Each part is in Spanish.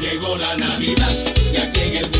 Llegó la Navidad y aquí en el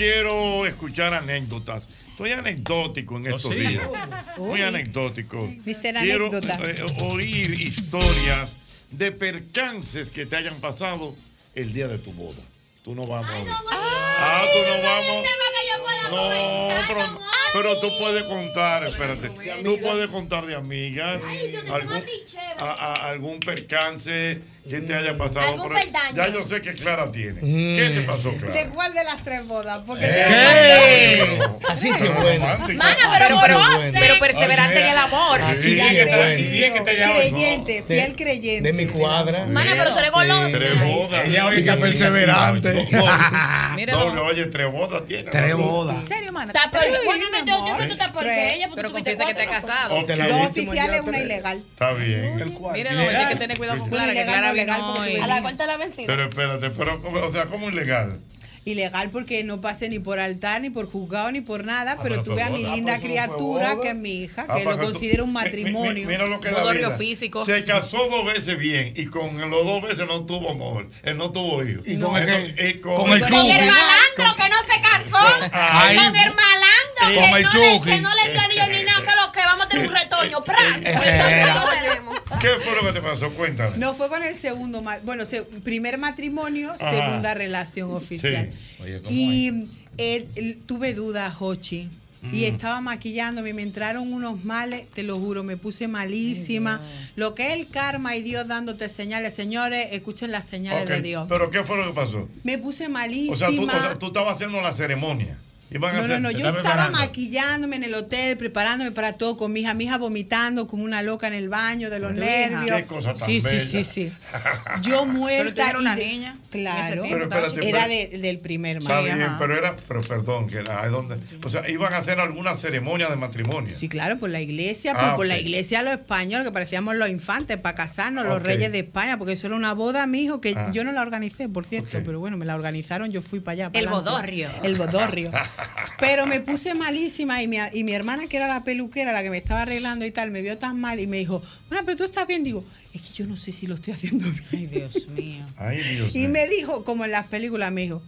Quiero escuchar anécdotas. Estoy anecdótico en estos sí? días. Muy Uy. anecdótico. Mister Quiero eh, oír historias de percances que te hayan pasado el día de tu boda. Tú no vamos. ah, tú no vamos. No, pero, pero tú puedes contar, espérate. Tú puedes contar de amigas. algún, a- a- algún percance que te haya pasado. Algún por ya yo sé que Clara tiene. ¿Qué te pasó, Clara? ¿De cuál de las tres bodas? Porque ¡Eh! Así sí, bueno. Mana, pero, pero, pero perseverante en el amor. Así sí que te. Creyente, fiel creyente. De mi cuadra. Mana, pero tú eres goloso. Tres bodas. Ella oye que perseverante. Mira, Doble, oye, tres bodas tiene. Tres bodas. ¿En serio, mana? Bueno, no, yo, yo sé que tú estás Tres. ella, porque tú confiesa que te has casado. Dos oficiales, una ilegal. Está bien. Mira, no, hay que tener cuidado con Una Clara, que ilegal, Clara no legal, vino porque A la de la vencida. Pero espérate, pero, o sea, ¿cómo ilegal? Ilegal porque no pasé ni por altar, ni por juzgado, ni por nada, pero pero tuve a mi boda. linda Ah, no fue criatura, que es mi hija, Ah, que lo tú- considero un Mi- mi- matrimonio. Mira lo que la vida. físico. Se casó dos veces bien y con los dos veces no tuvo amor. Él no tuvo hijos. ¿Y con el Él qué? no- y con, Con el Con Chucky. el malandro que no se casó. Ay. Con el malandro Con que, el no le, que no le dio anillo ni nada, que lo que vamos a tener un retoño. Eh, Pues entonces lo tenemos. ¿Qué fue lo que te pasó? Cuéntame. No fue con el segundo, bueno, se- primer matrimonio, segunda relación oficial. Y él- él- tuve dudas, Hochi. Y Mm. estaba maquillándome, me entraron unos males, te lo juro, me puse malísima. Lo que es el karma y Dios dándote señales, señores, escuchen las señales de Dios. ¿Pero qué fue lo que pasó? Me puse O malísima. sea, tú, o sea, tú estabas haciendo la ceremonia. Iban a No, no, hacer- no, yo estaba preparando. maquillándome en el hotel, preparándome para todo con mi hija, mi hija vomitando como una loca en el baño de los hija. nervios. Qué cosa tan sí, bella. sí, sí, sí. Yo muerta. Pero tú una y niña Claro. Pero espérate, era de- del primer Está matrimonio. bien, pero era, pero perdón, que era, ¿es donde? O sea, iban a hacer alguna ceremonia de matrimonio. Sí, claro, por la iglesia, Ah, por, por la iglesia los españoles, que parecíamos los infantes, para casarnos, los reyes de España, porque eso era una boda, mijo, que Ah. yo no la organicé, por cierto, pero bueno, me la organizaron, yo fui para allá. El pa'lante. bodorrio. El bodorrio. Pero me puse malísima y mi, y mi hermana, que era la peluquera, la que me estaba arreglando y tal, me vio tan mal y me dijo, bueno, pero tú estás bien. Digo, es que yo no sé si lo estoy haciendo bien. Ay, Dios mío. Ay, Dios Y mío. Me dijo, como en las películas, me dijo,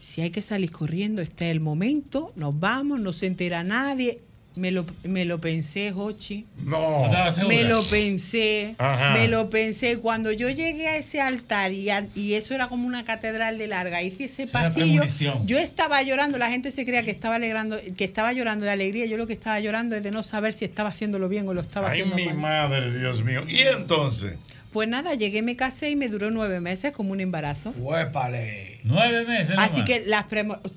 si hay que salir corriendo, este es el momento, nos vamos, no se entera nadie. Me lo, me lo pensé, Jochi. No. Me lo pensé, Ajá. me lo pensé. Cuando yo llegué a ese altar y, a- y eso era como una catedral de larga, hice ese pasillo, yo estaba llorando, la gente se creía que estaba alegrando, que estaba llorando de alegría, yo lo que estaba llorando es de no saber si estaba haciéndolo bien o lo estaba Ay, haciendo mi mal. madre, Dios mío. ¿Y entonces? Pues nada, llegué, me casé y me duró nueve meses como un embarazo. Huépale. Nueve meses. Así nomás. que las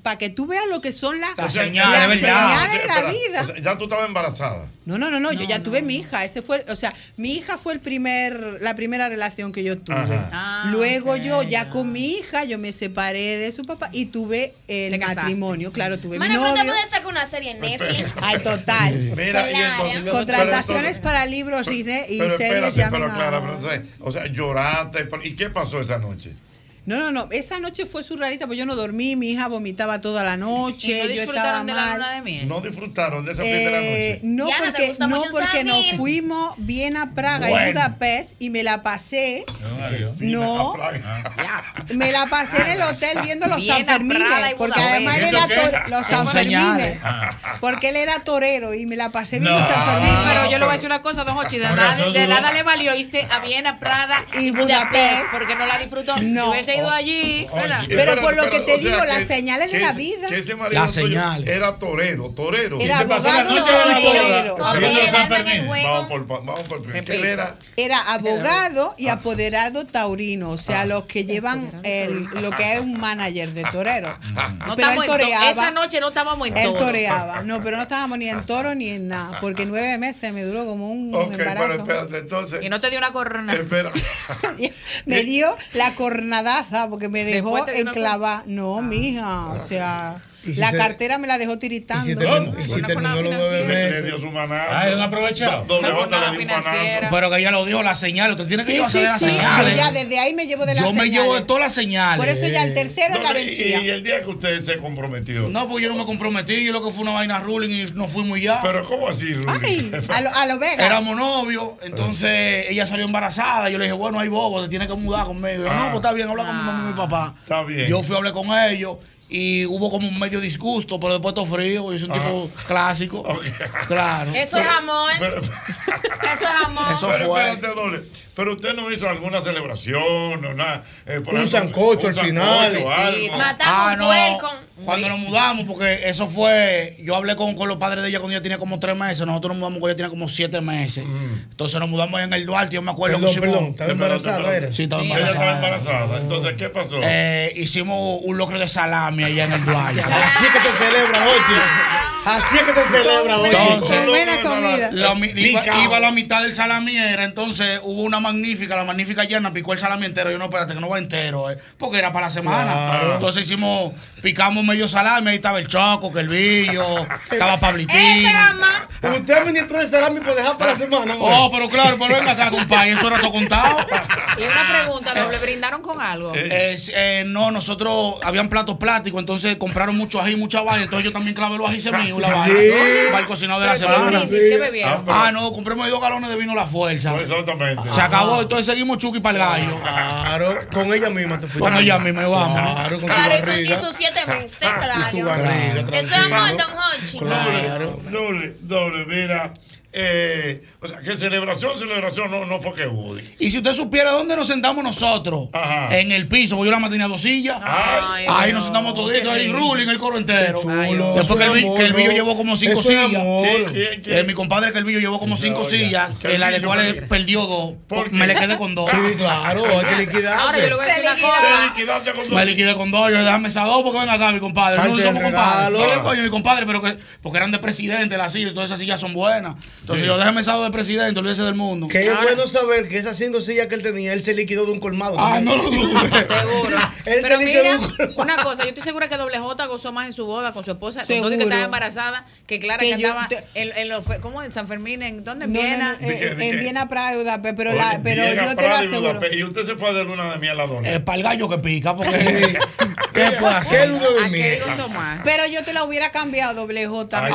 para que tú veas lo que son las, Las las señales, de la Espera, vida. o sea, ya tú estabas embarazada. No, no, no, no, yo ya tuve mi hija. Ese fue, o sea, mi hija fue el primer, la primera relación que yo tuve. Ah, Luego yo ya con mi hija, yo me separé de su papá y tuve el matrimonio. Claro, tuve Mana, mi novio. puedes sacar una serie en Netflix. Ay, total. Mira, y Claro. entonces. Contrataciones para libros y, de, y pero series espérate, pero Clara, pero, o sea, o sea, lloraste. ¿Y qué pasó esa noche? No, no, no. Esa noche fue surrealista, pues yo no dormí, mi hija vomitaba toda la noche, ¿Y no yo estaba disfrutaron de la mal. luna de miel? No disfrutaron de esa primera Eh, noche. no Diana, ¿te porque, no porque nos fuimos bien a Praga y. Budapest y me la pasé, avión. no, me la pasé en el hotel viendo los Sanfermines, porque además él ¿Viendo era qué? tore- los Sanfermines, porque él era torero y me la pasé viendo No. Sí, Sanfermines. pero yo le voy a decir una cosa, don Hochi, de, nada, de nada le valió irse a Viena, Prada Y y Budapest. Budapest, porque no la disfrutó. No. Hubiese ido allí. Pero por lo que te o sea, digo, las que- señales de la vida. que ese marido Las señales. Era torero, torero. Era abogado y torero. Vamos por, vamos por Qué ¿Qué él era? Era abogado y apoderado taurino, o sea, los que llevan el, lo que es un manager de torero. No pero él toreaba. esa noche no estábamos en Él todo. toreaba. No, pero no estábamos ni en toro ni en nada. Porque nueve meses me duró como un Ok, pero embarazo. espérate, entonces. Y no te dio una corona. Espera. me dio la porque me dejó una enclavar. No, mija. O sea, ¿Y si la se- cartera me la dejó Y si tiritando. terminó, y si terminó los nueve Le, le meses. dio su manazo. Ah, aprovechado. Do- Doble J le dio un manazo. Pero que ella lo dijo, las señales. Usted tiene que Sí, llevarse sí, de las sí. Yo señales. ya desde ahí me llevo de las Yo me señales. llevo de todas las señales. Por eso ya el tercero la Doble- y, el día que usted se comprometió. No, pues yo no me comprometí. Yo lo que fue una vaina ruling y nos fuimos ya. Pero ¿cómo así, Rudy? Ay, a lo, a lo Vegas. Éramos novios, entonces ella salió embarazada. Yo le dije, bueno, hay bobo, te tienes que mudar conmigo. Yo, Ah. no, pues está bien, habla con mi mamá y mi papá. Está bien. Yo fui a hablar con ellos y hubo como un medio disgusto, pero después todo frío. Yo soy un tipo clásico. Ok. Claro. Eso es amor. Pero, Eso es amor. Eso pero, fue. espérate, doble. Pero usted no hizo alguna celebración o nada. eh, por Un ejemplo, sancocho un al final. sancocho, algo. Matamos Ah, un no. Cuando nos mudamos, porque eso fue. Yo hablé con, con los padres de ella cuando ella tenía como tres meses. Nosotros nos mudamos cuando ella tenía como siete meses. Entonces nos mudamos en el Duarte. Yo me acuerdo Perdón, que hicimos. perdón, estaba embarazada, ¿era? Sí, estaba Sí, Ella estaba embarazada. embarazada. Entonces, ¿qué pasó? Eh, hicimos un locro de salami allá en el Duarte. Así que se celebra, Ochi. Así es que se celebra, Ochi. Entonces, buena comida. La iba, iba la mitad del salami era, entonces hubo una magnífica, la magnífica llena picó el salami entero. Yo no, espérate, que no va entero, eh, porque era para la semana. Claro. Entonces hicimos, picamos medio salami, ahí estaba el choco, que el billo, estaba Pablitín. Usted administró el salami por dejar para la semana. güey. Oh, pero claro, pero venga acá, compadre, eso era todo contado. Y una pregunta, ¿no? ¿le brindaron con algo? Es, eh, no, nosotros habían platos plásticos, entonces compraron mucho ají, mucha vaina. Entonces yo también clavé los ají semillos, para el cocinado de la semana. pero- Ah, no, compramos dos galones de vino La Fuerza. Pues exactamente. Se acabó, entonces seguimos Chucky para el gallo. Claro, con ella misma te fuiste. Con ella misma, vamos. Claro, con su Claro, y, sus siete meses, Y su claro. barriga, Eso es amor, don Hochi. Claro. Doble, doble, mira. Eh, o sea, que celebración, celebración no, no fue que hubo. dije. Y si usted supiera dónde nos sentamos nosotros, Ajá. en el piso, porque yo la más tenía dos sillas. Ay, Ahí nos sentamos toditos, ahí ruling el coro entero. Chulo, Después que el, que el billo ¿no? llevó como cinco Eso sillas. Eh, mi compadre que el billo llevó como cinco ya. sillas, Que cuales fue- perdió dos. ¿Por Me le quedé con dos. Sí, claro, hay que Ahora yo liquidarse. le voy a decir una Te cosa. liquidaste con Me liquidé con dos, yo déjame esas dos porque ven acá, mi compadre. No somos compadres. Yo le coño, mi compadre, pero que, porque eran de presidente las sillas, todas esas sillas son buenas. Entonces Sí. yo déjame dos de presidente, olvídese del mundo. Que es bueno saber que esas cinco sillas que él tenía, él se liquidó de un colmado. Ah, no lo dudes. Seguro. Él se Pero liquidó mira, de un colmado. una cosa, yo estoy segura que Doble J gozó más en su boda con su esposa, con que estaba embarazada, que Clara Que que, yo andaba te- en, en los, ¿cómo? En San Fermín, ¿en dónde? En No, Viena. no, eh, ¿De qué, de en? Viena, Praga Budapest, pero, Oye, la, pero yo te lo y aseguro. Y usted se fue de luna de miel a dónde? Eh, para el gallo que pica, porque. ¿Qué puede ¿Qué ludo de ¿A mí? qué gozó más? Pero yo te la hubiera cambiado, doble J.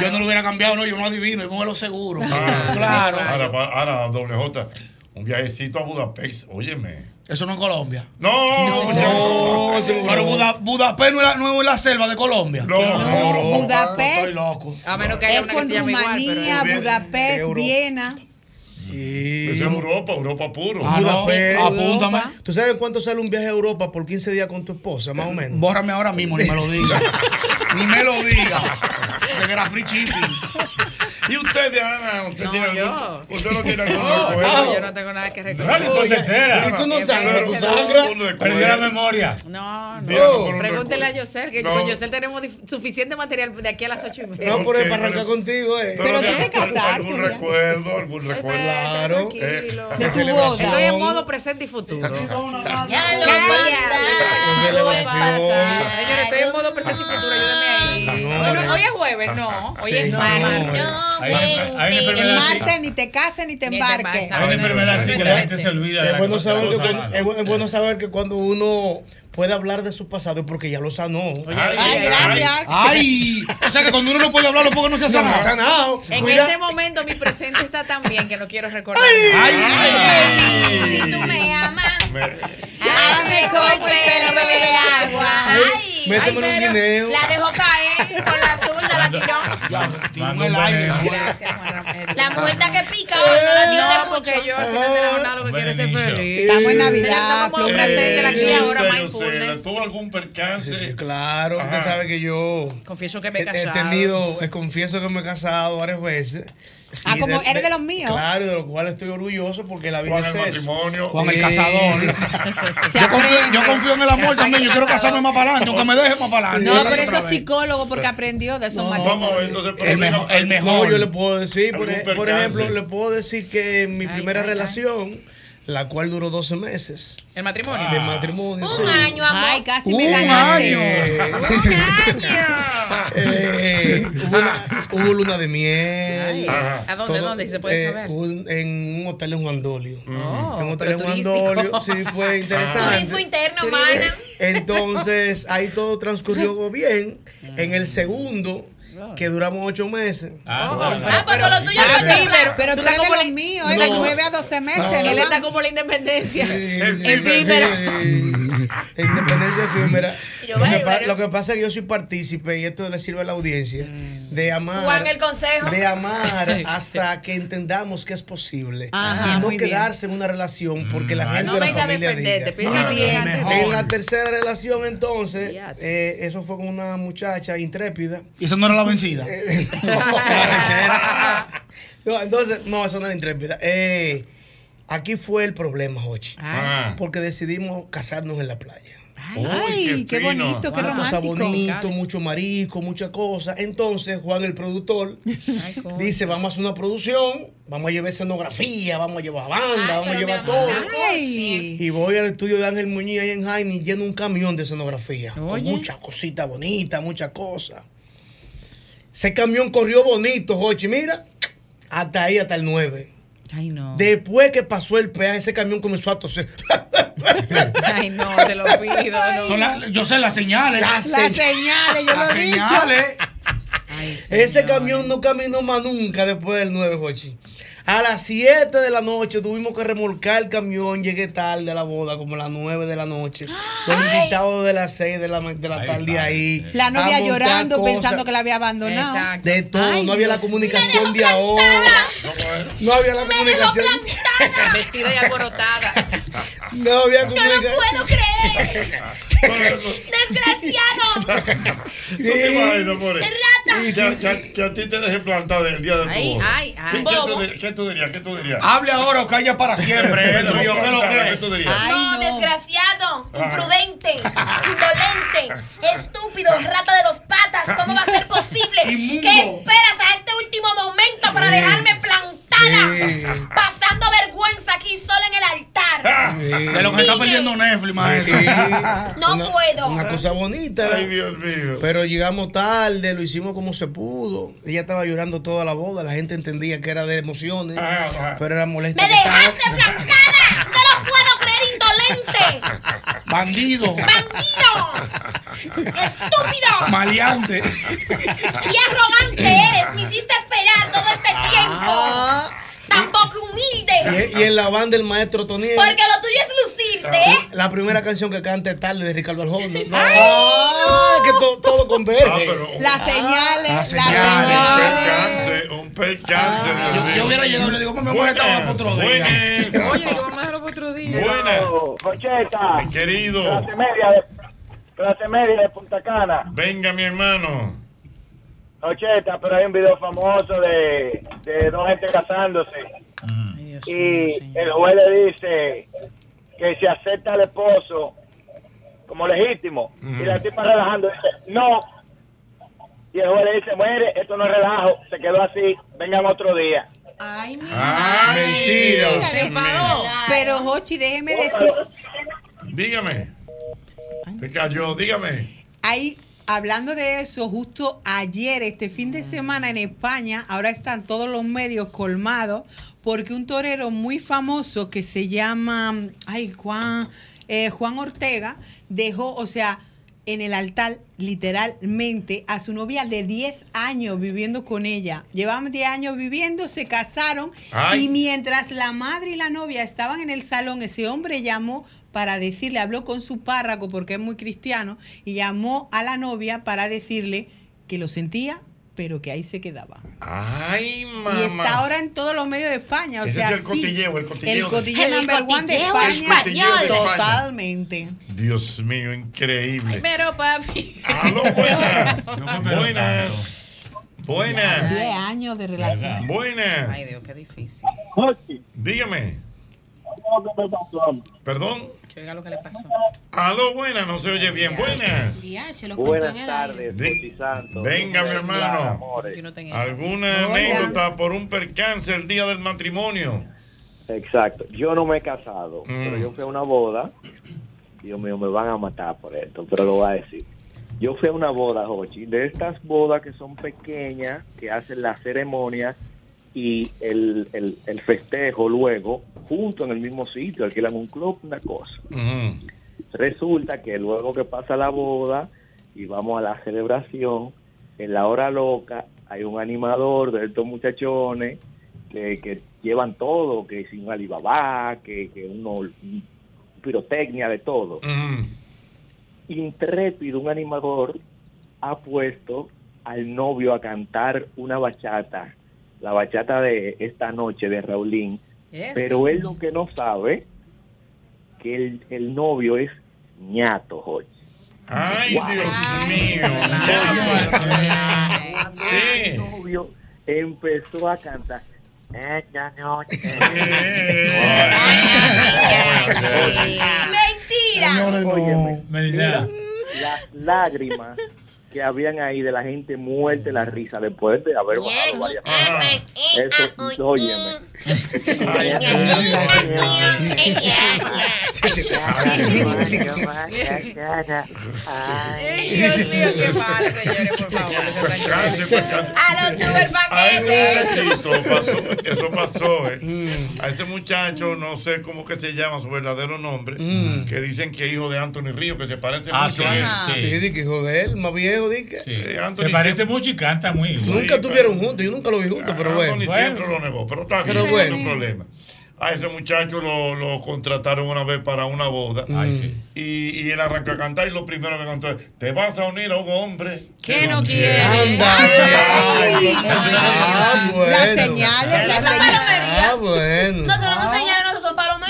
Yo no lo hubiera cambiado, no, yo no adivino, yo me lo seguro. Ah, claro. Ahora, ahora, doble J, un viajecito a Budapest, óyeme. Eso no es Colombia. No, no, Pero Buda- Budapest no es, la, no es la selva de Colombia. No, no, Budapest. Estoy loco. A menos que haya Es una que con se llame igual, Rumanía, pero- Budapest, Viena. Es Europa, Europa puro. Ah, no, Budapest. apúntame. ¿Tú sabes cuánto sale un viaje a Europa por 15 días con tu esposa, más o menos? Bórrame ahora mismo, ni me lo diga. ni me lo diga. Que era free shipping. ¿Y usted, Diana? ¿Usted No, tiene yo. ¿Usted no tiene algún No, recuerdo? yo no tengo nada que recordar. Por tercera. ¿Y tú no sangras? ¿Tú sangras? Perdió la memoria. No, por no. Pregúntele a. Yosel, que con Yosel tenemos suficiente material de aquí a las ocho y media. No, pero es Ok, para arrancar contigo, eh. Pero tú te casaste, ¿Algún recuerdo? ¿Algún recuerdo? Claro. Tranquilo. Eh, De boda. Estoy en modo presente y futuro. Ya lo ¿Qué pasado. De celebración. Señores, estoy en modo presente y futuro, ayúdenme ahí. Hoy, hoy es jueves, no. Hoy es no, martes. Hay una enfermedad ni te cases ni te embarques. embarques. Hay una enfermedad así que la gente se Exactamente. olvida. Es bueno, saber que cuando, es, bu- es bueno saber que cuando uno puede hablar de su pasado es porque ya lo sanó. Ay, gracias. Ay, o sea que cuando uno no puede hablarlo porque no se ha No, sanado. En este momento mi presente está tan bien que no quiero recordar Ay, nada. Si tú me amas, Ame como el perro agua. Ay, Méteme en un pero guineo. la dejó caer con la la tiró. tiró en el aire. Gracias, Juan. La mujer está que pica hoy, no la No, de porque mucho. yo al final de la jornada lo que quiero es ser feliz. Estamos en Navidad, Flor presente de aquí Eh, ahora, mindfulness. ¿Tuvo algún percance? Sí, sí, claro. Usted sabe que yo Confieso que me he he, he casado. tenido, eh, confieso que me he casado varias veces. Ah, Y como eres de los míos. Claro, de lo cual estoy orgulloso porque la vida Juan es el matrimonio. Juan el cazador. Se Yo confío, yo confío en el amor también. Yo quiero casarme más para adelante, aunque me deje más para adelante. No, pero eso es psicólogo porque aprendió de esos Vamos a ver, matrimonios. entonces, El mejor- el No, mejor. yo le puedo decir, por, percance. ejemplo, le puedo decir que mi Ay, primera ay, ay. relación, la cual duró 12 meses El matrimonio. de matrimonio. sí. Un año, amor. Ay, casi Un me ganaste. Eh, eh, hubo, una, hubo luna de miel. Ay, ¿A dónde? Todo, ¿Dónde? ¿Se puede eh, saber? un- en un hotel en Juan Dolio. Oh, en un hotel en Juan. Dolio, sí, fue interesante. Turismo interno, mana. Entonces, ahí todo transcurrió bien. En el segundo, que duramos ocho meses. Oh, Ah, porque lo tuyo Ah, fue sí, pero, Pero tú eres de como los la- míos, es de No. 9 a 12 meses, Él está como la independencia. Efímero. Eh, Independencia efímera. Lo que, bueno, pa- pero- lo que pasa es que yo soy partícipe y esto le sirve a la audiencia de amar. Juan, el consejo. De amar hasta que entendamos que es posible. Ajá, y no bien. quedarse en una relación porque la gente No de la venga a familia diga. Muy bien. En la tercera relación, entonces, eh, eso fue con una muchacha intrépida. Y eso no era la vencida. no, entonces, no, eso no era intrépida. Eh, aquí fue el problema, Jochi. Ah. Porque decidimos casarnos en la playa. Ay, qué fino. bonito, qué Una cosa romántico. bonito, mucho marisco, mucha cosa. Entonces, Juan, el productor, Ay, dice, vamos a hacer una producción, vamos a llevar escenografía, vamos a llevar banda, Ay, vamos a llevar todo. Y voy al estudio de Ángel Muñiz ahí en Jaime y lleno un camión de escenografía. Con muchas cositas bonitas, muchas cosas. Ese camión corrió bonito, Jochi. Mira, hasta ahí, hasta el 9. Ay, no. Después que pasó el peaje, ese camión comenzó a toser. Ay, no, te lo pido. No. Son la- yo sé las señales. Las Las señales, yo lo he dicho. Ay, Ese camión no caminó más nunca después del 9, Jochi. A las 7 de la noche tuvimos que remolcar el camión. Llegué tarde a la boda, como a las 9 de la noche. Los invitados de las 6 de la, de la tarde ahí. La novia llorando cosas. pensando que la había abandonado. Exacto. De todo, Ay, no había la comunicación de ahora. No había la comunicación. Vestida y alborotada. No había No lo comunicación. puedo creer. Desgraciado. ¿Tú te imaginas, more? Rata. Que, a- que a- que a ti te deje plantado el día de tu Ay, boda. ay, ay. ¿Qué, qué tú dirías? ¿Qué tú dirías? ¿Qué tú dirías? Hable ahora o calla para siempre. eh, Vete, Dios, vamos ¿qué a lo plantar, que ¿Qué es? tú dirías? Ay, no, no. desgraciado, imprudente, indolente, estúpido, rata de dos patas. ¿Cómo va a ser posible? ¿Qué esperas a este último momento para dejarme Sí. Pasando vergüenza aquí sola en el altar. De lo que está perdiendo Netflix, maestro. No Una- puedo. Una cosa bonita. Ay, Dios mío. Pero llegamos tarde, lo hicimos como se pudo. Ella estaba llorando toda la boda, la gente entendía que era de emociones, Ajá, ajá. pero era molesta. ¡Me dejaste plantada! ¡No! Bandido. ¡Bandido! ¡Estúpido! Maleante. ¡Qué arrogante eres! ¡Me hiciste esperar todo este tiempo! Ah, ¡Tan poco humilde! y, y en la banda el maestro Toniel. Porque lo tuyo es lucir, té. La primera canción que cante tarde de Ricardo Arjona. No, Ah, que to- todo converge. Ah, pero Las señales, Ah, las señales. un señales. percance, un percance. Ah, yo- yo hubiera llegado y le digo, "Mami, voy a estar para otro día". Oye, buenas, Jocheta, mi querido. clase media de, clase media de Punta Cana. Venga, mi hermano. Jocheta, pero hay un video famoso de, de dos gente casándose. Y el juez le dice que se acepta al esposo como legítimo. Y la tipa relajando dice, no. Y el juez le dice, muere, esto no es relajo, se quedó así, vengan otro día. Ay, mi Ah, mentira. Dios Se mío. enfadó. Pero, Jochi, déjeme decir, Dígame. Se cayó, dígame. ahí, hablando de eso, justo ayer, este fin de semana en España, ahora están todos los medios colmados, porque un torero muy famoso que se llama, ay, Juan, eh, Juan Ortega, dejó, o sea, en el altar, literalmente, a su novia de 10 años viviendo con ella. Llevaban 10 años viviendo, se casaron Ay. y mientras la madre y la novia estaban en el salón, ese hombre llamó para decirle, habló con su párroco porque es muy cristiano, y llamó a la novia para decirle que lo sentía, pero que ahí se quedaba. Ay, mamá. Y está ahora en todos los medios de España. O Ese sea, es el sí, cotilleo, el cotilleo. El cotilleo El number one de cotilleo España. español. de España. Totalmente. Dios mío, increíble. Pero, papi. Aló, buenas. No Buenas. Buenas. 10 años de relación. Ay, Buenas. Dios, qué difícil. Dígame. Perdón. Que oiga lo que le pasó. Aló, buenas. No se oye bien. Buenas. Buenas tardes, Santos. Venga, mi hermano. ¿Alguna anécdota por un percance el día del matrimonio? Exacto. Yo no me he casado, Mm. pero yo fui a una boda. Dios mío, me van a matar por esto, pero lo voy a decir. Yo fui a una boda, Jochi, de estas bodas que son pequeñas, que hacen la ceremonia y el, el, el festejo luego, junto en el mismo sitio, alquilan un club, una cosa. Resulta que luego que pasa la boda y vamos a la celebración, en la hora loca hay un animador de estos muchachones que, que llevan todo, que sin Alibaba, que, que uno pirotecnia de todo. Intrépido, un animador ha puesto al novio a cantar una bachata, la bachata de esta noche de Raulín, Yes. pero él lo que no sabe que el, el novio es ñato, Jorge. Ay, Dios mío. ¿Qué? El novio empezó a cantar. Esta noche. Mentira. Las lágrimas que habían ahí de la gente muerta la risa después de haber bajado varias. Eso, óyeme. Ay, Dios mío, qué mal, señores, por favor. Percance, percance. A los pasó, eso pasó, ¿eh? A ese muchacho, no sé cómo que se llama su verdadero nombre, que dicen que es hijo de Anthony Río, que se parece Ah, mucho a él. Sí. Que hijo de él, más viejo, que. Sí. Eh, Se parece siempre- mucho y canta muy igual. Nunca Sí, estuvieron pero- juntos, yo nunca lo vi juntos, pero Anthony bueno. siempre lo negó, pero está bien, Pero no bueno. hay problema. A ese muchacho lo, lo contrataron una vez para una boda. Ay, sí. Y, y él arranca a cantar y lo primero que cantó es, te vas a unir a un hombre ¿Qué no quiere? Anda. Ay, Ah, bueno. Las señales, las señales. Ah, bueno. Nosotros no señalamos.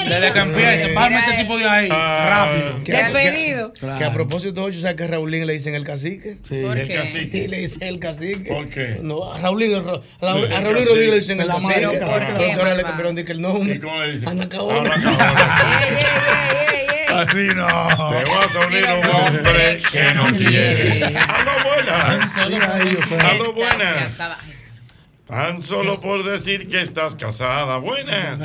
Desde que empiece, párame ese tipo de ahí, Ah. rápido. Que- Despedido. Que a propósito, Ocho, ¿sabes que a Raulín le dicen el cacique? ¿Por el qué? cacique. Sí, le dicen el cacique. ¿Por qué? No, a Raulín, a, a Sí. Rodríguez le dicen el cacique. marca. ¿Por qué, Porque ahora le cambiaron de que el nombre. ¿Y cómo le dicen? Ana Caona. Ana Caona. Ey, ey, ey, ey, ey. Así no. Te vas a unir un hombre que no quiere. Aló, buenas. Aló, buenas. Tan solo por decir que estás casada. Buenas.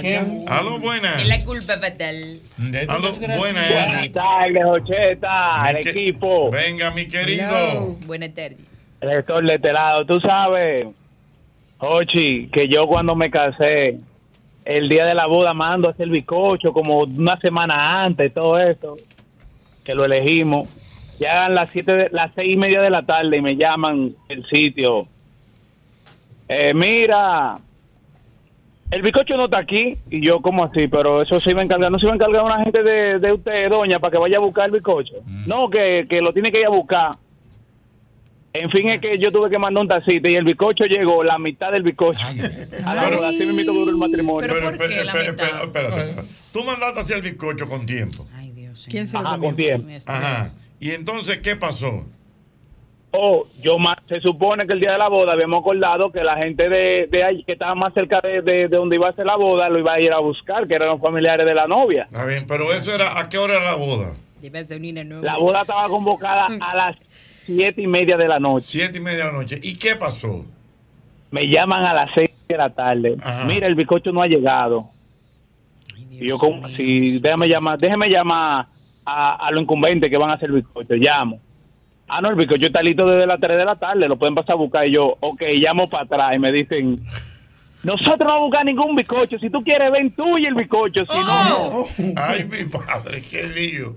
Aló, buenas. Es la culpa fatal. Aló, buenas. Buenas tardes, Jocheta, el Mi equipo. Venga, mi querido. Buenas tardes. El gestor de este lado. Tú sabes, Ochi, que yo cuando me casé, el día de la boda mando a hacer bizcocho como una semana antes, todo esto, que lo elegimos. Llegan las siete, de- las seis y media de la tarde y me llaman el sitio. Eh, mira, el bizcocho no está aquí. Y yo, ¿cómo así? Pero eso se iba a encargar. No se iba a encargar una gente de, de usted, doña, para que vaya a buscar el bizcocho. No, que, que lo tiene que ir a buscar. En fin, es que yo tuve que mandar un tacito y el bizcocho llegó, la mitad del bizcocho. A la así me duró el matrimonio. Pero, espera, espera, espérate, espérate. Tú mandaste así el bizcocho con tiempo. ¿Quién se Ajá, con tiempo. Ajá. ¿Y entonces qué pasó? Oh, yo ma- se supone que el día de la boda habíamos acordado que la gente de, de ahí que estaba más cerca de, de- de donde iba a ser la boda lo iba a ir a buscar, que eran los familiares de la novia. Está bien, pero eso era, ¿a qué hora era la boda? La boda estaba convocada a las siete y media de la noche. Siete y media de la noche. ¿Y qué pasó? Me llaman a las seis de la tarde. Mira, el bizcocho no ha llegado. Y yo, como, si, déjame llamar, déjeme llamar a, a los incumbentes que van a hacer el bizcocho. Llamo. Ah, no, el bizcocho está listo desde las 3 de la tarde, lo pueden pasar a buscar. Y yo, ok, llamo para atrás y me dicen, nosotros no vamos a buscar ningún bizcocho. Si tú quieres, ven tú y el bizcocho. Si no, no. Ay, mi padre, qué lío.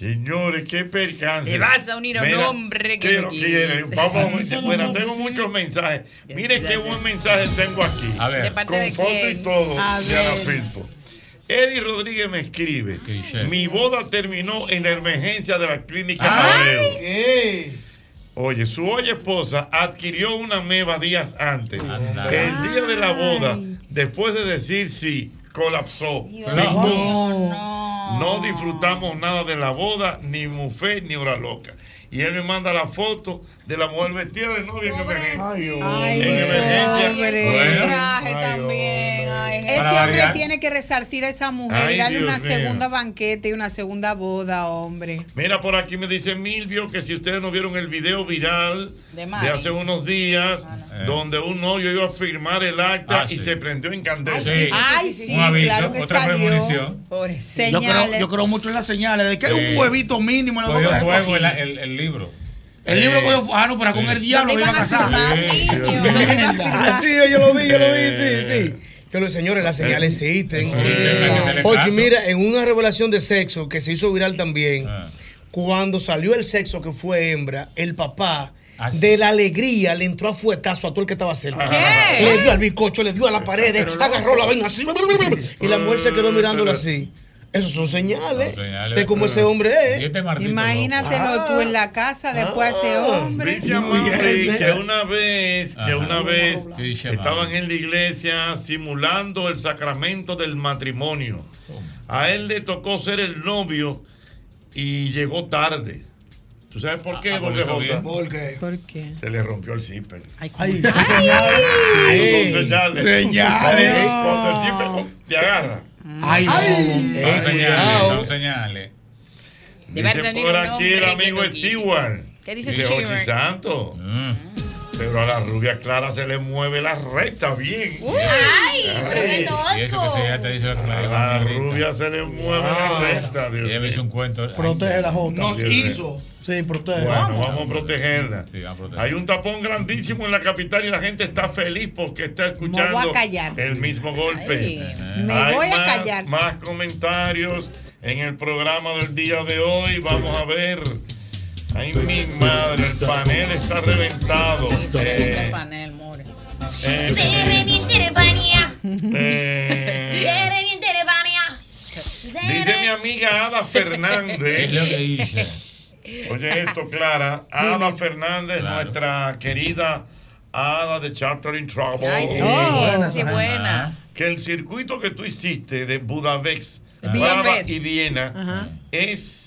Señores, qué percance. Te vas a unir a un Mira, hombre que ¿qué no quiere? Vamos, bueno, tengo muchos mensajes. Mire qué buen mensaje tengo aquí. A ver. ¿De parte Con foto y todo A de Ana ver. Filpo. Eddie Rodríguez me escribe. Mi boda terminó en la emergencia de la clínica Abreu. Oye, su hoy esposa adquirió una meba días antes. El día de la boda, después de decir sí, colapsó. No, no disfrutamos nada de la boda, ni mufé, ni hora loca. Y él me manda la foto de la mujer vestida de novia en emergencia. en emergencia. Bueno. Traje también. Ay, Ese hombre tiene que resarcir a esa mujer Ay, y darle Dios una mío. segunda banquete y una segunda boda, hombre. Mira, por aquí me dice Milvio que si ustedes no vieron el video viral De hace unos días, donde un novio iba a firmar el acta Ah, y sí. se prendió en candela. Sí. Ay, sí, aviso, claro que otra salió. premonición. Yo Señales. creo, yo creo mucho en las señales de que hay un huevito mínimo en la boca de el, el, el libro. El libro cogió. Ah, no, pero con el diablo ¿Dónde iban a casar. Ah, sí, yo lo vi, yo lo vi, sí, sí. Pero señores, las señales existen. Oye, mira, en una revelación de sexo que se hizo viral también, cuando salió el sexo que fue hembra, el papá de la alegría le entró a fuetazo a todo el que estaba cerca. ¿Qué? Le dio al bizcocho, le dio a la pared, agarró la vaina así, y la mujer se quedó mirándolo así. Esos son señales de cómo ese hombre es. este Imagínatelo Ah. tú en la casa después de ese hombre. Dice Amaury que una vez, que una vez estaban en la iglesia simulando el sacramento del matrimonio. A él le tocó ser el novio y llegó tarde. ¿Tú sabes por qué, Ah, por doble eso J? ¿Por qué? ¿Por qué? Se le rompió el zipper. Ay, Son señales. Señales. Cuando el zipper te agarra. Ay, no. Son Eh, señales, son señales. Dice por aquí el amigo. Stewart. ¿Qué dice Dice Stewart? Santo. Pero a la rubia clara se le mueve la recta bien. Ay, pero qué Y eso que se ya te dice la a mí ahorita. rubia se le mueve Ah. la recta. Dios Ella me hizo mío. un cuento. Protege la Jota. Nos hizo. Sí, protege. Bueno, vamos a protegerla. Sí, vamos a proteger. Hay un tapón grandísimo en la capital y la gente está feliz porque está escuchando voy a callar. el mismo golpe. Ay, me Hay voy a más- callar. Más comentarios en el programa del día de hoy. Vamos a ver. Ay, mi madre, el panel está reventado. Eh, panel, more. eh, Se reviente de panía. eh, Se reviente de panía. Dice mi amiga Ada ¿Qué es Fernández. lo que dice? Oye esto, Clara. Ada Fernández, Claro. nuestra querida Ada de Chartering Trouble. Ay, sí, Oh. sí, buena. Que el circuito que tú hiciste de Budapest, Budapest. y Viena Ajá. es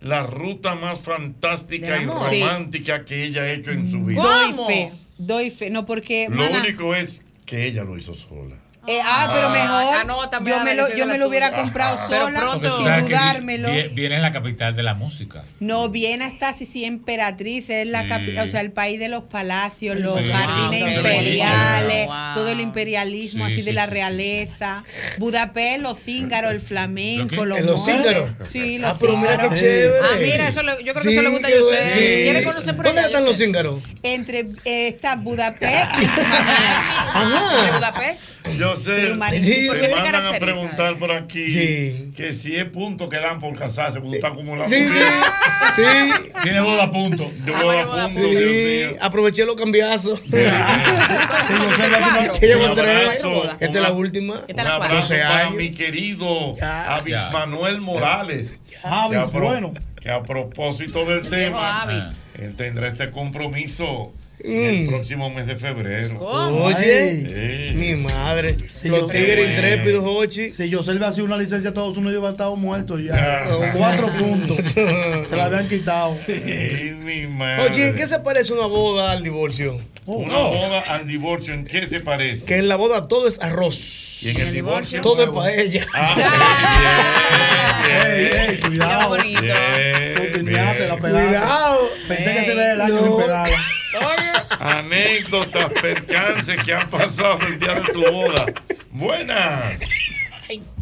la ruta más fantástica y romántica que ella ha hecho en su vida. ¿Cómo? Doy fe, doy fe. No, porque, Lo mana, único es que ella lo hizo sola. Eh, ah, pero mejor anótame, yo me lo, yo me lo hubiera comprado sola, pronto- sin dudármelo. vi- viene en la capital de la música. No, Viena está así, sí, emperatriz, es la Sí. capi- o sea, el país de los palacios, los Sí. jardines Wow, imperiales, todo el imperialismo Sí, así sí, de la sí, realeza. Budapest, los cíngaros, el flamenco, ¿Lo los? ¿Los moros. cíngaros? Sí, los Ah, pero mira qué chévere. Ah, mira, eso le- yo creo que eso le gusta a José. bueno. ¿Quiere conocer por ¿Dónde allá, están los cíngaros? Entre eh, está Budapest y Rumanía. ¿De Ajá. Budapest? Yo sé, Pero, Marín, ¿por qué me se mandan a preguntar por aquí Sí. que si es punto que dan por casarse, porque tú estás acumulando. Sí, sí. Tiene boda a punto. Yo voy a punto, Dios Sí, mío. aproveché los cambiazos. Esta es la última. Un abrazo 12 para años. mi querido Avis Ya. Manuel Morales. Avis, bueno. Que a propósito del tema, él tendrá este compromiso en el Mm. próximo mes de febrero. Oye, Sí. mi madre. Si los yo- tigres intrépidos, Ochi. Si yo serve así una licencia a Estados Unidos, iba a estar muerto ya. Ah. Cuatro puntos. Se la habían quitado. Ay, mi madre. Oye, ¿en qué se parece una boda al divorcio? Una boda al divorcio, ¿en qué se parece? Que en la boda todo es arroz. ¿Y en el divorcio? Todo es para ella. Ey, cuidado. Cuidado. Pensé que se le el año pegarla. Anécdotas, percances que han pasado el día de tu boda. Buenas.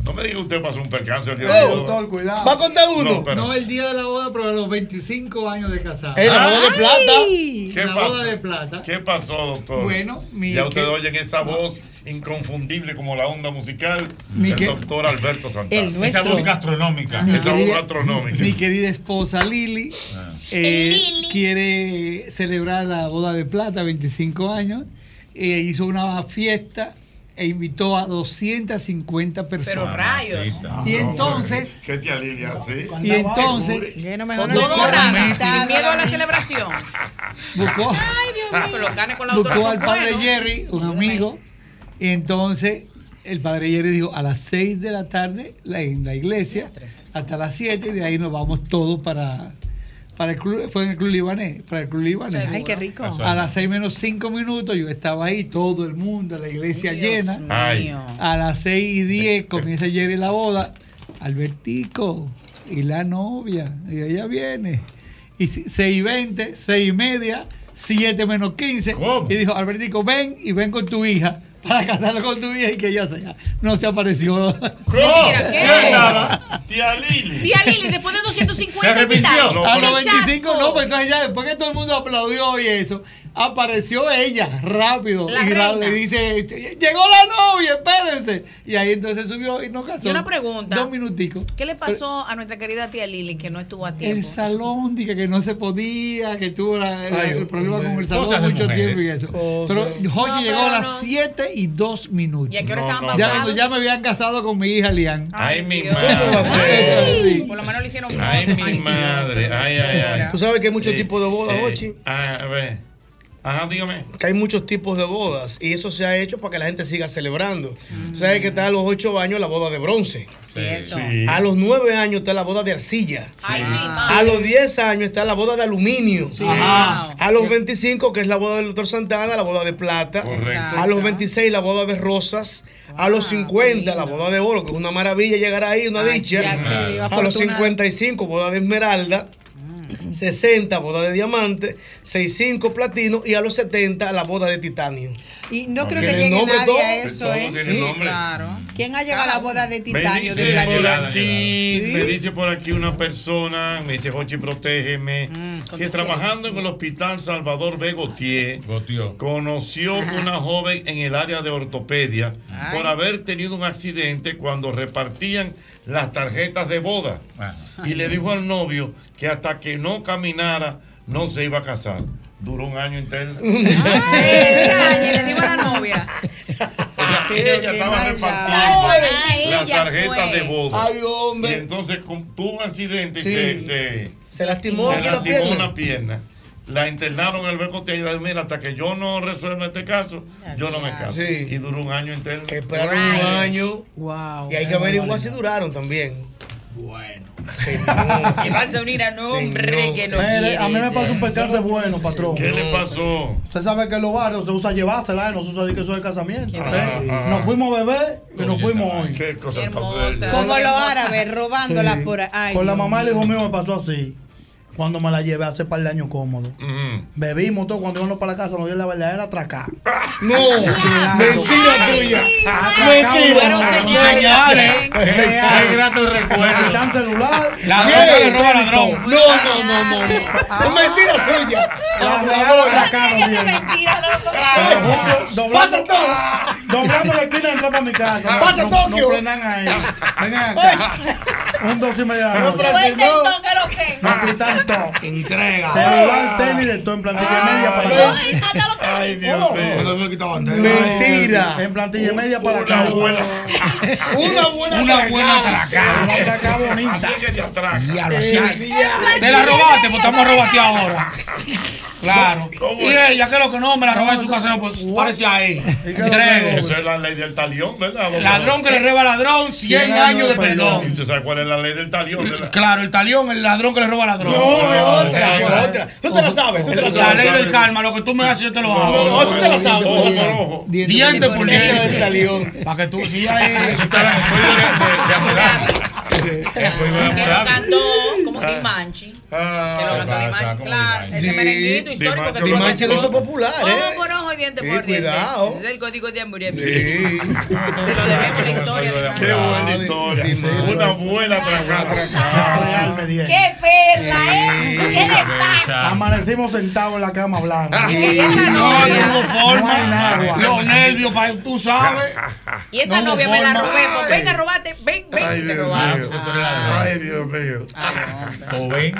No me diga usted pasó un percance el día de tu boda. cuidado. ¿Va a contar uno? No, pero- No el día de la boda, pero a los 25 años de casado. Eh, la boda de plata. ¿Qué la pasó? boda de plata. ¿Qué pasó, doctor? Bueno, mi- ya ustedes que- oyen esa voz inconfundible como la onda musical Mi del que- doctor Alberto Santana. Nuestro. Esa voz gastronómica. Mi Esa voz querida- gastronómica. Mi querida esposa Lili eh, quiere celebrar la boda de plata, 25 años. eh, hizo una fiesta e invitó a 250 personas. rayos. Y entonces, ¿Qué tía Lilia hace? y entonces Con mejor no todo sin miedo a la celebración. buscó, Ay, Dios mío, pero canes con la buscó al padre. Jerry, un amigo, y entonces el padre Jerry dijo a las 6 de la tarde en la iglesia, hasta las 7, y de ahí nos vamos todos para, para el club, fue en el club libanés, para el club libanés. Ay, qué rico. A las 6 menos 5 minutos yo estaba ahí, todo el mundo, la iglesia Dios llena. Ay. A las 6 y 10 comienza Jerry la boda. Albertico y la novia. Y ella viene. Y 6 y 20, 6 y media, 7 menos 15. ¿Cómo? Y dijo, Albertico, ven y ven con tu hija para casarla con tu hija y que ella sea. No se apareció. Mentira, ¿qué? nada. Tía Lili. Tía Lili, después de 250 Se arrepintió. invitados. No, a ¡Qué los 25, chasco! no, pues entonces ya después que todo el mundo aplaudió y eso, apareció ella rápido La y reina. le dice, llegó la novia, espérense. Y ahí entonces subió y no casó. Y una pregunta. Dos minuticos. ¿Qué le pasó a nuestra querida tía Lili que no estuvo a El tiempo? salón, dije que no se podía, que tuvo la- la- Ay, el problema con el salón mucho mujeres. tiempo y eso. Cosas. Pero Jochi No, llegó a las no. 7 y 2 minutos. ¿Y a qué hora No, estaban no, Ya cuando ya me habían casado con mi hija Lian. Ay, mi Dios. madre. Por lo menos le hicieron Ay, mi madre. Ay, ay, ay. Tú sabes que hay muchos Eh, tipos de bodas, eh, Ochi. ah, a ver. Ajá, dígame. Que hay muchos tipos de bodas. Y eso se ha hecho para que la gente siga celebrando. Tú sabes que está a los 8 años la boda de bronce. Cierto. Sí. A los 9 años está la boda de arcilla. A los 10 años está la boda de aluminio. Ajá. A los 25, que es la boda del doctor Santana, la boda de plata. Correcto. A los 26, la boda de rosas. A los 50, la boda de oro, que es una maravilla llegar ahí, una Ay, dicha. A los afortunada. 55, boda de esmeralda. 60, boda de diamante. 65, platino. Y a los 70, la boda de titanio. Y no No, creo que llegue nadie todo. a eso, ¿eh? Claro. ¿Quién ha llegado a la boda de Me titanio, de dice por platino? aquí, Sí. me dice por aquí una persona, me dice Jochi, protégeme, Mm, que trabajando en el hospital Salvador B. Gautier, conoció una joven en el área de ortopedia Ay. por haber tenido un accidente cuando repartían las tarjetas de boda Ajá. y le dijo al novio que hasta que no caminara no se iba a casar. Duró un año interno. Ay, le digo a la novia. O sea, ella estaba repartiendo Ah, ella tarjetas fue. de boda. Ay, Y hombre. entonces con- tuvo un accidente y se, se, Se lastimó se la lastimó pierna. una pierna. La internaron en el Becote y le dijo, mira, hasta que yo no resuelva este caso, yo no me caso. Sí. Y duró un año interno. Esperaron un año. Wow. Y hay que averiguar si duraron también. Bueno. Que vas a unir a un hombre que no quiere. a mí me pasó un percance bueno, patrón. ¿Qué le pasó? Usted sabe que en los barrios se usa llevársela, ¿eh? no se usa de que eso es casamiento. ¿eh? Nos fuimos a beber y nos fuimos hoy. Qué cosa tan. Como los árabes robándola Sí. por ahí. Con la mamá del hijo mío me pasó así. Cuando me la llevé hace par de años cómodo. Bebimos todo, cuando íbamos para la casa nos dio la verdadera atracar. No, mentira tuya. Mentira. Señales. Qué grato recuerdo. Quitan celular. Ladrón que le roba ladrón. No, no, no, no. no. Es mentira suya. La doblando- Pasa todo. Doblando la esquina entró para mi casa. Pasa no, Tokio. No frenan ahí. Vengan acá. Un dos y media de la noche. El toque lo. Entrega. Celular, tenis, de todo en plantilla media para acá. Ay, Dios mío. Eso me quitaba antes. Mentira. En plantilla media para Una acá. buena. Una buena Una buena atracada. Una bonita. Así que te atraca. Te la robaste, pues estamos a robarte ahora. Claro. ¿Cómo Y ella, que es lo que no, me la robé en su casa, no, pues parece ahí. Entregue. Eso es la ley del talión, ¿verdad? Ladrón que le roba ladrón, 100 años de ¿Y perdón. tú sabes cuál es la ley del talión? Claro, el talión, el ladrón que le roba ladrón. No, es otra, es otra. Tú te la sabes, tú te la La sabes. ley del karma, lo que tú me haces, yo te lo hago. No, tú te la sabes. tú te la sabes. Diente por diente. Para que tú sigas ahí. De, de, Que lo cantó como Dimanchi. Que lo Ah, cantó Dimanchi, claro. Ese merenguito histórico que Dimanchi lo hizo popular, Ojo ¿eh? por ojo y diente por diente. cuidado. Ese es el código de. Sí. Se lo debemos la historia. de Qué buena historia. Una buena diez. ¡Qué perla, eh! ¡Qué destaque! Amanecimos sentados en la cama blanca. No, no forma. Los nervios, tú sabes. Y esa novia me la robé. Pues ven a robarte. Ven, ven. Te robaron. Ay, Dios mío. Joven.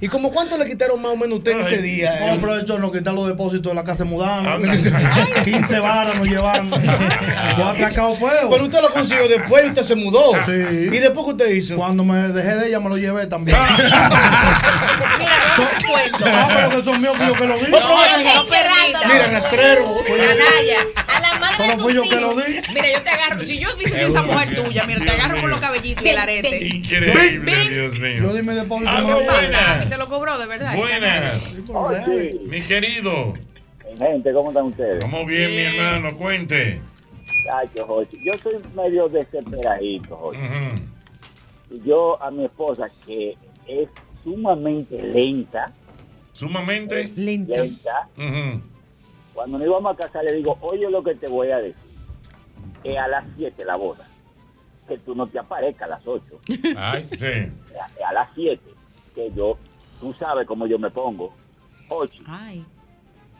¿Y como cuánto le quitaron más o menos usted en ese día? No, eh? pero eso nos quitan los depósitos de la casa de mudanza. Ah, 15 varas nos llevan. Fue atracado fuego. Pero usted lo consiguió después y usted se mudó. Sí. ¿Y después qué usted hizo? Cuando me dejé de ella me lo llevé también. Mira, no se cuento. Ah, pero que son míos que yo que lo. No, No, no no, permita. Mira, rastrero. De tus yo que lo hijos. di. Mira, yo te agarro. Si yo hubiese sido esa mujer tuya, mira, te agarro con los cabellitos y el arete. Increíble, Dios Yo mío. di mi depósito. Ah, me lo no, llevé. buena. Y se lo cobró, de verdad. Buenas. Mi querido. Gente, ¿cómo están ustedes? Estamos bien, mi hermano. Cuente. Yo soy medio desesperadito. Y yo a mi esposa, que es sumamente lenta, Sumamente. Lenta. lenta. Cuando nos íbamos a casar le digo, oye lo que te voy a decir. Que a las 7 la boda. Que tú no te aparezcas a las 8. Ay, sí. A, a las 7. Que yo, tú sabes cómo yo me pongo. Ocho. Ay.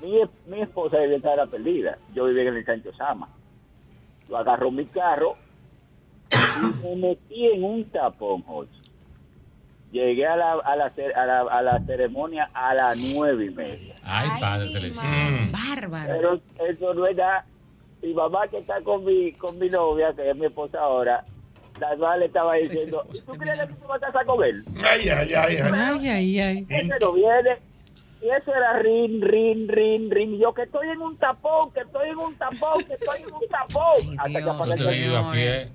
Mi, mi esposa debía estar perdida. Yo vivía en el Sancho Sama. Yo agarro mi carro y me metí en un tapón, Jochi. Llegué a la, a, la, a, la, a la ceremonia a las nueve y media. Ay, padre celestial. Mm. Bárbaro. Pero eso no es nada. Mi mamá que está con mi, con mi novia, que es mi esposa ahora, la mamá le estaba diciendo, ¿y tú crees que te vas a casar con él? Ay, ay, ay, ay. Ay, ay, ay. Ese no viene. Y eso era rin, rin, rin, rin. Y yo que estoy en un tapón, que estoy en un tapón, que estoy en un tapón. Hasta que Dios. apagué el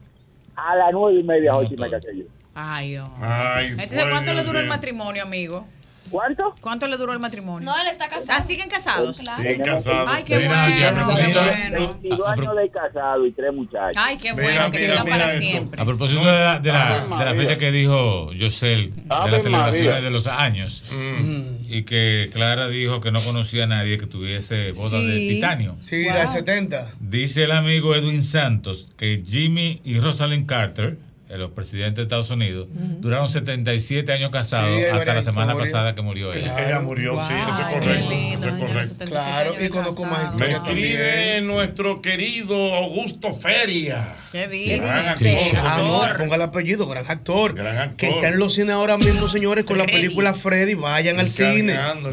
a las nueve y media, ocho y me casé yo. Ay, Dios. Ay, Entonces, ¿cuánto le duró el matrimonio, amigo? ¿Cuánto? ¿Cuánto le duró el matrimonio? No, él está casado. Ah, ¿siguen casados? Claro. Sí, casado. Ay, qué Mira, ya me bueno, bueno. 22 años de casado y tres muchachos. Ay, qué Mira, bueno, que mira, sigan mira para esto. siempre. A propósito de la, de la, de la fecha que dijo Yosel, de las celebraciones de los años, Mm. y que Clara dijo que no conocía a nadie que tuviese boda de titanio. Sí, la de 70. Dice el amigo Edwin Santos que Jimmy y Rosalind Carter, los presidentes de Estados Unidos, duraron 77 años casados Sí, hasta la semana pasada que murió ella. Ella murió, sí, eso es correcto. lindo, Eso es correcto. 77 Claro, y conozco más. Me escribe nuestro querido Augusto Feria. ¿Qué Gran dice? actor. Ah, no, Actor. ponga el apellido, gran actor. Gran actor. Que está en los cines ahora mismo, señores, con la película Freddy. Vayan al cine. Encarnando,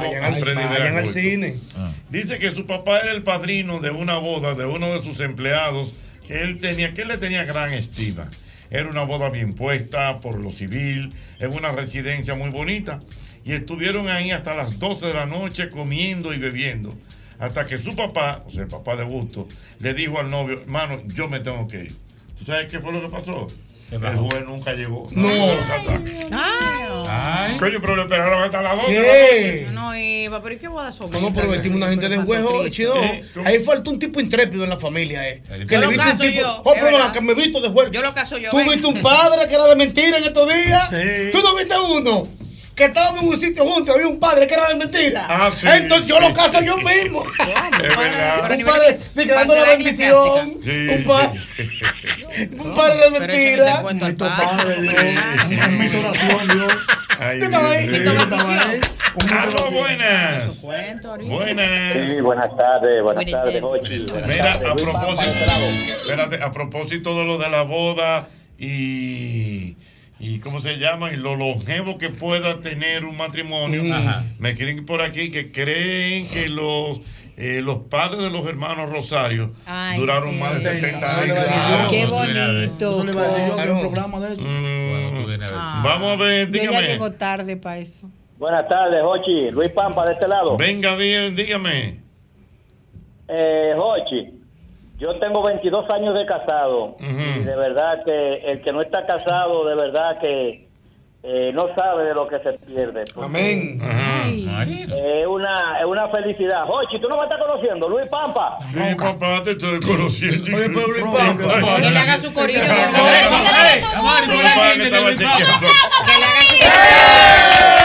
Vayan, al, Freddy vayan al Veracruz. cine. Ah. Dice que su papá era el padrino de una boda de uno de sus empleados que él tenía, que él le tenía gran estima. Era una boda bien puesta por lo civil, en una residencia muy bonita. Y estuvieron ahí hasta las 12 de la noche comiendo y bebiendo. Hasta que su papá, o sea, el papá de Gusto, le dijo al novio, hermano, yo me tengo que ir. ¿Tú sabes qué fue lo que pasó? ¿Qué El juez nunca llegó. No. Ay. Coño, pero le esperaron hasta las 12 de la ¿Qué? noche. No, no iba, pero ¿y qué boda son? No, no, pero metimos una gente de juego, chino. Ahí falta un tipo intrépido en la familia, eh. Que Yo le lo viste un tipo. yo, Oh, pero que me visto de juego. Yo lo caso yo. Tú ven. viste un padre que era de mentira en estos días. Tú no viste uno. Que estábamos en un sitio juntos, había un padre que era de mentira. Ah, sí, Entonces yo sí. lo caso yo mismo. Es verdad. un padre de que dando la bendición. Sí, Un, pa- sí. un padre de mentira. Ay, ¿Qué estaba ahí? Dios ¿Qué mío. estaba ahí? Aló, buenas. Buenas. Sí, buenas tardes, buenas tardes, Jochi. Mira, a propósito, espérate, a propósito de lo de la boda y, y ¿cómo se llama? Y lo longevo que pueda tener un matrimonio, Ajá. me escriben por aquí que creen que los eh, los padres de los hermanos Rosario Ay, duraron sí. más de 70 años. Claro, Qué bonito. Eso le iba a decir yo, que hay un programa de eso. Mm. Ah. Vamos a ver, Yo ya dígame. llego tarde para eso. Buenas tardes, Jochi. Luis Pampa, de este lado. Venga, dí- dígame. Eh, Jochi, yo tengo 22 años de casado Ujú. y de verdad que el que no está casado, de verdad que eh, no sabe de lo que se pierde. Amén. Es una, es una felicidad. Jochi, tú no me estás conociendo, Luis Pampa. Sí, papá, te estoy conociendo. Oye, pero Luis Pampa. Que le haga su corillo. Que le haga su ey, ey.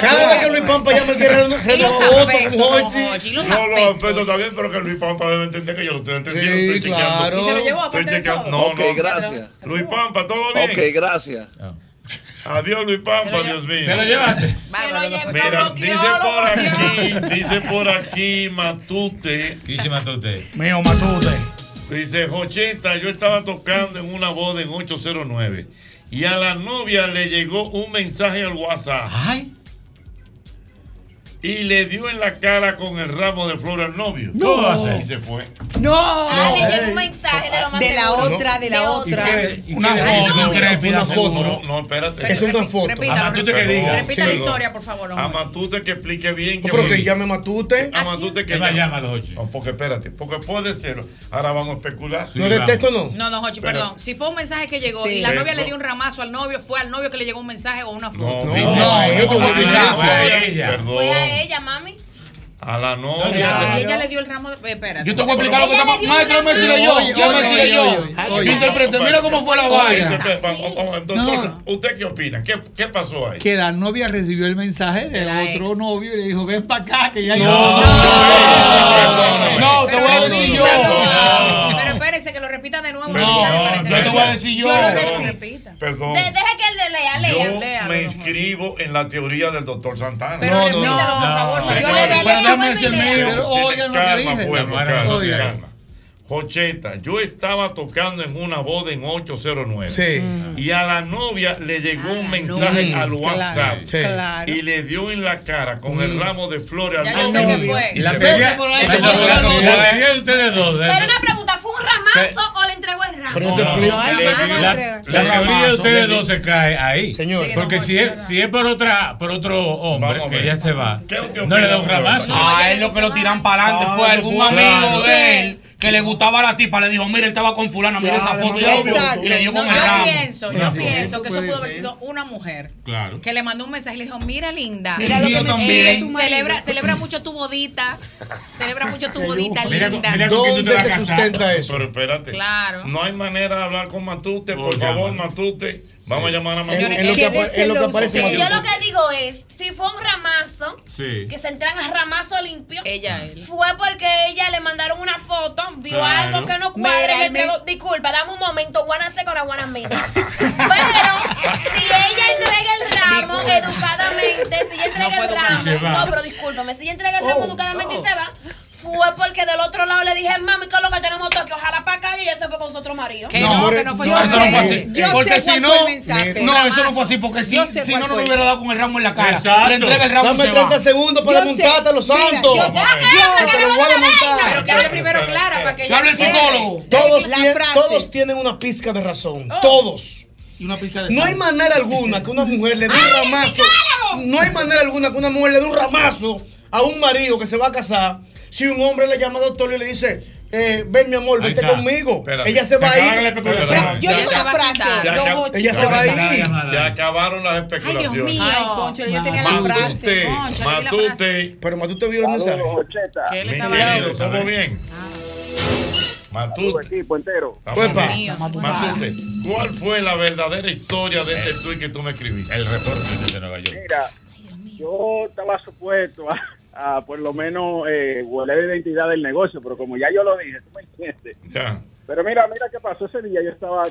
Cada vez que Luis Pampa llama el guerrero, Y los renovó voto afectos, con don Jochi. Jochi, los No, afectos. afectos también, pero que Luis Pampa debe entender que yo lo estoy entendiendo. Sí, estoy chequeando. claro. ¿Y se lo llevó? No, Ok, no. gracias. Luis Pampa, ¿todo bien? Ok, gracias. Adiós, Luis Pampa, Dios ¿Te lo mío. llevaste? Que lo pues. Mira, Lo dice lo por aquí, dice por aquí Matute, Kishi Matute. Mío, Matute. dice Jocheta, yo estaba tocando en una boda en 809 y a la novia le llegó un mensaje al WhatsApp Ay. Y le dio en la cara con el ramo de flor al novio. No. Y se fue. No. Ah, le llegó un mensaje de lo más De la seguro. otra, de la otra. Una foto intrépida, Una foto. seguro. No, no, espérate. Es una foto. Repítalo, que diga. Repita la historia, por favor. A. Matute que explique bien. Yo creo que llame Matute. A Matute que ¿Qué más llame. los ocho? Porque espérate, porque puede ser. Ahora vamos a especular. Sí. ¿No es de texto no? No, no, Jochi, Pero- perdón. Si fue un mensaje que llegó Sí. y la Pero- novia le dio un ramazo al novio, fue al novio que le llegó un mensaje o una foto. No, No, que ella, mami. A la Y novia. ella le dio el ramo de. eh, Espérate. Yo te voy a explicar lo que dio Maestro, me decirle yo. Yo me oye, yo. oye. Interprete, mira cómo fue la vaina. Doctor, No. ¿usted qué opina? ¿Qué, qué pasó ahí? Que la novia recibió el mensaje De del otro novio y le dijo, ven para acá, que ya No, yo. No, te voy a decir yo. No, Yo te voy a decir yo. Yo lo Perdón, repita. Perdón. De- deja que él le lea, lea, Yo lea. me inscribo en la teoría del doctor Santana. Pero No, no, no. por favor. No. Yo le voy a calma, dije. pueblo, Calma. Jocheta, yo estaba tocando en una boda en 809 Sí. y a la novia le llegó A un mensaje novia. al WhatsApp Claro, Sí. claro. y le dio en la cara con el ramo de flores al novio. Y La la teoría de ustedes dos. Pero una pregunta, ¿fue un ramazo Pero No, te explico. La, teoría de ustedes dos se cae ahí. Señor. Sí, Porque si es, si es por, otra, por otro hombre que ya se va, ¿Qué usted no le da un ramazo. A él lo que lo tiran para adelante Ah, fue algún amigo de él que le gustaba a la tipa. Le dijo, mira, él estaba con fulano, mira esa foto. Y le dio con yo el ramo. pienso, yo pienso que eso pudo haber sido una mujer Claro. que le mandó un mensaje y le dijo, mira linda, Mira lo que Yo me marido. celebra, celebra mucho tu bodita, celebra mucho tu bodita linda. mira ¿Dónde se sustenta eso? Pero espérate. Claro. No hay manera de hablar con Matute. Por favor. Matute. Vamos a llamar a Es Señores, Matute. es lo que apa- Quédese es lo que los aparece en ustedes. Yo lo que digo es, si fue un ramazo, Sí. que se entregan a ramazo limpio, Ella, él. fue porque ella le mandaron una foto, vio Claro. algo que no cuadra Mira, me- disculpa, dame un momento, second or wanna minute. Pero, si ella entrega el ramo Disculpa. educadamente, si ella entrega No el ramo, no, pero discúlpame, si ella entrega el ramo Oh, educadamente no. y se va, fue porque del otro lado le dije, mami, que es lo que tenemos toque, ojalá para acá y ella se fue con su otro marido. Que No, que no fue yo Eso no fue así. yo Porque sé si no, no, eso no fue así. Porque si, si no, no le hubiera dado con el ramo en la cara. Exacto. Le entrega el ramo y Dame se 30 va. segundos para montarte los santos. yo- Yo te lo voy a desmontar. Pero que hable primero Clara para que Que ella hable el psicólogo. Todos, tienen una pizca de razón. Oh. Todos. Y una pizca de No hay manera alguna que una mujer le dé un ¡Ay, el ramazo. No hay manera alguna que una mujer le dé un ramazo a un marido que se va a casar si un hombre le llama doctor y le dice, eh, ven mi amor, vete conmigo. Espérate. Ella se va a ir. Yo digo una frase. Ella se va a ir. Se acabaron las especulaciones. Ay, concho, yo tenía la frase. Matute, Matute. Pero Matute vio el mensaje. ¿Qué Mi querido, ¿Estamos bien? Matute. equipo entero. Estamos Uepa. bien. Matute, ¿cuál fue la verdadera historia de este tuit que tú me escribiste? El reporte de Nueva York. Mira, yo estaba supuesto a, a por lo menos eh, guardar la identidad del negocio, pero como ya yo lo dije, tú me entiendes. Ya. Pero mira, mira qué pasó ese día. Yo estaba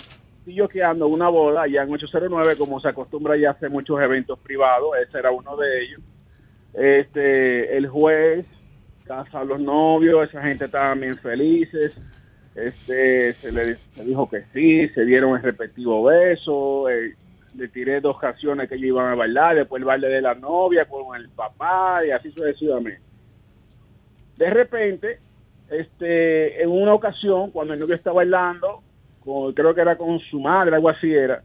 pilloqueando una boda allá en 809, como se acostumbra ya hacer muchos eventos privados. Ese era uno de ellos. Este, el juez, casa a los novios, esa gente estaban bien felices. Este, se le se dijo que sí, se dieron el respectivo beso. eh, le tiré dos canciones que ellos iban a bailar, después el baile de la novia con el papá y así sucesivamente. De repente, este, en una ocasión, cuando el novio está bailando, con- creo que era con su madre, algo así era,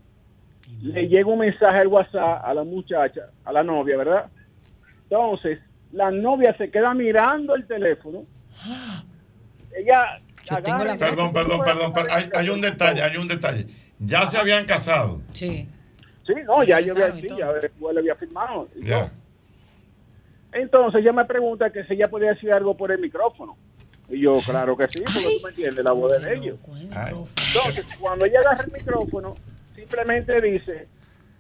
le llega un mensaje al WhatsApp a la muchacha, a la novia, ¿verdad? Entonces, la novia se queda mirando el teléfono. Ella agarra y- Perdón, perdón, perdón. per- Hay, hay un detalle, hay un detalle. Ya se habían casado. Sí. Sí, no, ya yo había, sí, ya después le había firmado. Ya. Entonces ella me pregunta que si ella podía decir algo por el micrófono. Y yo, claro que sí, porque tú me entiendes, la voz de ellos. Entonces, cuando ella agarra el micrófono, simplemente dice,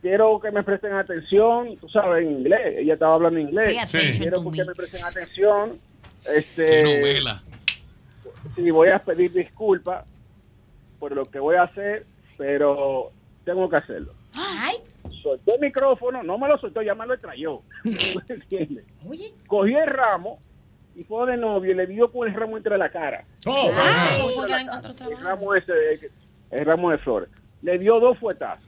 quiero que me presten atención, tú sabes, en inglés. Ella estaba hablando inglés. Quiero que me. presten atención. Este. Sí, voy a pedir disculpas por lo que voy a hacer, pero tengo que hacerlo. Ay, Soltó el micrófono, no me lo soltó, ya me lo extrayó. Cogió el ramo y fue de novio y le dio con el ramo entre la cara. Oh, la cara. el ramo ese, de- el ramo de flores. Le dio dos fuetazos.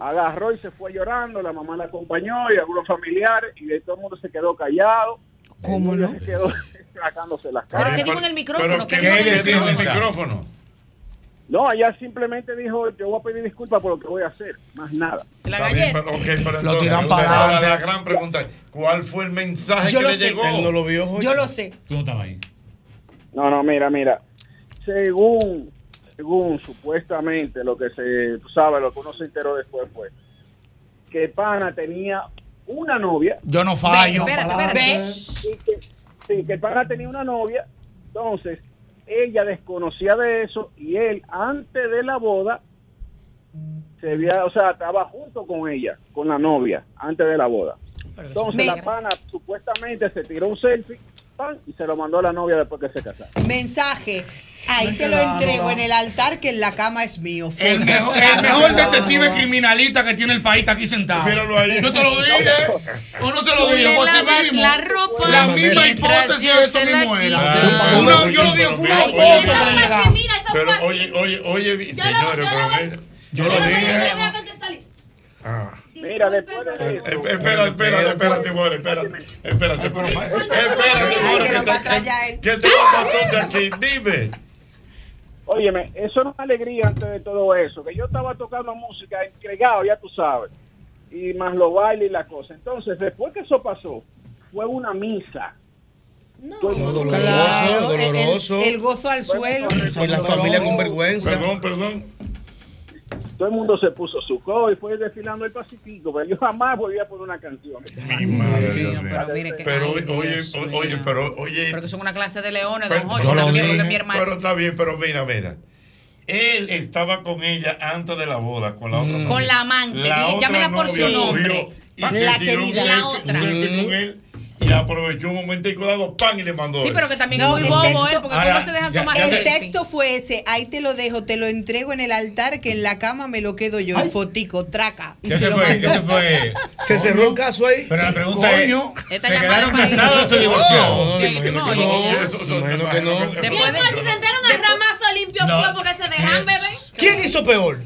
Agarró y se fue llorando, la mamá la acompañó y algunos familiares y de todo el mundo se quedó callado. ¿Cómo no? Se quedó sacándose las ¿Pero caras. qué dijo en el micrófono? ¿Pero ¿Qué qué dijo en el le dijo en el micrófono? No, ella simplemente dijo, yo voy a pedir disculpas por lo que voy a hacer, más nada. Está bien, pero, ok, pero Lo entonces, tiran la- para la, adelante. la gran pregunta es, ¿cuál fue el mensaje Yo que le sé. llegó? Él no lo vio, Yo lo sé. Tú no estabas ahí. No, no, mira, mira. Según, según supuestamente lo que se, tú sabes, lo que uno se enteró después fue que Pana tenía una novia. Yo no fallo. Espérate, espérate. Y que, sí, que el Pana tenía una novia. Entonces, ella desconocía de eso y él, antes de la boda, se había, o sea, estaba junto con ella, con la novia, antes de la boda. Entonces, la Pana supuestamente se tiró un selfie pan, y se lo mandó a la novia después que se casaron. Mensaje. Ahí te lo entrego en el altar que en la cama es mío. El mejor, el mejor detective criminalista que tiene el país está aquí sentado. Míralo ahí. No te lo dije. O no te lo dije. le Pues sí mismo. la ropa La misma hipótesis de eso mismo era. Uno- yo lo dije, fue una foto Pero oye, oye, oye, señores, yo lo dije. Ah. Mira, después de eso. Eh, Espera, espérate, espérate, more, espérate. Espérate, pero, espérate, ¿Qué te va a aquí? Dime. Óyeme, eso era una alegría antes de todo eso, que yo estaba tocando música entregado, ya tú sabes, y más los bailes y la cosa. Entonces, después que eso pasó, fue una misa. Todo el mundo- Doloroso, doloroso. El gozo al suelo. Y la familia con vergüenza. Perdón, perdón. Todo el mundo se puso su co y fue desfilando el Pacífico, pero yo jamás volví a poner una canción. Mi madre, Dios mío. Pero mire que- Pero ay, oye, Dios oye, mío. oye, pero oye, Pero que son una clase de leones, Pero- don Jorge, dije, porque mi hermano. Pero está bien, pero mira, mira. Él estaba con ella antes de la boda, con la otra novia. Con la amante, llámela por su nombre. cogió y La querida. La otra. selfie con él y aprovechó un momentico dado, pan y le mandó. Sí, pero que también No, es el muy bobo, texto- ¿eh? Porque cómo se deja tomar El selfie. texto fue ese, ahí te lo dejo, te lo entrego en el altar que en la cama me lo quedo yo, el fotico, traca. Y ¿Qué se se lo fue? mandó. ¿Qué se fue? Se cerró el caso ahí. Pero la pregunta Coño. es, ¿se quedaron casados o se divorciaron? No, imagino que no. Imagino que no. El si se enteraron el ramazo limpio No. fue porque se dejan beber. ¿Quién hizo peor?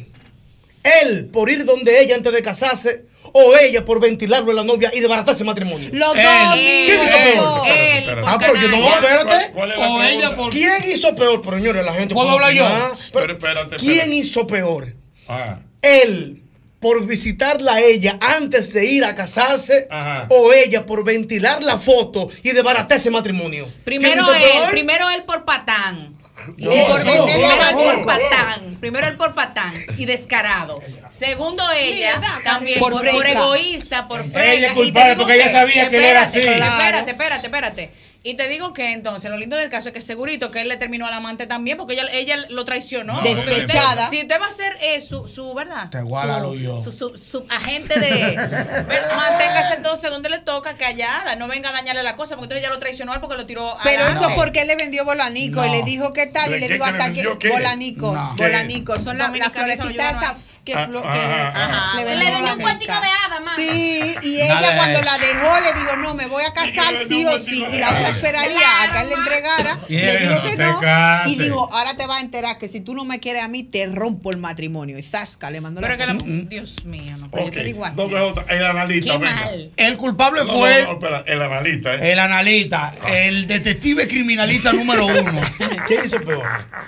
¿Él por ir donde ella antes de casarse o ella por ventilarlo a la novia y desbaratarse el matrimonio? Los Él. dos, ¿Quién hizo peor? Él, Ah, pero yo no, espérate. ¿Cuál- cuál es la O ella pregunta? por. ¿Quién hizo peor? Pero señores, la gente ¿Puedo puede hablar yo? Pero espérate, ¿Quién espérate. hizo peor? Ah, ¿Él por visitarla a ella antes de ir a casarse Ajá. o ella por ventilar la foto y desbaratar ese matrimonio? ¿Quién Primero él, primero él por patán. Y por meterle abanico. por patán. Primero el por patán y descarado. Segundo ella, también Por por, por egoísta, por freca. Ella es Y te culpable porque ella sabía que él era espérate, así. Espérate, espérate, espérate. Y te digo que entonces lo lindo del caso es que segurito que él le terminó al amante también porque ella, ella lo traicionó. No, Porque si usted- Despechada. Si usted va a ser eh, su, su, ¿verdad? Te igualalo su, yo. Su, su- su agente de... manténgase entonces donde le toca, callada. No venga a dañarle la cosa porque entonces ella lo traicionó a él porque lo tiró a Pero la- eso porque él le vendió bolanico y No. le dijo qué tal y ¿De le le hasta que bolanico, No. bolanico, son las la florecitas esas que, Ah, flo- ajá, que ajá. le Le vendió vendió un cuentico de hada, mano. Sí, y ella cuando la dejó le dijo, no, me voy a casar sí o sí. Y la otra esperaría a que él le entregara. Le dijo no que no. Y dijo, ahora te vas a enterar que si tú no me quieres a mí, te rompo el matrimonio. Y Zasca le mandó Pero la que la... foto. Dios mío, no. Pero Ok, yo te digo a ti. doble J, el analista, Qué venga. mal. El culpable No, fue no, no, espera, el analista, ¿eh? el analista, el detective criminalista número uno. ¿Quién hizo peor?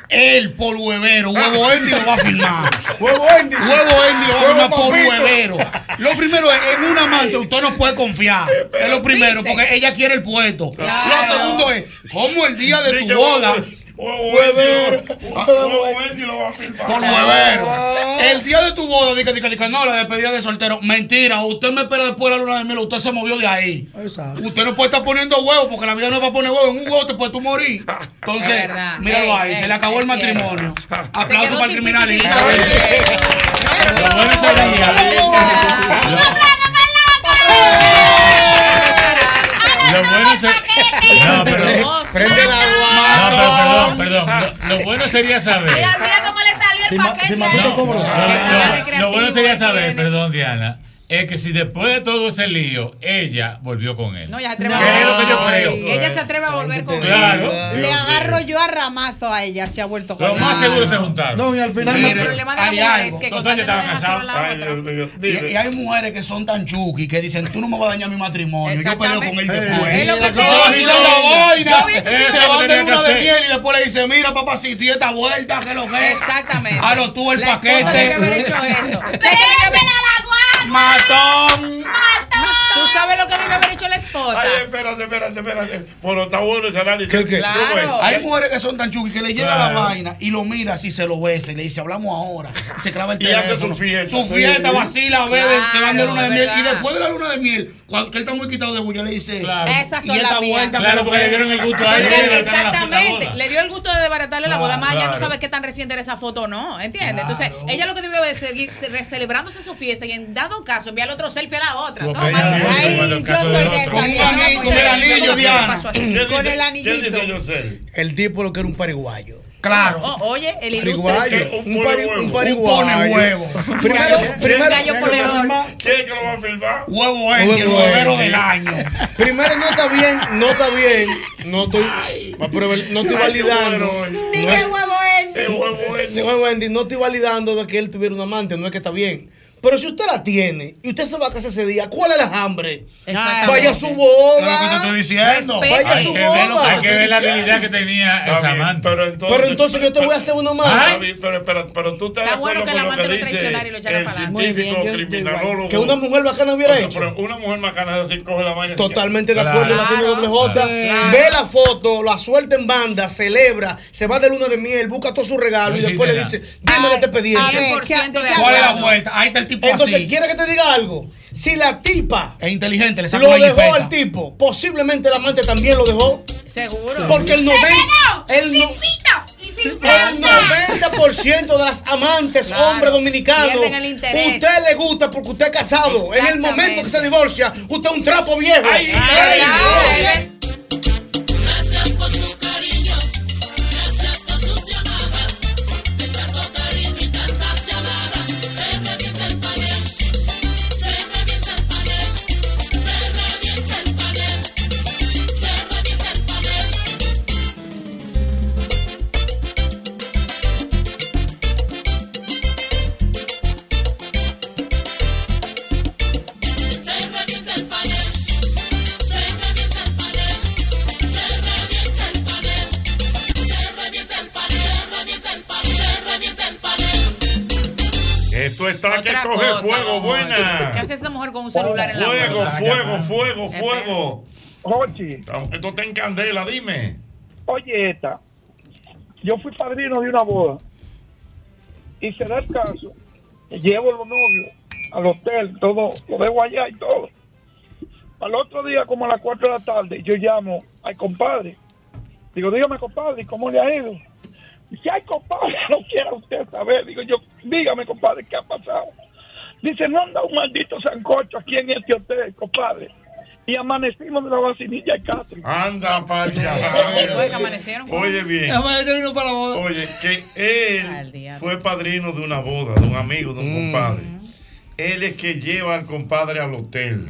Él, por huevero. Huevo Endy lo va a firmar. Huevo Endy. Huevo lo va a Huevo firmar por papito. huevero. Lo primero es, en una amante usted no puede confiar. Es lo primero, porque ella quiere el puesto. Claro. Lo segundo es, como el día de tu boda, Huevero. Huevo va a por huevero. El día de tu boda, dice, dice, dice, no, la despedida de soltero. Mentira, usted me espera después de la luna de miel, usted se movió de ahí. Usted no puede estar poniendo huevos, porque la vida no es para poner huevos. En un huevo te puedes tú morir. Entonces, Es verdad. míralo ahí, se le acabó el matrimonio. Aplauso para el criminalista. Bueno sería. Lo bueno sería. No, pero. Prende la No, pero perdón, perdón. Lo, lo bueno sería saber. Mira, mira cómo le salió el paquete. No, ahí. no, no, Ese lo- lo bueno sería saber, perdón, Diana, es que si después de todo ese lío, ella volvió con él. No, ella se atreve ¿Qué es lo que yo creo? Ella se atreve a volver con Claro. Le agarro yo a ramazo a ella, se ha vuelto con Lo él. más seguro se juntaron. No, y al final. Mire, El problema de la hay mujer algo. es que Total, con yo tal estaba de dejar casado. sola a la Ay, otra. Dios mío. Y, y hay mujeres que son tan chuki que dicen, tú no me vas a dañar mi matrimonio. Yo peleo con él después. Es lo que se van de luna de miel y después le dice, mira papacito, y esta vuelta, que lo que es. Exactamente. Halo tú el esposa tiene que haber paquete. hecho eso. La matong. Tú sabes lo que debe haber hecho la esposa. Ay, espérate, espérate, espérate. Pero está bueno ese análisis. ¿Qué, qué? Claro. Rubén, Hay mujeres que son tan chuki que le llega Claro. la vaina y lo mira así, se lo besa y le dice, hablamos ahora. Se clava el Y hace teléfono. su fiesta. Su fiesta, Sí. vacila, bebe, se van de luna de miel. Y después de la luna de miel, cuando que él está muy quitado de bulla, le dice, Claro. Esas y son esta las mías. vuelta, Claro, porque le dieron el gusto a ella. Exactamente, le dio el gusto de desbaratarle la boda, más ella no sabe qué tan reciente era esa foto o no, ¿entiendes? Entonces, ella lo que debió es seguir ce- celebrándose su fiesta y en dado caso enviarle otro selfie a la otra. Ay, el yo soy de esa. Con puedo con el anillo, Diana. Con el anillito. El tipo lo que era un pariguayo. Claro. Oh, oye, el Pariguayo. Un Un, pari, pone un huevo. pariguayo. Un pone huevo. Primero, primero. ¿Quién es que lo va a filmar? Huevo Endy, el huevero del año. primero no está bien, no está bien. No estoy, va a probar- no estoy validando. No Dije es- huevo Endy. El huevo es- Wendy, no estoy validando de que él tuviera un amante, no es que está bien. Pero si usted la tiene y usted se va a casar ese día, ¿cuál es el hambre? Vaya a su Es lo que te boda. estoy diciendo. Vaya a su que ver, hay boda. que ver la habilidad que tenía esa bien, amante. Pero entonces, Pero entonces yo te voy a hacer uno más. Pero, pero, pero tú estás Está bueno que lo amante que lo traicionara y lo echara para adelante. Que una mujer bacana hubiera O sea, hecho. pero una mujer bacana es así, coge la vaina. Totalmente de Claro. acuerdo, la tiene doble J. Ve la foto, la suelta en banda, celebra, se va de luna de miel, busca todo su regalo y después le dice, dime este A expediente. ver, ¿qué- 100% ¿de de qué ¿Cuál es la vuelta? Ahí está el tipo Entonces, así. ¿quiere que te diga algo? Si la tipa Es inteligente, le lo dejó jipeta. al tipo, posiblemente el amante también lo dejó. Seguro. Porque el 90%, el, no- Limpito. el 90% de las amantes, Claro. hombres dominicanos, usted le gusta porque usted es casado. En el momento que se divorcia, usted es un trapo viejo. Ay, Ay, ay, cosa, fuego, amor. buena. ¿Qué hace esa mujer con un celular en la Fuego, mano? fuego, fuego, Espera. fuego. Jochi, Esto está en candela, dime. oye esta. yo fui padrino de una boda y se da el caso, llevo los novios al hotel, todo, lo dejo allá y todo. Al otro día, como a las 4 de la tarde, yo llamo al compadre. Digo, dígame, compadre, ¿cómo le ha ido? Dice, ay, compadre, no quiera usted saber. Digo yo, dígame, compadre, ¿qué ha pasado? Dice, no anda un maldito sancocho aquí en este hotel, compadre. Y amanecimos de la vacinilla de Castro. Anda para allá. Fue que amanecieron. Oye bien. Amanecieron para la boda. Oye, que él fue padrino de una boda, de un amigo, de un compadre. Él es que lleva al compadre al hotel.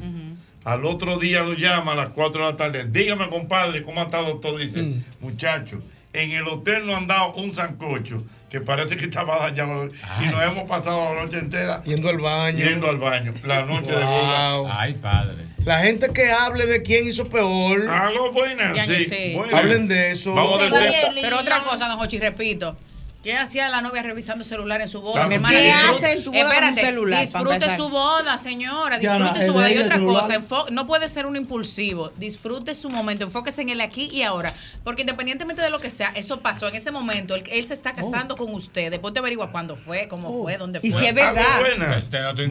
Al otro día lo llama a las 4 de la tarde. Dígame, compadre, ¿cómo ha estado todo? Dice, muchacho, en el hotel nos han dado un sancocho que parece que estaba dañado. Y nos hemos pasado la noche entera Yendo al baño. yendo al baño. La noche de Wow. boda. Ay, padre. La gente que hable de quién hizo peor. Algo buenas, Ya, sí. sí. buenas. Hablen de eso. Vamos tema. Pero otra cosa, don Jochi, repito. ¿Qué hacía la novia revisando celular en su boda? Claro, Mi hermana, ¿qué disfrute- hace en tu boda con Espérate, celular, disfrute su boda, señora. Diana, Disfrute es su boda. Y el otra cosa, enfo- no puede ser un impulsivo. Disfrute su momento. Enfóquese en el aquí y ahora. Porque independientemente de lo que sea, eso pasó en ese momento. Él, él se está casando con usted. Después te averigua cuándo fue, cómo fue, dónde fue. Y si es verdad. Algo buenas. Este no estoy.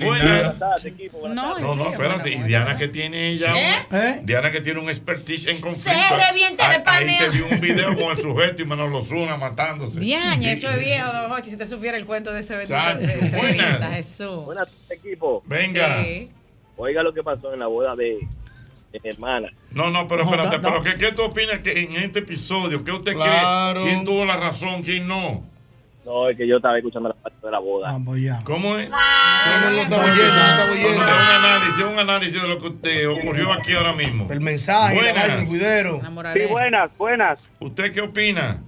No, No, espérate. Y Diana que tiene ella. ¿Eh? ¿Eh? Diana que tiene un expertise en conflicto. Se revienta de paneo. Ahí te vi un video con el sujeto y Manolo Zuna matándose. Diañe, eso es viejo, don Jochi. Si te supiera el cuento de ese de entrevista, buenas. Jesús. Buenas equipo. Venga. Sí. Oiga lo que pasó en la boda de, de mi hermana. No, no, pero No, espérate, pero ¿qué, ¿qué tú opinas que en este episodio? ¿Qué usted Claro. cree? ¿Quién tuvo la razón? ¿Quién no? No, es que yo estaba escuchando la parte de la boda. Vamos ya. ¿Cómo es? No, no, no estaba oyendo, un análisis, un análisis de lo que usted ocurrió aquí ahora mismo. El mensaje, Buenas. el. La moraleja. buenas, buenas. ¿Usted qué opina?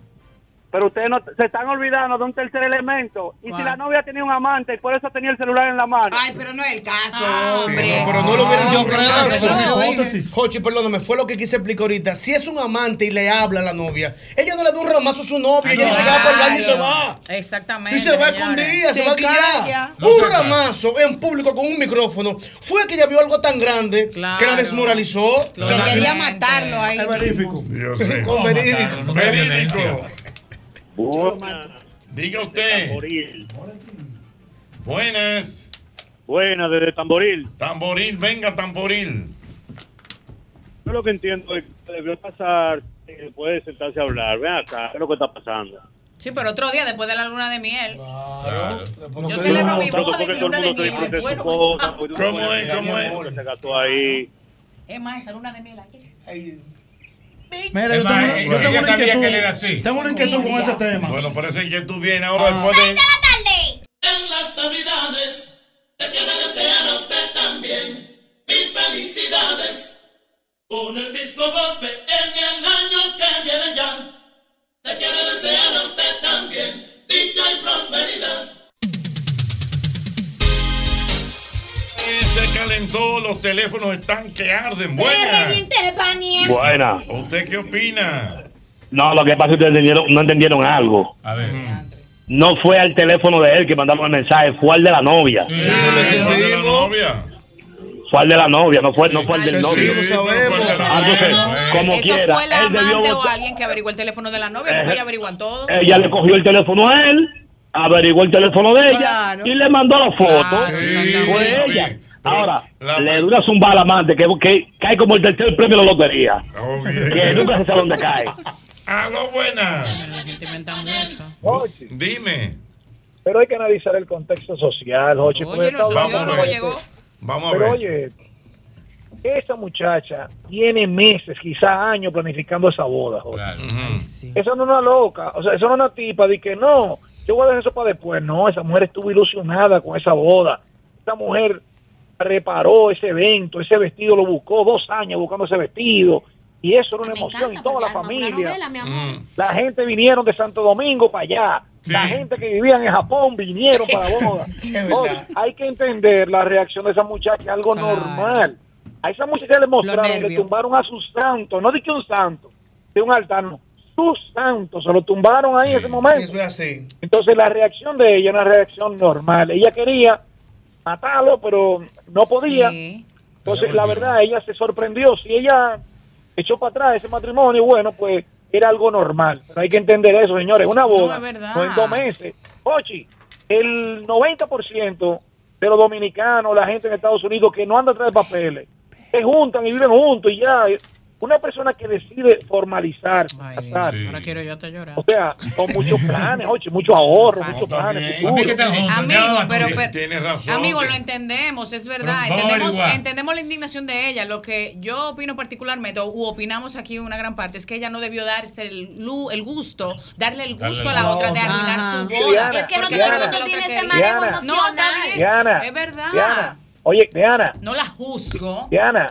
Pero ustedes no, se están olvidando de un tercer elemento. Y ¿Cuál? si la novia tenía un amante y por eso tenía el celular en la mano. Ay, pero no es el caso, Ah, hombre. No, pero no lo hubiera dado Yo que Hipótesis. Jochi, perdóname, fue lo que quise explicar ahorita. Si es un amante y le habla a la novia, ella no le da un ramazo a su novia, ella dice que va por el baño y se va. Exactamente. Y se va escondida, se, Se va a guiar. No un se ramazo en público con un micrófono. Fue que ella vio algo tan grande Claro. que la desmoralizó. Que quería matarlo ahí. Es verífico. Dios mío. Con verídico. No Verídico. Diga usted. Tamboril. Buenas. Buenas, desde Tamboril. Tamboril, venga, tamboril. Yo lo que entiendo es que debió pasar y después de sentarse a hablar. Ven acá, ¿qué es lo que está pasando? Sí, pero otro día después de la luna de miel. Claro. Yo celebro mi Pero boda porque de luna de miel. disfrute Después su no- boda. pues, ¿Cómo es? ¿Cómo es? Se casó ahí. Es más, esa luna de miel aquí. Mira, yo tengo, ella yo tengo una sabía inquietud. que él era así. Tengo una inquietud con ese tema. Bueno, parece que tú vienes ahora Ah. después de. tarde! En las navidades te quiero desear a usted también mil felicidades. Con el mismo golpe en el año que viene ya. Te quiero desear a usted también dicha y prosperidad. Se calentó, los teléfonos están que arden. Paneo. Buenas. ¿Usted qué opina? No, lo que pasa es que entendieron- no entendieron algo. A ver. No fue al teléfono de él que mandamos el mensaje, fue al de la novia. ¿Cuál de la novia? Fue al de la novia, no fue, no fue al del Sí, novio. entonces, como Eso quiera, fue el amante o alguien que averiguó el teléfono de la novia, porque Eh, ellos averiguan todo. Ella le cogió el teléfono a él, averiguó el teléfono de ella Claro. y le mandó la foto. Claro, fue ella. Ahora, la- le dura zumba al amante que, que cae como el tercer premio de la lotería. Oh, Que nunca se sabe dónde cae. Aló. Jochi, Dime. pero hay que analizar el contexto social, Jochi. porque Oye, Vamos a llegó. Vamos a Pero ver. oye, esa muchacha tiene meses, quizá años planificando esa boda. Jochi. Claro. Esa no es una loca, o sea, esa no es una tipa de que no, yo voy a dejar eso para después. No, esa mujer estuvo ilusionada con esa boda. Esa mujer reparó ese evento, ese vestido lo buscó dos años buscando ese vestido. Y eso era una Me emoción encanta, y toda la familia. novela, mi amor. Mm. La gente vinieron de Santo Domingo para allá. Sí. La gente que vivían en Japón vinieron para la boda. Hay que entender la reacción de esa muchacha, algo Claro. normal. A esa muchacha le mostraron, le tumbaron a su santo, no de que un santo, de un altar, no. Su santo, se lo tumbaron ahí en ese momento. Eso es así. Entonces la reacción de ella era una reacción normal. Ella quería matarlo, pero no podía. Sí. Entonces, la verdad, ella se sorprendió. Si ella echó para atrás ese matrimonio, bueno, pues era algo normal. Pero hay que entender eso, señores. Una boda, No, es verdad. no en dos meses. Ochi, el 90% de los dominicanos, la gente en Estados Unidos que no anda atrás de papeles, se juntan y viven juntos y ya. Una persona que decide formalizar, casar, Ahora quiero yo hasta llorar. o sea, con muchos planes, oye, muchos ahorros, muchos planes. Amigo, pero, pero- Tienes razón. Amigo, lo entendemos, es verdad. Entendemos, entendemos la indignación de ella. Lo que yo opino particularmente, o opinamos aquí una gran parte, es que ella no debió darse el, lu- el gusto, darle el gusto a la otra de arruinar su boda. Es que no todo el mundo tiene ese manejo Diana. emocional. No, Es verdad. Diana, oye, Diana, No la juzgo. Diana,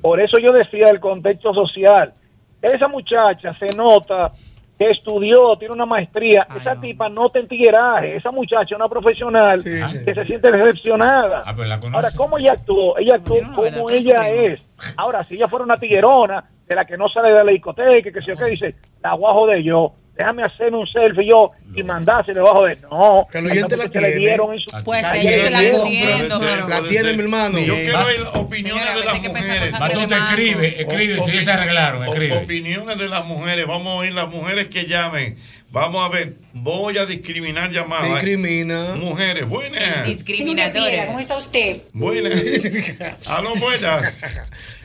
por eso yo decía el contexto social. Esa muchacha se nota que estudió, tiene una maestría. esa tipa no te entigueraje. Esa muchacha es una profesional que se siente decepcionada. Ah, pero la conoce. Ahora, ¿cómo ella actuó? Ella actuó como ella es. Ahora, si ella fuera una tiguerona, de la que no sale de la discoteca, que si yo qué dice, la voy a joder yo. Déjame hacerme un selfie yo y mandárselo bajo de no. Que el oyente la muchacha le tiene. dieron en su Pues la ella se la tiene, mi hermano. Yo quiero oír opiniones de las mujeres. Matute, escribe, escribe, si se arreglaron, escribe. Opiniones de las mujeres. Vamos a oír las mujeres que llamen. Vamos a ver. Voy a discriminar llamadas. Discrimina. Mujeres, buenas. Discriminadora. ¿Cómo está usted? Buenas. Aló, buenas.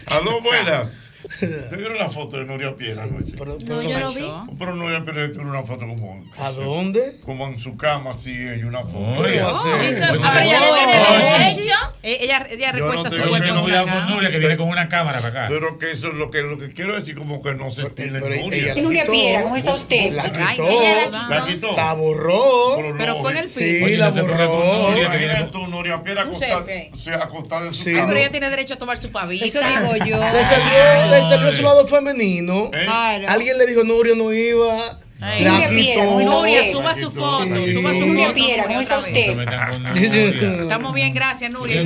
Aló, buenas. ¿Te vieron la foto de Nuria Piera anoche? No, yo lo vi. Pero Nuria Piera tiene una foto como... ¿A dónde? Como en su cama, así, ella una foto. Oye, Ah, Oye, pero ella tiene derecho. Eh, Ella, ella Yo no recuesta su tengo cuerpo que en no con cama. Nuria que viene con una cámara para acá. Pero que eso es lo que, lo que quiero decir, como que no se entiende Nuria. Y Nuria Piera, ¿cómo está usted? La quitó. la quitó. La borró. Pero fue en el Sí, piso. la borró. Imagínate tú, Nuria Piera acostada, selfie. o sea, acostada en su Sí, Ay, cama. pero ella tiene derecho a tomar su pavita. Eso digo yo. Le salió, su lado femenino. ¿Eh? Claro. Alguien le dijo Nuria no iba. Ay, La Nuria Piera, ¿cómo está quitó. Nuria, usted? suba su foto, suba su Nuria foto. Piera, ¿cómo está Nuria. Estamos bien, gracias, Nuria.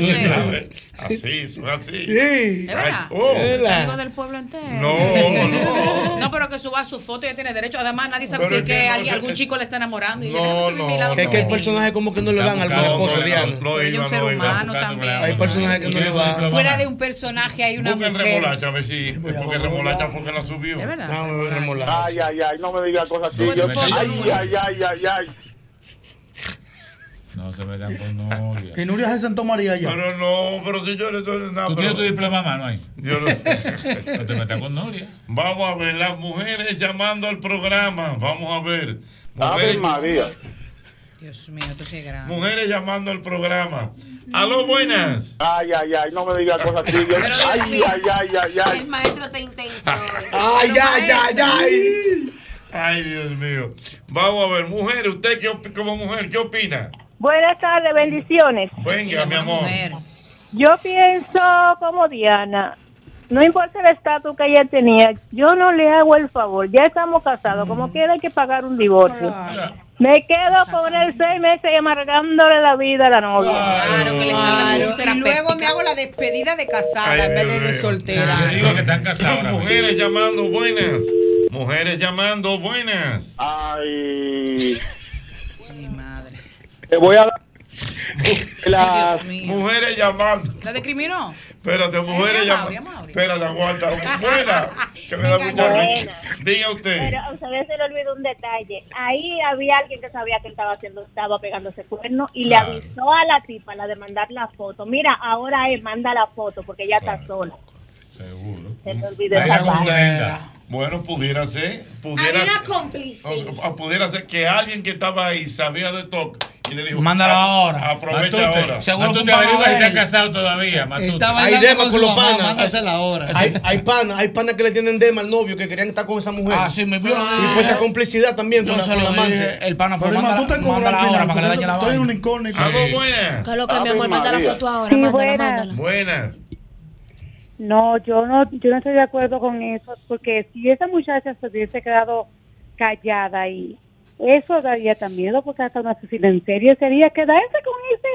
Así, son así. Sí. ¿Es verdad? Ay, oh. Del pueblo entero. No, no. No, pero que suba su foto, ella tiene derecho. Además, nadie sabe Pero si es que que no, algún chico le está enamorando. Y No, no, Es que hay personajes como que no le dan algunas cosas, no, Diana. No, es un ser humano también. Hay personajes que no le van. Fuera de un personaje hay una mujer. remolacha, a ver si. Porque remolacha fue que la subió. Es verdad. Ay, ay, ay, no me digas cosas así. Ay, ay, ay, ay, ay. No se metan con Nuria. Y Nuria se sentó María ya. Pero no, pero si yo le estoy nada. ¿Tú pero- tienes tu diploma a mano ahí? Yo no- No te metas con Nuria. Vamos a ver, las mujeres llamando al programa. Vamos a ver. Ave Mujeres, María. Dios mío, esto sí es grande. mujeres llamando al programa. Aló, buenas. Ay, ay, ay, no me digas cosas Pero, Ay, ay, ay, ay, ay. El maestro te intentó. Ay, ay, ay, ay. Ay, Dios mío. Vamos a ver, mujeres, usted qué como mujer, ¿qué opina? Buenas tardes, bendiciones. Venga, mi amor. Yo pienso como Diana. No importa el estatus que ella tenía, yo no le hago el favor. Ya estamos casados, como quiera hay que pagar un divorcio. Me quedo con él seis meses y amargándole la vida a la novia. Claro, que le Claro, y luego me hago la despedida de casada Ay, en vez de, de soltera. Yo digo que están casados. ahora mismo. Mujeres llamando buenas. Mujeres llamando buenas. Ay. Te voy a dar. Ay, La... Dios mío. Mujeres llamando. ¿La discriminó? Espérate, mujeres llamando. Espérate, aguanta. Buena. Que me da mucha risa. Diga usted. Pero a ustedes se le olvidó un detalle. Ahí había alguien que sabía que él estaba haciendo, estaba pegándose cuerno y le Claro. avisó a la tipa, la de mandar la foto. Mira, ahora él manda la foto porque ella está sola. Seguro. Se le olvidó esa. Bueno, pudiera ser. Pudiera una ser. cómplice. O- o pudiera ser que alguien que estaba ahí sabía de toque y le dijo: Mándalo "Ah, ahora". Aprovecha Matute, ahora. Seguro un si panadero. está casado todavía. Matute. Está Hay dema con los panas. mándasela ahora. Hay, hay panas, hay panas que le tienen dema al novio que querían estar con esa mujer. Ah, sí, me vio. Y fue esta complicidad también Yo con la, se con lo la amante. dije, el pana fue Pero Irma, tú te mándala, ahora para que le dañe la estoy en vaina. una incógnita. Aló, buenas. ¿Qué es lo que, mi amor? Manda la foto ahora. Mándala, buena. mándala. Buenas. No, yo no, yo no estoy de acuerdo con eso, porque si esa muchacha se hubiese quedado callada y eso daría también miedo, porque hasta una asesina en serio sería quedarse con ese,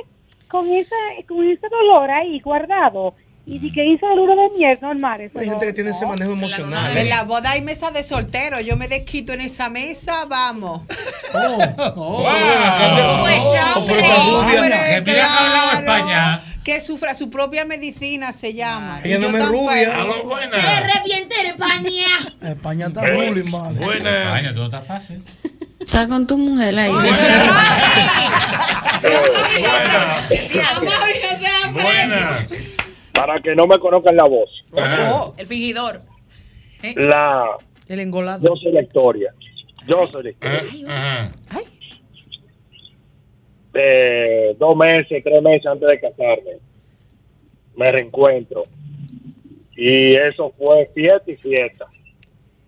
con ese, con ese dolor ahí guardado y si que hizo el luna de miel normal. Eso Hay no, gente que tiene ese no. manejo emocional. En la boda hay mesa de soltero. Yo me desquito en esa mesa, vamos. ¡Wow! Oh, hablaba claro. España. Que sufra su propia medicina se llama. Ella no me rubia. ¡Eh, buenas. reviente, España. España está Eh, ruling, vale. Buenas. España, todo está fácil. Está con tu mujer ahí. Buenas. Para que no me conozcan la voz. El fingidor. La. El engolado. Yo soy la historia. Yo soy la historia. Eh, dos meses, tres meses antes de casarme, me reencuentro. Y eso fue fiesta y fiesta.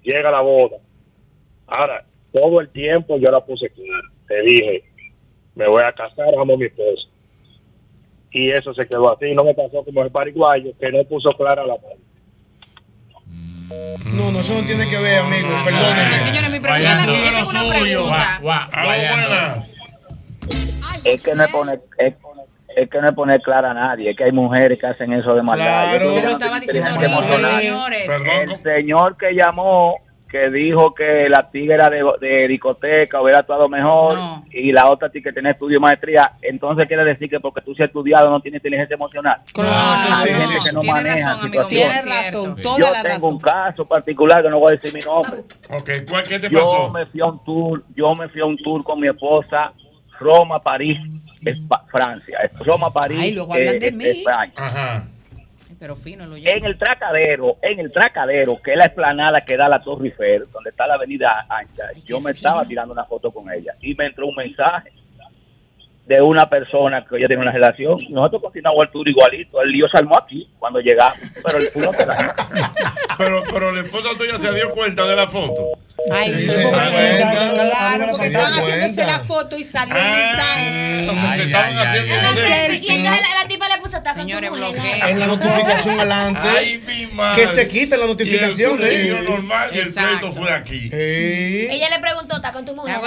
Llega la boda. Ahora, todo el tiempo yo la puse clara. Te dije, me voy a casar, amo a mi esposa. Y eso se quedó así. No me pasó como el pariguayo, que no puso clara la mano. No, no, eso no tiene que ver, amigo. Perdóneme. Señores, mi pregunta es la Vaya, siguiente, lo tengo una suyo. pregunta. Es que no es poner, es, es que no es poner clara a nadie, es que hay mujeres que hacen eso de maldad. Claro. Yo Se lo estaba diciendo ahorita, señores. El señor que llamó, que dijo que la tigre de, de discoteca hubiera actuado mejor y la otra tigre que tenía estudio y maestría, entonces quiere decir que porque tú sí has estudiado no tienes inteligencia emocional. hay gente que no Tiene maneja razón, amigo. situaciones. Tiene razón, Yo la tengo razón. un caso particular que no voy a decir mi nombre. Ok, ¿cuál, ¿qué te Yo pasó? me fui a un tour, yo me fui a un tour con mi esposa, Roma, París, Espa- Francia. Roma, París, Ay, luego hablan eh, de mí. España. Pero fino lo En el Tracadero, en el Tracadero, que es la explanada que da la Torre Eiffel, donde está la avenida ancha, yo me estaba tirando una foto con ella y me entró un mensaje de una persona que ella tiene una relación. Nosotros continuamos el tour igualito. El lío se armó aquí cuando llegamos, pero el no se dañó. Pero, pero la esposa tuya se dio cuenta de la foto. Ay, Sí, sí, claro, porque estaban haciéndose la foto y salió el mensaje. Entonces se estaban haciendo. Y entonces la, tipa le puso está con tu mujer. En la notificación adelante. Ay, mi madre. Que se quite la notificación. Y el eh. normal y el Exacto. pleito fue aquí. Ella le preguntó, ¿está con tu mujer?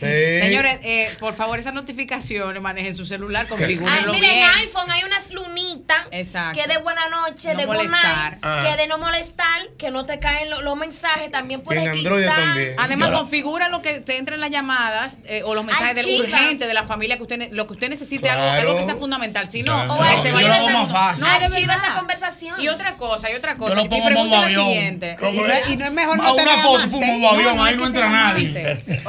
Señores, eh, por favor, esas notificaciones manejen su celular, configúrenlo miren, bien. en iPhone hay unas lunitas Exacto. que de buena noche, No de good molestar. night, Ah. que de no molestar, que no te caen lo- los mensajes, también puedes quitar. También. Además, Yo configura lo que te entren las llamadas eh, o los mensajes del urgente de la familia que usted lo que usted necesite algo, Claro. algo que sea fundamental. Si no, Claro. o No, si yo lo hago hacer- más fácil. No, Archiva esa conversación. Y otra cosa, y otra Yo cosa. lo Mi pongo en pregunta modo es la avión. siguiente. ¿Cómo Y no, es- y no es mejor no A una tener foto, modo avión, no ahí no entra nadie. amante.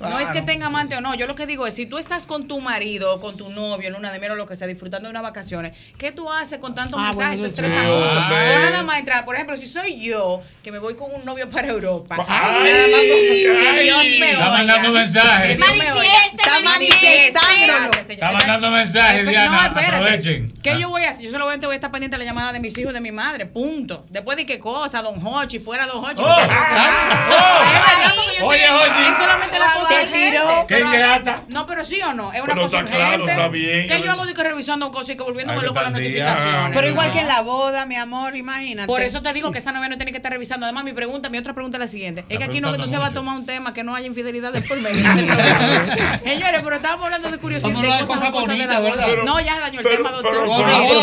No es que tenga amante o no. Yo lo que digo es, si tú estás con tu marido o con tu novio en una de mero lo que sea, disfrutando de unas vacaciones, ¿qué tú haces con tantos Ah, mensajes? bueno, Eso estresa sí. mucho. Ah, O ve. nada más entrar, por ejemplo, si soy yo, que me voy con un novio para Europa. Ay, nada más con- que ay. Dios me Está oiga. mandando mensajes. Está manifestándolo. Está mandando mensajes, Diana. no, espérate. Aprovechen. ¿Qué Ah. yo voy a hacer? Yo solamente voy a estar pendiente de la llamada de mis hijos y de mi madre. Punto. Después de qué cosa, don Hochi, fuera don Hochi. Oh, ah, porque yo Oye, Hochi. Es solamente la cosa Te tiró. Qué ingrata. No, pero sí o no. Es una Pero cosa está claro, urgente. está bien. ¿Qué yo hago de que revisando cosas y que volviéndome que loco las notificaciones? Pero igual No. que en la boda, mi amor, imagínate. Por eso te digo que esa novia no tiene que estar revisando. Además, mi pregunta, mi otra pregunta es la siguiente. Es que aquí no, preguntando no se va a tomar un tema que no haya infidelidad de por medio. Señores, pero estábamos hablando de curiosidad. Vamos a de cosas, bonitas. ¿verdad? No, ya dañó el tema, doctor. No,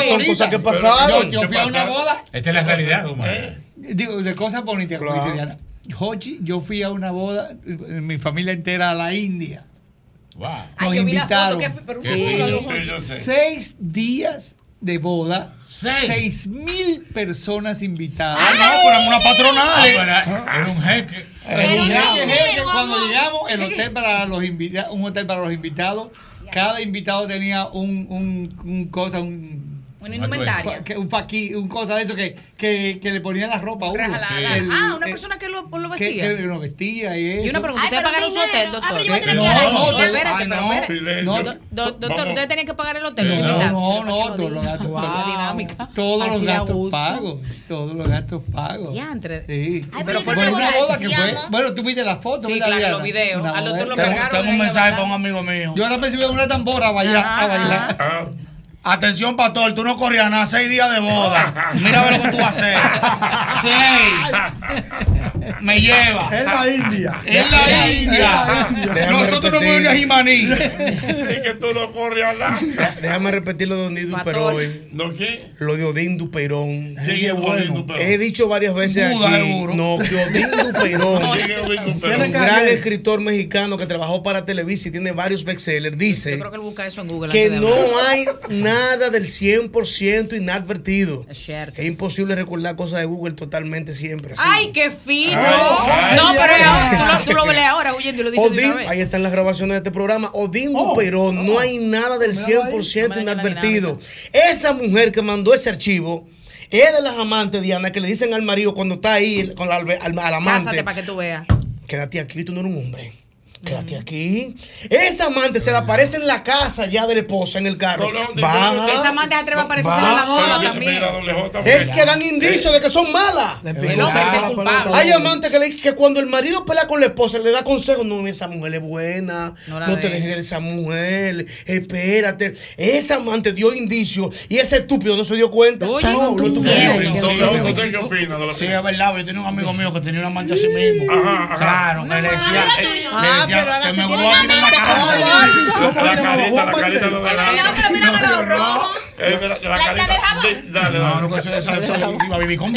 son cosas que Yo, pasaron. yo fui a una boda, Esta es la realidad, Omar. digo, de cosas bonitas, como dice Diana. Hochi, yo fui a una boda, eh, mi familia entera a la India. Wow. Ay, Nos yo vi la foto invitaron. que fue, pero Sí. Seis días de boda, Seis. seis mil personas invitadas. Ah, no, pero en una Ah, patronal. pero era un jeque. El Pero jeque, sí, jeque, vamos. cuando llegamos, el hotel para los invitados, un hotel para los invitados, cada invitado tenía un, un, un cosa, un Una indumentaria. que- un faqui, un cosa de eso que, que, que le ponían la ropa a uno. Rajalada. El- ah, una eh, persona que lo, lo que, vestía. que lo vestía y eso. y una pregunta, ¿ustedes pagaron su hotel, Ah, doctor? pero yo voy a tener No, que ir a la no, no, Espérate, no. espérate. Doctor, ustedes tenían que pagar el hotel. No, no, no, ¿para qué todos lo los gastos pagos. dinámica. Todos los gastos pagos. Todos los gastos pagos. Diantre. Sí. Ay, pero fue una boda que fue. Bueno, tú viste la foto, Sí, ¿verdad, claro, los videos. Al doctor lo Tengo, cargaron tengo un mensaje para un amigo mío. Yo ahora me subí a una tambora a bailar. A bailar. Atención, pastor, tú no corrías nada, seis días de boda. Mira a ver lo que tú vas a hacer. Seis. Me lleva. Es la India. Es la India. Déjame Nosotros no repetir. movemos a Jimaní. Y que tú no corres al lado. Déjame repetir lo de Odín Duperoy. ¿No qué? Lo de Odín Duperón. ¿Quién es Odín Duperón? He dicho varias veces Buda, aquí. seguro. No, que Odín Duperón. ¿Quién es Odín Duperón? Un gran escritor mexicano que trabajó para Televisa y tiene varios bestsellers. Dice Yo creo que él busca eso en Google. que no hay nada del 100% inadvertido. Es cierto. Es imposible recordar cosas de Google totalmente siempre. así. Ay, qué fino. No, pero ahora, tú, lo, lees ahora huyendo y lo dices Odín, ahí están las grabaciones de este programa. Odín Duperón, no hay nada del 100% inadvertido. Esa mujer que mandó ese archivo es de las amantes, Diana, que le dicen al marido cuando está ahí con la, al, al amante. Pásate para que tú veas. Quédate aquí, tú no eres un hombre. Quédate aquí. Esa amante se le aparece en la casa ya de la esposa en el carro. Baja. Esa amante se atreve a aparecerse Va. en la boda también. Es que dan indicios de que son malas. El hombre es el culpable. Hay amantes que, le- que cuando el marido pelea con la esposa le da consejos. No, mira, esa mujer es buena. No te dejes. de esa mujer. Espérate. Esa amante dio indicios y ese estúpido no se dio cuenta. Oye, no, no, ¿usted qué opina Sí, es verdad. Yo tenía un amigo mío que tenía un amante así mismo. Ajá, ajá. Claro, que le decía, pero ahora que se me tienen voy a tirar en la carita, la carita no da No, pero mírame los rojos. Mira, La La Dale, No, no, que eso, iba a vivir jabón.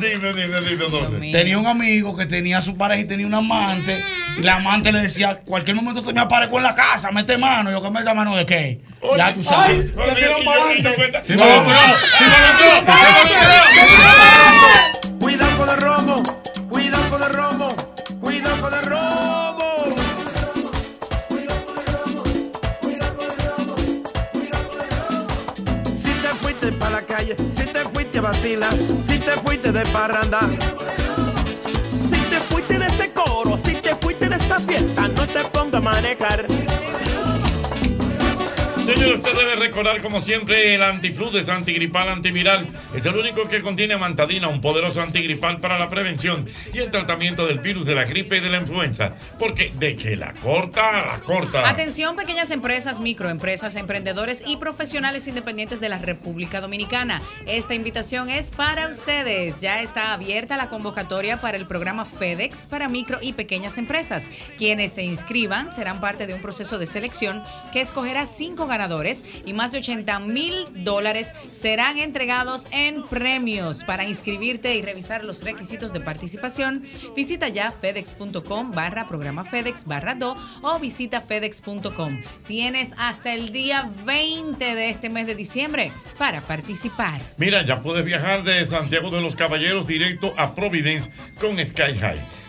Dime, dime, dime. Tenía un amigo que tenía su pareja y tenía un amante. Y la amante le decía, cualquier momento te me aparezco en la casa, mete mano. Yo que meta mano de qué. Ya tú sabes. Se para adelante. no, Cuidado con el romo, cuidado con el romo, fuiste la calle, si te fuiste a vacilar, si te fuiste de parranda. Si te fuiste de ese coro, si te fuiste de esta fiesta, no te pongas a manejar. Señor, usted debe recordar como siempre el antifludes antigripal antiviral. Es el único que contiene amantadina, un poderoso antigripal para la prevención y el tratamiento del virus de la gripe y de la influenza. Porque de que la corta, la corta. Atención, pequeñas empresas, microempresas, emprendedores y profesionales independientes de la República Dominicana. Esta invitación es para ustedes. Ya está abierta la convocatoria para el programa FedEx para micro y pequeñas empresas. Quienes se inscriban serán parte de un proceso de selección que escogerá cinco ganadores y más de 80 mil dólares serán entregados en premios. Para inscribirte y revisar los requisitos de participación, visita ya fedex.com barra programa FedEx barra do o visita fedex.com. Tienes hasta el día 20 de este mes de diciembre para participar. Mira, ya puedes viajar de Santiago de los Caballeros directo a Providence con Sky High.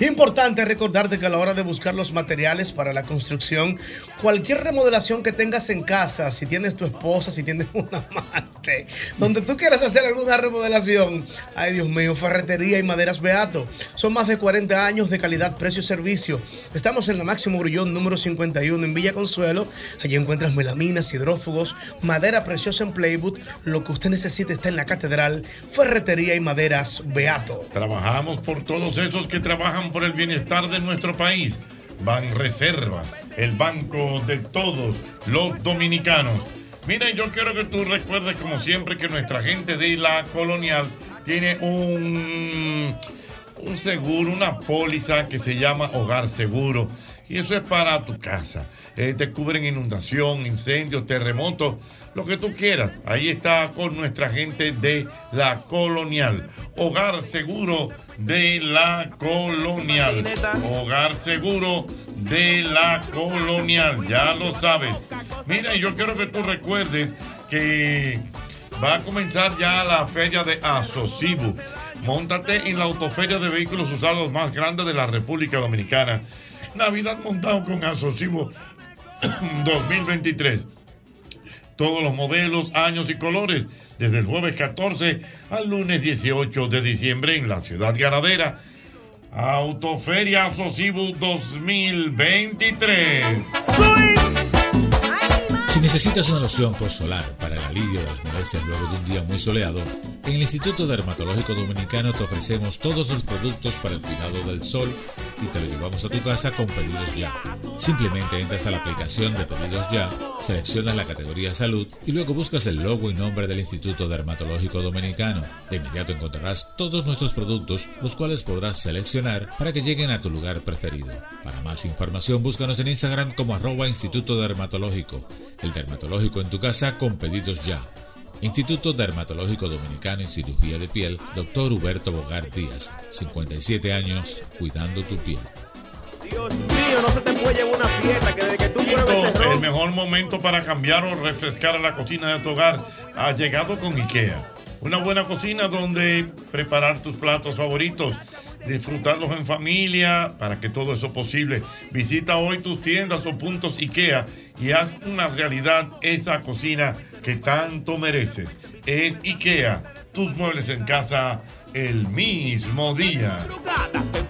Importante recordarte que a la hora de buscar los materiales para la construcción, cualquier remodelación que tengas en casa, si tienes tu esposa, si tienes un amante, donde tú quieras hacer alguna remodelación, ay Dios mío, ferretería y maderas Beato. Son más de 40 años de calidad, precio y servicio. Estamos en la Máximo Grullón número 51 en Villa Consuelo. Allí encuentras melaminas, hidrófugos, madera preciosa en Playwood. Lo que usted necesite está en la catedral, ferretería y maderas Beato. Trabajamos por todos esos que trabajan por el bienestar de nuestro país. Ban Reservas, el banco de todos los dominicanos. Mira, yo quiero que tú recuerdes como siempre que nuestra gente de la colonial tiene un, un seguro, una póliza que se llama Hogar Seguro. Y eso es para tu casa. Eh, te cubren inundación, incendios, terremotos, lo que tú quieras. Ahí está con nuestra gente de la colonial. Hogar Seguro de la colonial. Hogar Seguro de la colonial. Ya lo sabes. Mira, yo quiero que tú recuerdes que va a comenzar ya la feria de Asocibu. Móntate en la autoferia de vehículos usados más grande de la República Dominicana. Navidad montado con Asocibu 2023. Todos los modelos, años y colores, desde el jueves 14 al lunes 18 de diciembre en la ciudad ganadera. Autoferia Asocibu 2023. Si necesitas una loción post-solar para el alivio de las molestias luego de un día muy soleado, en el Instituto Dermatológico Dominicano te ofrecemos todos los productos para el cuidado del sol y te lo llevamos a tu casa con pedidos ya. Simplemente entras a la aplicación de pedidos ya, seleccionas la categoría salud y luego buscas el logo y nombre del Instituto Dermatológico Dominicano. De inmediato encontrarás todos nuestros productos, los cuales podrás seleccionar para que lleguen a tu lugar preferido. Para más información, búscanos en Instagram como arroba Instituto Dermatológico. El dermatológico en tu casa con pedidos ya. Instituto Dermatológico Dominicano en Cirugía de Piel, Dr. Huberto Bogar Díaz, 57 años, cuidando tu piel. Mío, no se te puede llevar una fiesta que desde que tú El mejor momento para cambiar o refrescar la cocina de tu hogar ha llegado con IKEA. Una buena cocina donde preparar tus platos favoritos, disfrutarlos en familia, para que todo eso posible. Visita hoy tus tiendas o puntos IKEA y haz una realidad esa cocina que tanto mereces. Es IKEA, tus muebles en casa el mismo día.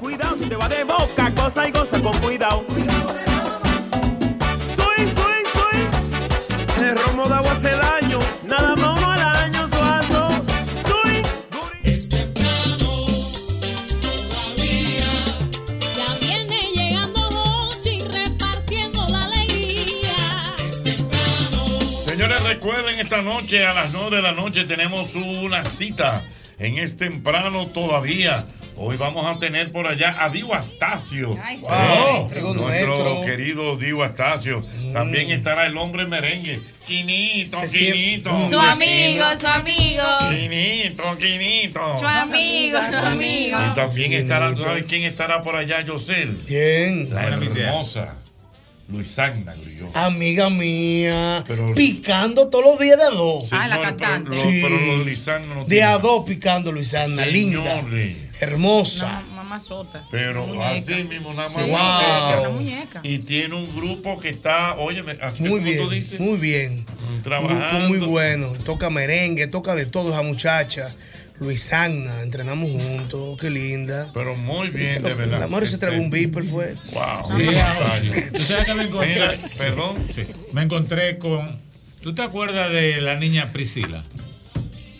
Cuidado si te va de boca, y con cuidado. Recuerden esta noche a las 9 de la noche tenemos una cita en Es Temprano todavía. Hoy vamos a tener por allá a Dio Astacio. Ay, sí. Wow, amigo nuestro nuestro. querido Dio Astacio. También estará el hombre merengue. Quinito, Se Quinito. Su amigo, su amigo. Quinito, Quinito. Su amigo, su amigo. Y también estará, ¿tú sabes quién estará por allá, Yosel? ¿Quién? La hermosa. Luisana Grilló. Amiga mía, picando todos los días de a dos. Ah, la pero cantante. lo- Sí. pero Luisana no De tiene a dos picando Luisana, linda, hermosa. Mamá sota. Pero Una así mismo, nada Sí, más. Wow. una muñeca. Y tiene un grupo que está, oye, Muy bien, muy bien. Trabajando. Un grupo muy bueno. Toca merengue, toca de todo esa muchacha. Luisana, entrenamos juntos, qué linda. Pero muy bien, de verdad. La mujer se tragó un beeper, fue. Wow. Sí. ¿Tú sabes que me encontré? Mira, perdón. Sí, me encontré con. ¿Tú te acuerdas de la niña Priscila?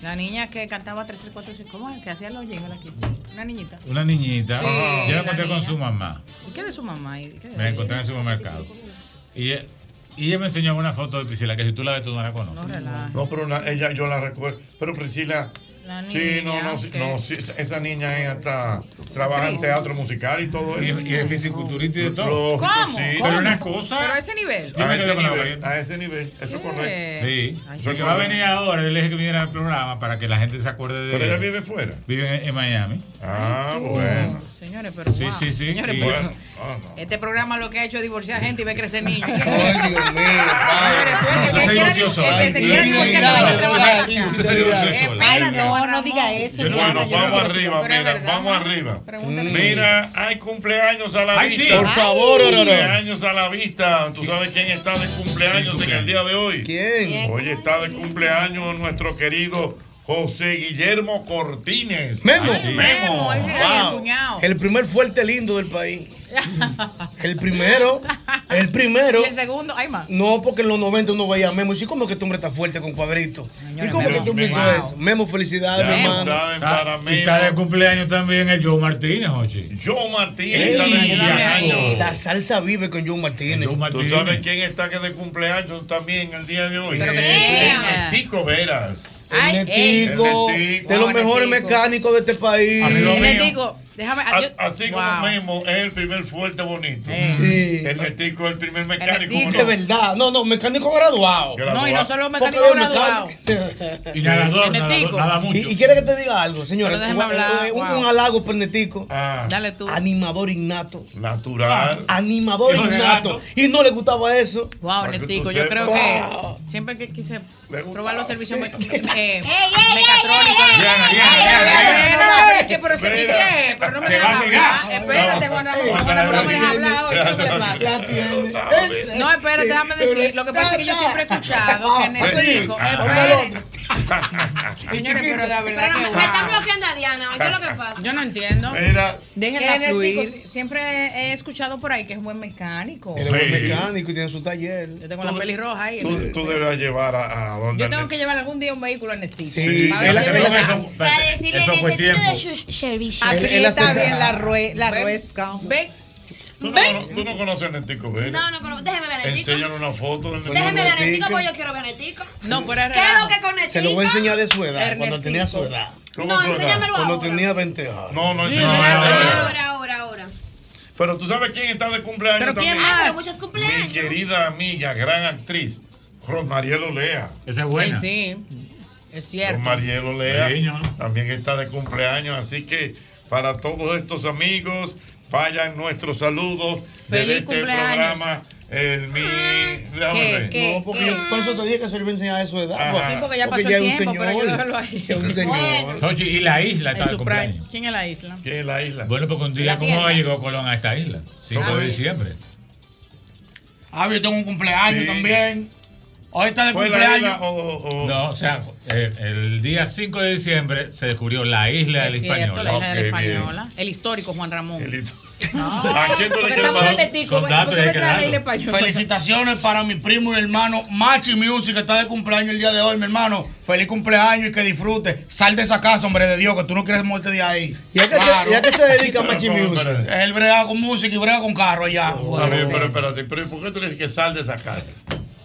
La niña que cantaba 3, 3, 4, 5. ¿Cómo es? Que hacía los jingles aquí. Una niñita. Una niñita. Sí, Yo la la encontré con niña. su mamá. ¿Y qué de su mamá? ¿Y qué de Me encontré en el supermercado. Y, ella- y ella me enseñó una foto de Priscila que si tú la ves tú no la conoces. No, pero una- ella yo la recuerdo. Pero Priscila. La Sí, no, no, sí, ok. no, sí, esa niña ella está, trabaja en teatro musical y todo Y- eso. y es fisiculturista y de todo. Lógico, ¿Cómo? sí. ¿Cómo? Pero una cosa- Pero a ese nivel. A, ese nivel, boca. a ese nivel, eso es correcto. Sí. Ay, va a venir ahora, yo le dije que viniera al programa para que la gente se acuerde de Pero ella vive fuera. Vive en, en Miami. Ah, bueno. Señores, pero Sí, wow. sí, sí. Señores, Y- pero Bueno, este programa lo que ha hecho es divorciar gente y ver crecer niños. Ay, Dios mío, padre. El que Usted se quiera divorciar. Usted se divorció sola. Ay, no, no diga eso. Bueno, Diana, vamos arriba, mira, vamos arriba. Mira, hay cumpleaños a la Ay, sí. vista. Por favor, Ororo. Cumpleaños a la vista. ¿Tú sabes quién está de cumpleaños en el día de hoy? ¿Quién? Hoy está de cumpleaños nuestro querido José Guillermo Cortines. Memo. Ay, Memo. Sí. El primer fuerte lindo del país. El primero. El primero. Y el segundo, hay más. No, porque en los 90 uno veía a Memo y sí, como que este hombre está fuerte con cuadritos. ¿Y cómo Memo, que tú me hizo eso? Memo, felicidades, Ya hermano. saben, para y está de cumpleaños también el Joe Martínez, Ochi. Joe Martínez Ey, está de cumpleaños. la salsa vive con Joe Martínez. ¿Tú sabes quién está que de cumpleaños también el día de hoy? El Tico Veras. Ay, El Netico, el Netico. de los Wow, mejores Netico. mecánicos de este país. Amigo mío. Déjame. Así como Wow. Memo es el primer fuerte bonito. Sí. El Netico es el primer mecánico. De verdad, no, no, mecánico graduado. No, y no solo mecánico el graduado. mecánico- Y nadador, El nadador, Netico. nada mucho. Y, y quiere que te diga algo, señores. Un, un halago por Netico. Ah, Dale tú. Animador innato. natural. Animador Hijo innato. Y no le gustaba eso. Wow, Netico, yo creo Wow. que siempre que quise probar los servicios me- eh, ey, ey, mecatrónicos. Diana, Diana, Diana, No me Te dejas hablar. Espérate, Juan Ramón. No me dejas hablar hoy. ¿Qué pasa? La. No, espérate, déjame decir. Lo que pasa es que yo siempre he escuchado que. Sí. Espérate. Señores, pero de verdad que me están bloqueando a Diana. ¿Qué es lo que pasa? Yo no entiendo. Mira. Déjenla fluir. Siempre he escuchado por ahí que es un buen mecánico. Es buen mecánico y tiene su taller. Yo tengo la pelirroja ahí. Tú, deberás llevar a, donde. Yo tengo que llevar algún día un vehículo a Ernestito. Sí, Para decirle necesito de su servicio. Aprieta bien la, rue la Ven. ruesca. Ven. ¿Tú no, tú no conoces a Netico Vélez? No, no, no, déjeme ver Netico. Enséñale una foto del Déjeme ver Netico, Netico. porque yo quiero ver Netico. No, es ¿Qué es lo que con Netico? Se lo voy a enseñar de su edad, cuando tenía su edad. ¿Cómo No, enséñamelo Cuando ahora. tenía 20 años. No, no, Sí, no, no, ahora, no, no. ahora, ahora, ahora. Pero tú sabes quién está de cumpleaños ¿Pero quién también. más? Ah, pero muchos Mi cumpleaños. querida amiga, gran actriz, Rosmariel Olea. Esa Sí, sí. Es cierto. Rosmariel Olea Niño, ¿no? también está de cumpleaños, así que para todos estos amigos, vayan nuestros saludos Feliz desde este cumpleaños. programa. El mi. déjame ¿Qué? ¿Qué? No, porque yo por eso te dije que se lo iba a enseñar de su edad. Ajá. pues. Sí, porque ya pasó ya el tiempo, pero señor. dejarlo ahí. Es un señor. Oye, y la isla está de prime. cumpleaños. ¿Quién es la isla? ¿Quién es la isla? Bueno, porque un día, ¿cómo tierra. llegó Colón a esta isla? 5 ¿Cómo de diciembre. Ah, yo tengo un cumpleaños Sí. también. Hoy está de ¿Fue la cumpleaños. isla o, o- No, o sea, eh, el día 5 de diciembre se descubrió la isla de la Es cierto, la Española. isla de la. El histórico Juan Ramón. ¿A quién tú le Porque quieres estamos dar? en Netico. Son ¿por datos qué y hay me que trae la darlo. isla española? Felicitaciones para mi primo y hermano Machi Music, que está de cumpleaños el día de hoy, mi hermano. Feliz cumpleaños y que disfrute. Sal de esa casa, hombre de Dios, que tú no quieres muerte de ahí. ¿Y a qué, se, ¿y a qué se dedica Machi Music? Él brega con música y brega con carro allá. Está bien, pero espérate, pero ¿por qué tú le dices que sal de esa casa?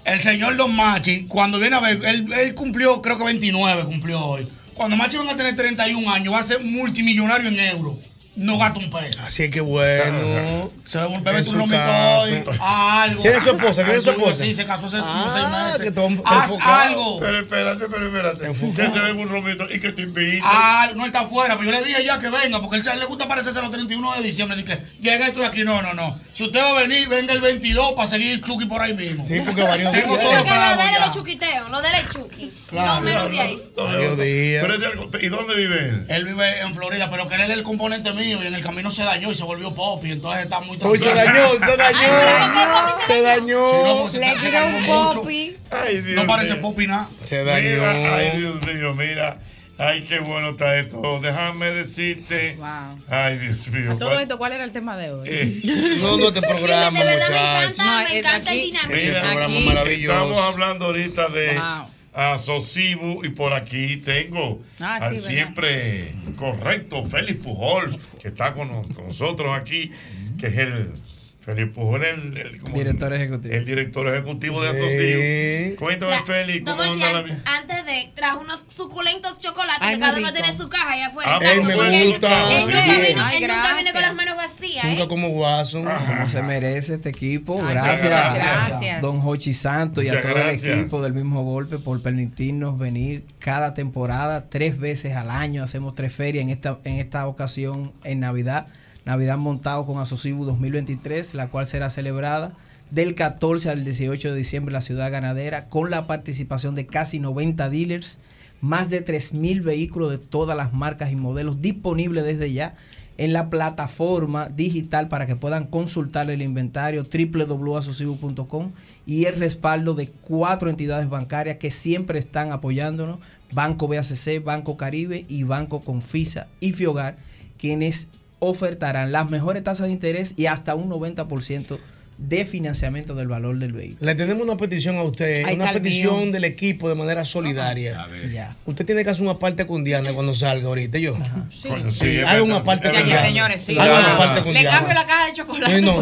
El señor Don Machi, cuando viene a ver, él, él cumplió, creo que 29 cumplió hoy. Cuando Machi van a tener 31 años, va a ser multimillonario en euros. No gasta un peso. Así es que bueno. Se su lomito casa. hoy, algo. ¿Tiene su esposa? ¿Tiene su esposa? Sí, se casó hace Ah, seis meses. que Haz enfocado. algo. Pero espérate, pero espérate. Que se ve un romito y que te invite. Ah, no está afuera, pero yo le dije ya que venga, porque él se- le gusta aparecerse los 31 de diciembre. Dije, llega estoy aquí. No, no, no. Si usted va a venir, venga el 22 para seguir Chucky por ahí mismo. Sí, porque varios Tengo días. todo Porque lo de los chuquiteos, lo de chuqui. Claro. No menos de ahí. Varios días. Es de ¿Y dónde vive él? Él vive en Florida, pero que él es el componente mío y en el camino se dañó y se volvió pop y entonces está muy Uy, se tranquilo. dañó, se dañó. Se dañó. Le tiró un popi. Ay, Dios No parece mío. pop y nada. Se Mira, dañó. ay, Dios mío, mira. Ay, qué bueno está esto. Déjame decirte. Wow. Ay, Dios mío. A todo ¿cuál- esto, ¿cuál era el tema de hoy? Eh, No, no te programa, de verdad me encanta, No, me eh, encanta el aquí- dinámico. Este Mira, programa aquí- maravilloso. Estamos hablando ahorita de Wow. A Sosibu y por aquí tengo Ah, al siempre correcto Félix Pujol, que está con nosotros aquí, que es el Félix Pujol, el, el- como- Director ejecutivo. el director ejecutivo de Sí. Asocibu. Cuéntame, Tra- Félix, ¿cómo Don Ochi, anda la antes de, trajo unos suculentos chocolates Ay, que cada uno tiene su caja allá afuera. Ah, Ey, me él- gusta. Él, Sí. nunca vino, Ay, él nunca viene con las manos vacías, ¿eh? Nunca como guaso. Como se merece este equipo. Ay, Gracias, gracias. Don Hochi Santos y a todo gracias. el equipo del mismo golpe por permitirnos venir cada temporada, tres veces al año. Hacemos tres ferias en esta, en esta ocasión en Navidad. Navidad montado con Asocibu 2023, la cual será celebrada del 14 al 18 de diciembre en la ciudad ganadera, con la participación de casi 90 dealers, más de 3.000 vehículos de todas las marcas y modelos disponibles desde ya en la plataforma digital para que puedan consultar el inventario www.asocibu.com y el respaldo de cuatro entidades bancarias que siempre están apoyándonos, Banco BACC, Banco Caribe y Banco Confisa y Fiogar, quienes ofertarán las mejores tasas de interés y hasta un 90% de financiamiento del valor del vehículo. Le tenemos una petición a usted, una petición mío. del equipo de manera solidaria. Ya. Usted tiene que hacer una parte con Diana cuando salga ahorita, yo. Sí, Sí, haga una parte es con. Diana. señores, sí. Haga una Ah. parte con Le Diana. cambio la caja de chocolate. Sí, no,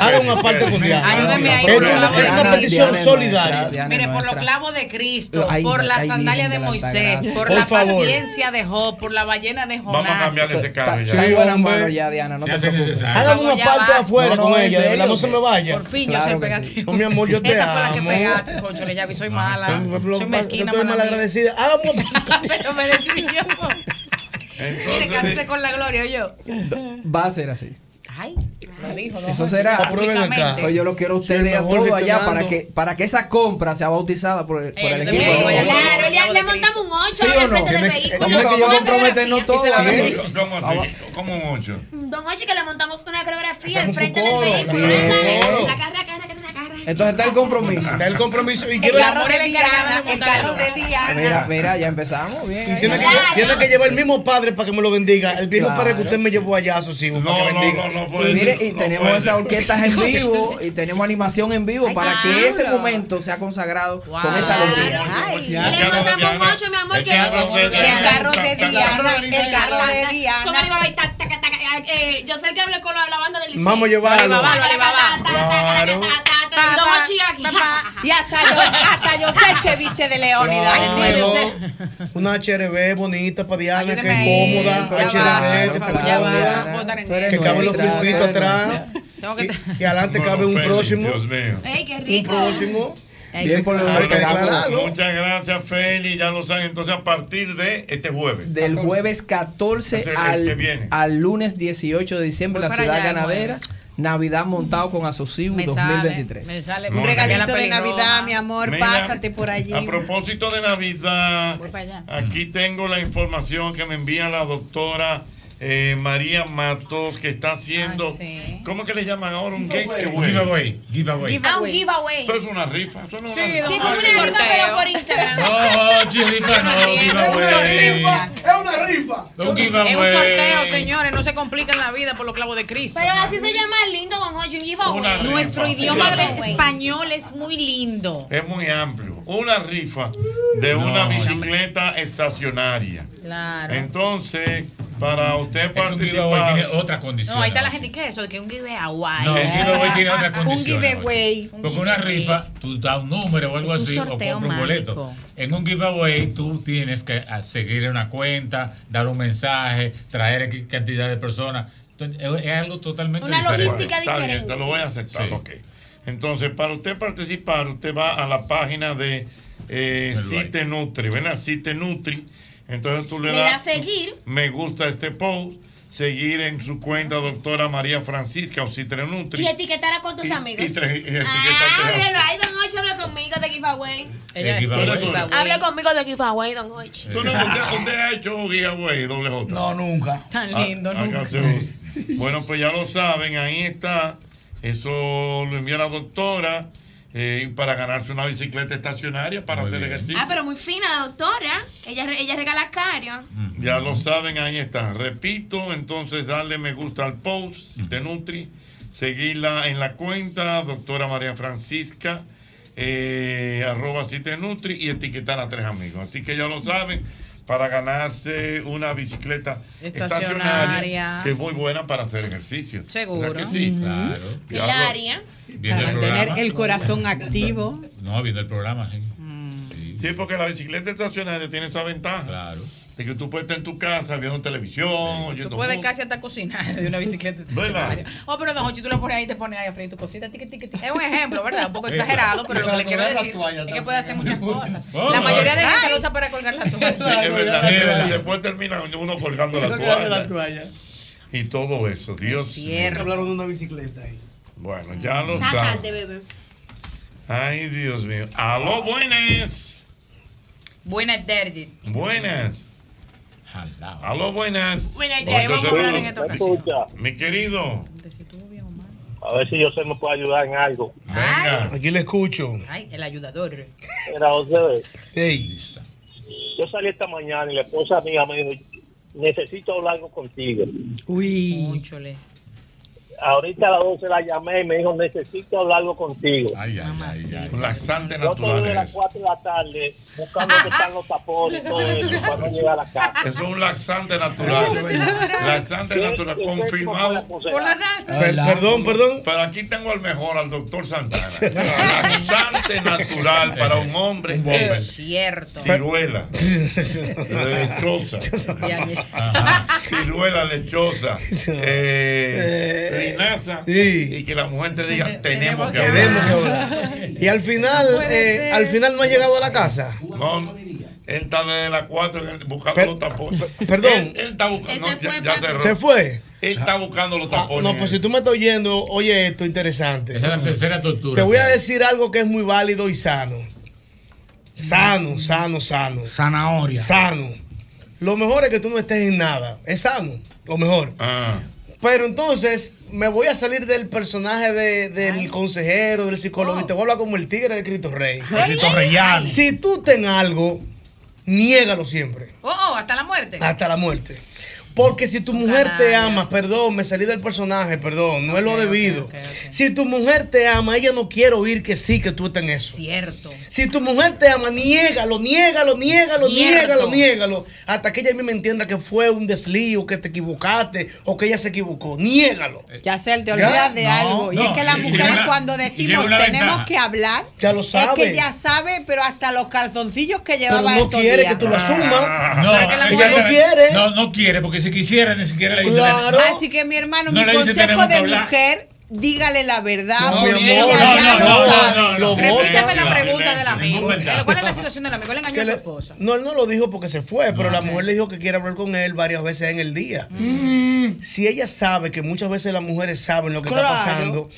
haga una parte con. Diana. Ayúdeme ahí, Es una, petición solidaria. Diana Mire, por los clavos de Cristo, Ay, por sandalias Virgen de la Moisés, por, Por la favor. paciencia de Job, por la ballena de Jonás. Vamos a cambiarle ese carro ya. manos ya, Diana, no te preocupes. Hágame una parte va. afuera con ella, de verdad, serio, no se me que- vaya. Por fin Claro yo soy sí. pegativo. Oh, mi amor, yo te Esta fue la amo. que pegaste, concho, le ya vi, soy mala. Pero- pero- Soy mezquina, estoy mala mal agradecida. Una parte. Pero me desvió. Mire, con la gloria, yo. Va a ser así. Ay, lo dijo. Eso será. Aprueben acá. Pues yo lo quiero a Sí, ustedes a mejor todos allá para que, para que esa compra sea bautizada por el, por el equipo. Claro, le, le montamos un 8 ¿Sí el frente no? del vehículo. Una llevar- comprometernos todos. ¿Cómo así? ¿Cómo un ocho? Don Ochi, que le montamos una coreografía al frente del vehículo. hacemos un Dale, Entonces está el compromiso. Está el compromiso. Y El quiero carro de Diana, el carro de Mira, Diana. mira, ya empezamos bien. Y tiene que, tiene que llevar el mismo padre para que me lo bendiga. El mismo Claro. padre que usted me llevó allá a sus hijos para que bendiga. Y mire, y tenemos esas orquestas en vivo y tenemos animación en vivo para que ese momento sea consagrado con esa alegría. Y le ocho, mi amor, que El carro de Diana, el carro de Diana. Eh, Yo sé el que hablé con la, banda del. Vamos a llevarlo. Alibaba, Alibaba. Claro. Y hasta yo, hasta yo sé se viste de Leónidas. Claro. Una HRB bonita para Diana, que es cómoda. Ya HRB, va, que está cómoda. Que caben los eres atrás. Y, y adelante cabe un próximo. Dios mío. Un próximo. Bien, por que. Muchas gracias, Feli. Ya lo saben. Entonces, a partir de este jueves. Del jueves 14 Ese es el al, que al lunes 18 de diciembre en la ciudad allá, ganadera. Navidad montado con Asociu Me 2023. sale, me sale. Un regalito de Navidad, mi amor. Mira, Pásate por allí. A propósito de Navidad, aquí tengo la información que me envía la doctora eh, María Matos, que está haciendo. ¿Cómo que le llaman ahora? Un giveaway. Giveaway. Giveaway. Ah, un giveaway. Esto es una rifa. Eso no es Sí, una sí, como una rifa, pero por Instagram. No, chiripa, no, giveaway. Es una rifa. Un Es un sorteo, señores. No se compliquen la vida por los clavos de Cristo. Pero así se llama lindo, Don Hochi, un giveaway. Una rifa. Nuestro idioma rifa. español es muy lindo. Es muy amplio. Una rifa de una bicicleta estacionaria. Claro. Entonces, para usted giveaway tiene participar. otra condición. No, ahí está la gente. ¿Qué es eso? Que un giveaway. No, el giveaway tiene otra Un condición. giveaway. Porque una rifa, tú das un número o algo un así, o compras un boleto. En un giveaway, tú tienes que ah, seguir una cuenta, dar un mensaje, traer cantidad de personas. Entonces, es algo totalmente Una diferente. logística Está bien, diferente. te lo voy a aceptar. Sí. ok. Entonces, para usted participar, usted va a la página de eh. Cite Nutri, ¿verdad? Cite Nutri. Entonces tú le, Le da das seguir. me gusta a este post, seguir en su cuenta doctora María Francisca o Cite Nutri. Y etiquetar a cuántos amigos. y tres- y etiquetar Ah, míralo ahí, Don Hochi, habla conmigo de giveaway. Ella El es giveaway. el giveaway. Habla conmigo de giveaway, Don Hochi. ¿Tú no, usted, usted ha hecho giveaway, doble J? No, nunca. Tan Ah, lindo, acá nunca. Bueno, pues ya lo saben, ahí está. Eso lo envía la doctora eh, para ganarse una bicicleta estacionaria para Muy hacer bien. ejercicio. Ah, pero muy fina doctora. Ella, ella regala cario. Ya lo saben, ahí está. Repito, entonces darle me gusta al post de Nutri, seguirla en la cuenta, doctora María Francisca, eh, arroba Cite Nutri y etiquetar a tres amigos. Así que ya lo saben, para ganarse una bicicleta estacionaria, Estacionaria. que es muy buena para hacer ejercicio. Seguro. ¿Verdad que sí? Claro. Hilaria. Viendo el Para programa. tener el corazón activo. No, viendo el programa, sí. Sí, porque la bicicleta estacionaria tiene esa ventaja. Claro. De que tú puedes estar en tu casa viendo televisión, oyendo Tú puedes casi hasta cocinar de una bicicleta estacionaria. Oh, pero Don tú lo pones ahí y te pones ahí a freír tu cosita. Es un ejemplo, ¿verdad? Un poco exagerado, pero lo que le quiero decir es que puede hacer muchas cosas. La mayoría de gente lo usa para colgar la Sí, toalla. es verdad. Después termina uno colgando la Colgando toalla. la toalla. Y todo eso, Dios mío. Hablaron de una bicicleta ahí. Bueno, ya lo saben. Ay, Dios mío. Aló, buenas. Buenas tardes. Buenas. Aló, buenas. Buenas Ocho tardes. Vamos a hablar en segundos. esta ocasión. Escucha, Mi querido. a ver si yo sé me puede ayudar en algo. Venga. Aquí le escucho. Ay, el ayudador. Era José. Hey. Yo salí esta mañana y la esposa mía me dijo, necesito hablar algo contigo. Uy. Múchole. Ahorita a las 12 la llamé y me dijo, necesito hablar algo contigo. Ay, ay, ay, ay. Un laxante Yo estoy las natural. 4 de la tarde buscando que están los tapones y todo eso para no llegar a la casa. Eso es un laxante natural. Laxante natural, confirmado. Por la raza. Per- perdón, perdón. Pero aquí tengo al mejor, al doctor Santana. Laxante natural para un hombre es Cierto. ciruela. lechosa. Ajá. Ciruela lechosa. Eh, linaza. Y que la mujer te diga, tenemos que hablar. Y al final, eh, al final no ha llegado a la casa. No, él está desde las 4 buscando Per- los tapones. perdón. Él, él está buscando. no, ya, ya cerró. ¿Se fue? Él está buscando los Ah, tapones. no, pues si tú me estás oyendo, oye esto interesante. Esa es la tercera tortura. Te voy a decir algo que es muy válido y sano. Sano, sano, sano. Zanahoria. Sano. Lo mejor es que tú no estés en nada. Es sano, lo mejor. Ah. Pero entonces, me voy a salir del personaje de- del consejero, del psicólogo, y te voy a hablar como el tigre de Cristo Rey. El Cristo Reyano. Si tú ten algo, niégalo siempre, Oh, oh, hasta la muerte. hasta la muerte. Porque si tu mujer te ama, perdón, me salí del personaje, perdón, no es lo debido. Si tu mujer te ama, ella no quiere oír que sí, que tú estás en eso. Cierto. Si tu mujer te ama, niégalo, niégalo, niégalo, Cierto. niégalo, niégalo. Hasta que ella misma entienda que fue un deslío, que te equivocaste o que ella se equivocó. Niégalo. Ya sé, te olvidas de algo. y es que las mujeres cuando decimos tenemos que hablar, Ya lo es que ya sabe, pero hasta los calzoncillos que Pero llevaba no estos quiere días. que tú lo asumas. No, Pero que la ella no quiere. No, no quiere, porque si quisiera ni siquiera le dice. Así que mi hermano, No mi le consejo de mujer, dígale la verdad, No, porque mi ella ya no, lo no, sabe. no, no, Lo Repíteme la pregunta del amigo. ¿Cuál es la situación del amigo? Él engañó a su le- esposa. No, él no lo dijo porque se fue, pero la mujer le dijo que quiere hablar con él varias veces en el día. Mm. Si ella sabe que muchas veces las mujeres saben lo que Claro. está pasando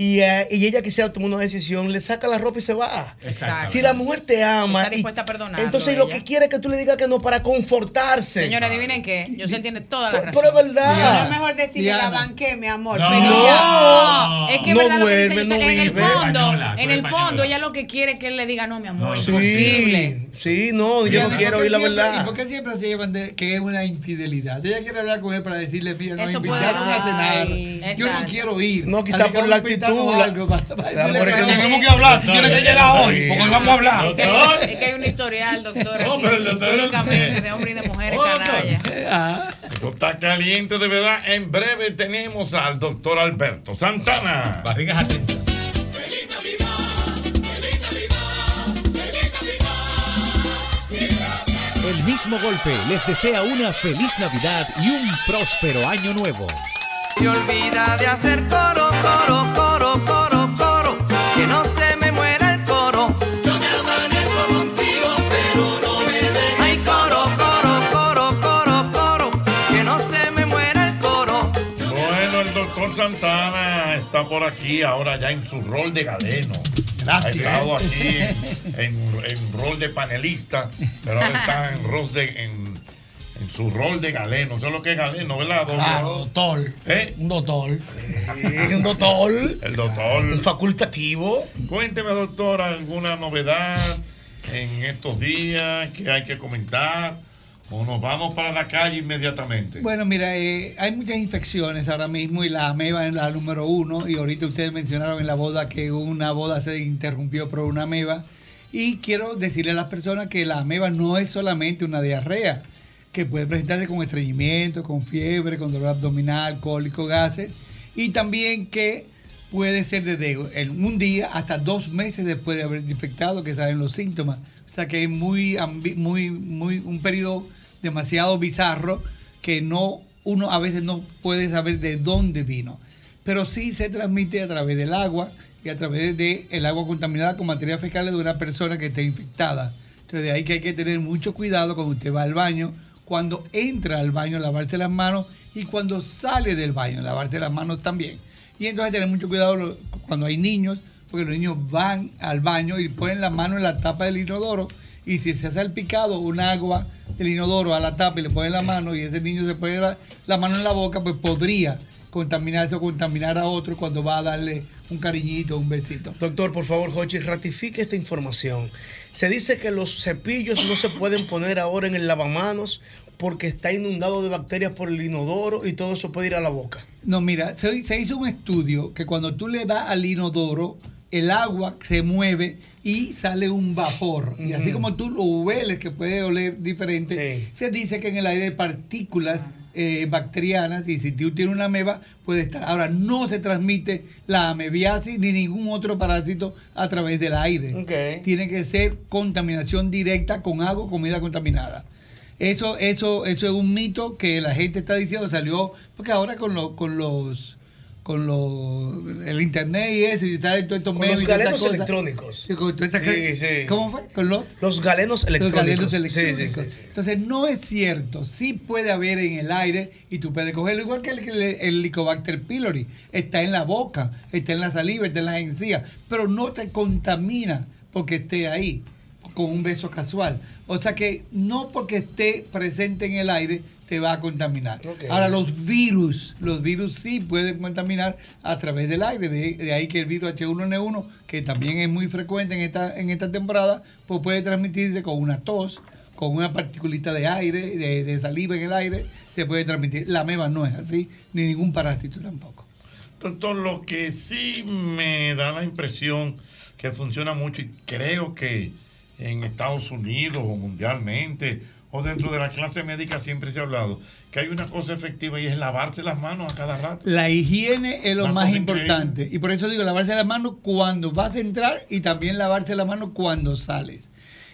y, eh, y ella quisiera tomar una decisión, le saca la ropa y se va. Exacto. Si la mujer te ama, Está y- dispuesta a perdonarlo, entonces lo que quiere es que tú le digas que no para confortarse. Señora, adivinen qué. Yo sé tiene toda la razón. pero es verdad. No es mejor decirle la banqué, mi amor. No, pero no, ya. es que No verdad lo que dice no en el vive. fondo, Española, tú en el fondo ella lo que quiere es que él le diga no, mi amor, Sí, imposible. Sí, no, yo no ¿Y quiero oír la verdad. ¿Y por qué siempre se llevan de que es una infidelidad? Ella quiere hablar con él para decirle, Eso puede invitaron a cenar. Yo no quiero ir. No, quizá Así que por la actitud, algo tú tenemos que hablar, tú tienes que llegar hoy, porque hoy vamos a hablar. Es que, es que hay un historial, doctor, No, aquí, pero el doctor- históricamente, de hombres y de mujeres canallas. Esto está caliente de verdad. En breve tenemos al doctor Alberto Santana. Barrigas atentas. El mismo golpe les desea una feliz Navidad y un próspero año nuevo. Se olvida de hacer coro, está por aquí ahora ya en su rol de galeno. Gracias. Ha estado aquí en, en- en rol de panelista, pero ahora está en, rol de, en, en su rol de galeno. ¿Sabes lo que es galeno, verdad? doctor? Claro, doctor. ¿Eh? Un doctor. Sí, un doctor. El doctor. Un facultativo. Cuénteme, doctor, alguna novedad en estos días que hay que comentar. O nos vamos para la calle inmediatamente. Bueno, mira, eh, hay muchas infecciones ahora mismo y la ameba es la número uno. Y ahorita ustedes mencionaron en la boda que una boda se interrumpió por una ameba. Y quiero decirle a las personas que la ameba no es solamente una diarrea, que puede presentarse con estreñimiento, con fiebre, con dolor abdominal, cólico, gases. Y también que puede ser desde en un día hasta dos meses después de haber infectado que salen los síntomas. O sea que es muy, muy, muy un periodo demasiado bizarro que no uno a veces no puede saber de dónde vino. Pero sí se transmite a través del agua y a través del el agua contaminada con material fecal de una persona que esté infectada. Entonces de ahí que hay que tener mucho cuidado cuando usted va al baño, cuando entra al baño, lavarse las manos y cuando sale del baño, lavarse las manos también. Y entonces tener mucho cuidado cuando hay niños, porque los niños van al baño y ponen la mano en la tapa del inodoro y si se hace el picado un agua del inodoro a la tapa y le ponen la mano y ese niño se pone la, la mano en la boca, pues podría contaminarse o contaminar a otro cuando va a darle un cariñito, un besito. Doctor, por favor, Jochi, ratifique esta información. Se dice que los cepillos no se pueden poner ahora en el lavamanos porque está inundado de bacterias por el inodoro y todo eso puede ir a la boca. No, mira, se, se hizo un estudio que cuando tú le das al inodoro, el agua se mueve y sale un vapor. Y así como tú lo hueles, que puede oler diferente, se dice que en el aire hay partículas eh, bacterianas y si tú tienes una ameba, puede estar. Ahora, no se transmite la amebiasis ni ningún otro parásito a través del aire. Tiene que ser contaminación directa con agua comida contaminada. Eso, eso, eso es un mito que la gente está diciendo, salió, porque ahora con, lo- con los con los el internet y eso, y está en todos estos Con medios los galenos electrónicos. Sí, con Sí. ¿Cómo fue? ¿Con los? Los galenos Los electrónicos. galenos Sí, electrónicos. sí, sí, sí. Entonces no es cierto, sí puede haber en el aire y tú puedes cogerlo igual que el, que el, el Helicobacter pylori, está en la boca, está en la saliva, está en las encías, pero no te contamina porque esté ahí con un beso casual. O sea que no porque esté presente en el aire te va a contaminar. Ahora, los virus, los virus sí pueden contaminar a través del aire. De, de ahí que el virus H1N1, que también es muy frecuente en esta, en esta temporada, pues puede transmitirse con una tos, con una particulita de aire, de, de saliva en el aire, se puede transmitir. La meba no es así, ni ningún parásito tampoco. Doctor, lo que sí me da la impresión que funciona mucho y creo que en Estados Unidos o mundialmente o dentro de la clase médica siempre se ha hablado que hay una cosa efectiva y es lavarse las manos a cada rato. La higiene es lo Una más importante. Y por eso digo, lavarse las manos cuando vas a entrar y también lavarse las manos cuando sales.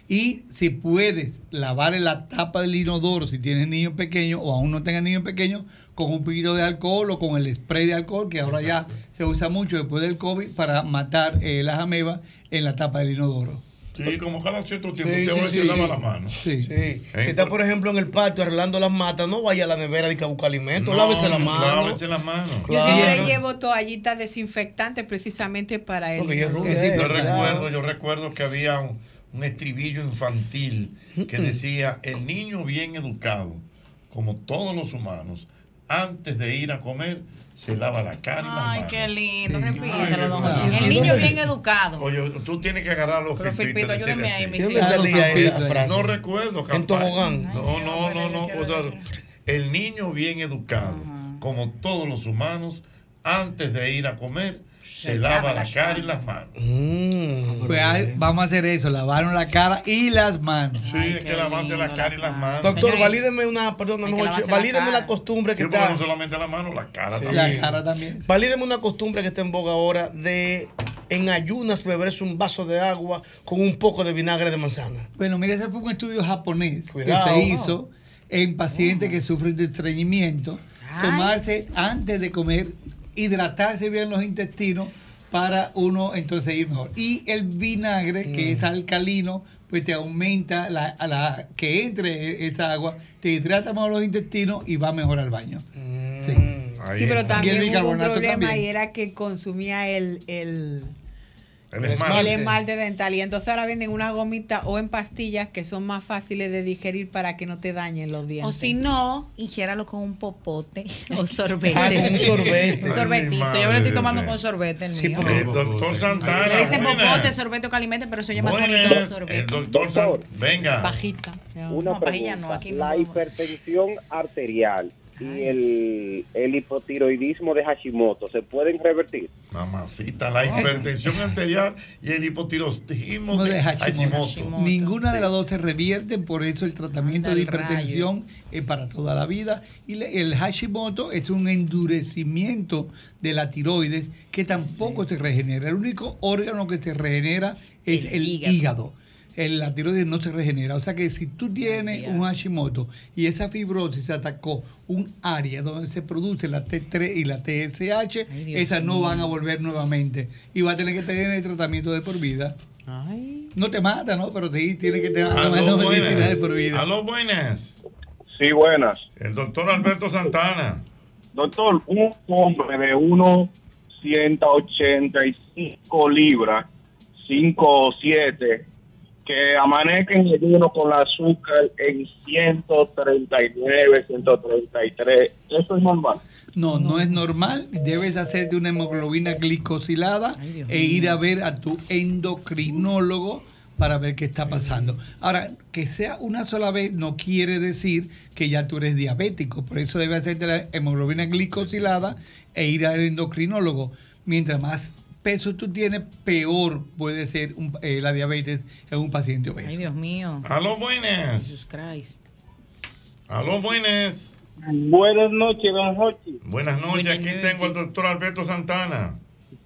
Y si puedes lavarle la tapa del inodoro si tienes niños pequeños o aún no tengas niños pequeños con un poquito de alcohol o con el spray de alcohol que ahora ya se usa mucho después del COVID para matar eh, las amebas en la tapa del inodoro. Sí, como cada cierto tiempo Sí, usted sí, sí, se lava las manos. Sí. Sí. Si está, por ejemplo, en el patio arreglando las matas, no vaya a la nevera y que a buscar alimentos. No, lávese la no, mano. lávese las manos. Yo siempre llevo toallitas desinfectantes precisamente para él. Yo recuerdo, yo recuerdo que había un, un estribillo infantil que decía, el niño bien educado, como todos los humanos, antes de ir a comer, se lava la cara y las Ay, manos. qué lindo, Ay, repítelo, don Joaquín. El niño ¿Dónde bien educado. Oye, tú tienes que agarrar los Pero, Filpito, ayúdame ahí, mi ¿De dónde salía esa frase? No recuerdo. En tobogán. No, no, no, no. cosa- el niño bien educado, como todos los humanos, antes de ir a comer, se lava la cara y las manos. Pues ahí vamos a hacer eso, lavarnos la cara y las manos. Sí, es que lavarse la cara y las manos. Doctor, valídeme una, perdón, Hay la valídeme la costumbre que Sí, está. no solamente la mano, la cara Sí. también. La cara también. Valídeme una costumbre que está en boga ahora de en ayunas beberse un vaso de agua con un poco de vinagre de manzana. Bueno, mire, ese fue un estudio japonés Cuidado. que se hizo en pacientes que sufren de estreñimiento. Tomarse antes de comer, hidratarse bien los intestinos para uno entonces ir mejor. Y el vinagre, que es alcalino, pues te aumenta la, a la que entre esa agua, te hidrata mejor los intestinos y va mejor al baño. Sí. Sí, pero también hubo un problema también. y era que consumía el, el, El el esmalte. esmalte dental. Y entonces ahora venden una gomita o en pastillas que son más fáciles de digerir para que no te dañen los dientes. O si no, ingiéralo con un popote o sorbete. Ah, con un sorbete. un sorbetito. Ay, Yo me lo estoy tomando con sorbete el Sí, mío. porque el doctor Santana. Le dicen popote, sorbete o calimente, pero se llama bonito sorbete. El doctor San- Venga. Bajita. Una No, pajilla no, aquí no. la hipertensión arterial y el, el hipotiroidismo de Hashimoto se pueden revertir. Mamacita, la hipertensión arterial y el hipotiroidismo No de de Hashimoto. Hashimoto. Ninguna de las dos se revierte, por eso el tratamiento Anda de hipertensión es para toda la vida. Y el Hashimoto es un endurecimiento de la tiroides que tampoco se regenera. El único órgano que se regenera es el, hígado. El- la tiroides no se regenera. O sea que si tú tienes un Hashimoto y esa fibrosis se atacó un área donde se produce la T3 y la TSH, esas no mío. van a volver nuevamente. Y va a tener que tener el tratamiento de por vida. No te mata, ¿no? Pero sí tiene que tener medicina de por vida. Aló, buenas. Sí, buenas. El doctor Alberto Santana. Doctor, un hombre de 185 libras, 5 o 7, que amanezca en ayuno con la azúcar en 139, 133, ¿eso es normal? No, no es normal. Debes hacerte una hemoglobina glicosilada e ir a ver a tu endocrinólogo para ver qué está pasando. Ahora, que sea una sola vez no quiere decir que ya tú eres diabético. Por eso debes hacerte la hemoglobina glicosilada e ir al endocrinólogo. Mientras más peso tú tienes, peor puede ser un- eh, la diabetes en un paciente obeso. Ay, Dios mío. Aló, buenas. Jesus Christ. Aló, buenas. Buenas noches, don Jochi. Buenas noches, aquí tengo al doctor Alberto Santana.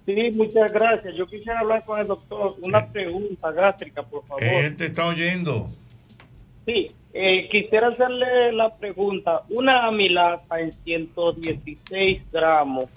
Sí, muchas gracias. Yo quisiera hablar con el doctor. Una pregunta gástrica, por favor. Él te está oyendo. Sí, eh, quisiera hacerle la pregunta. Una amilasa en 116 gramos,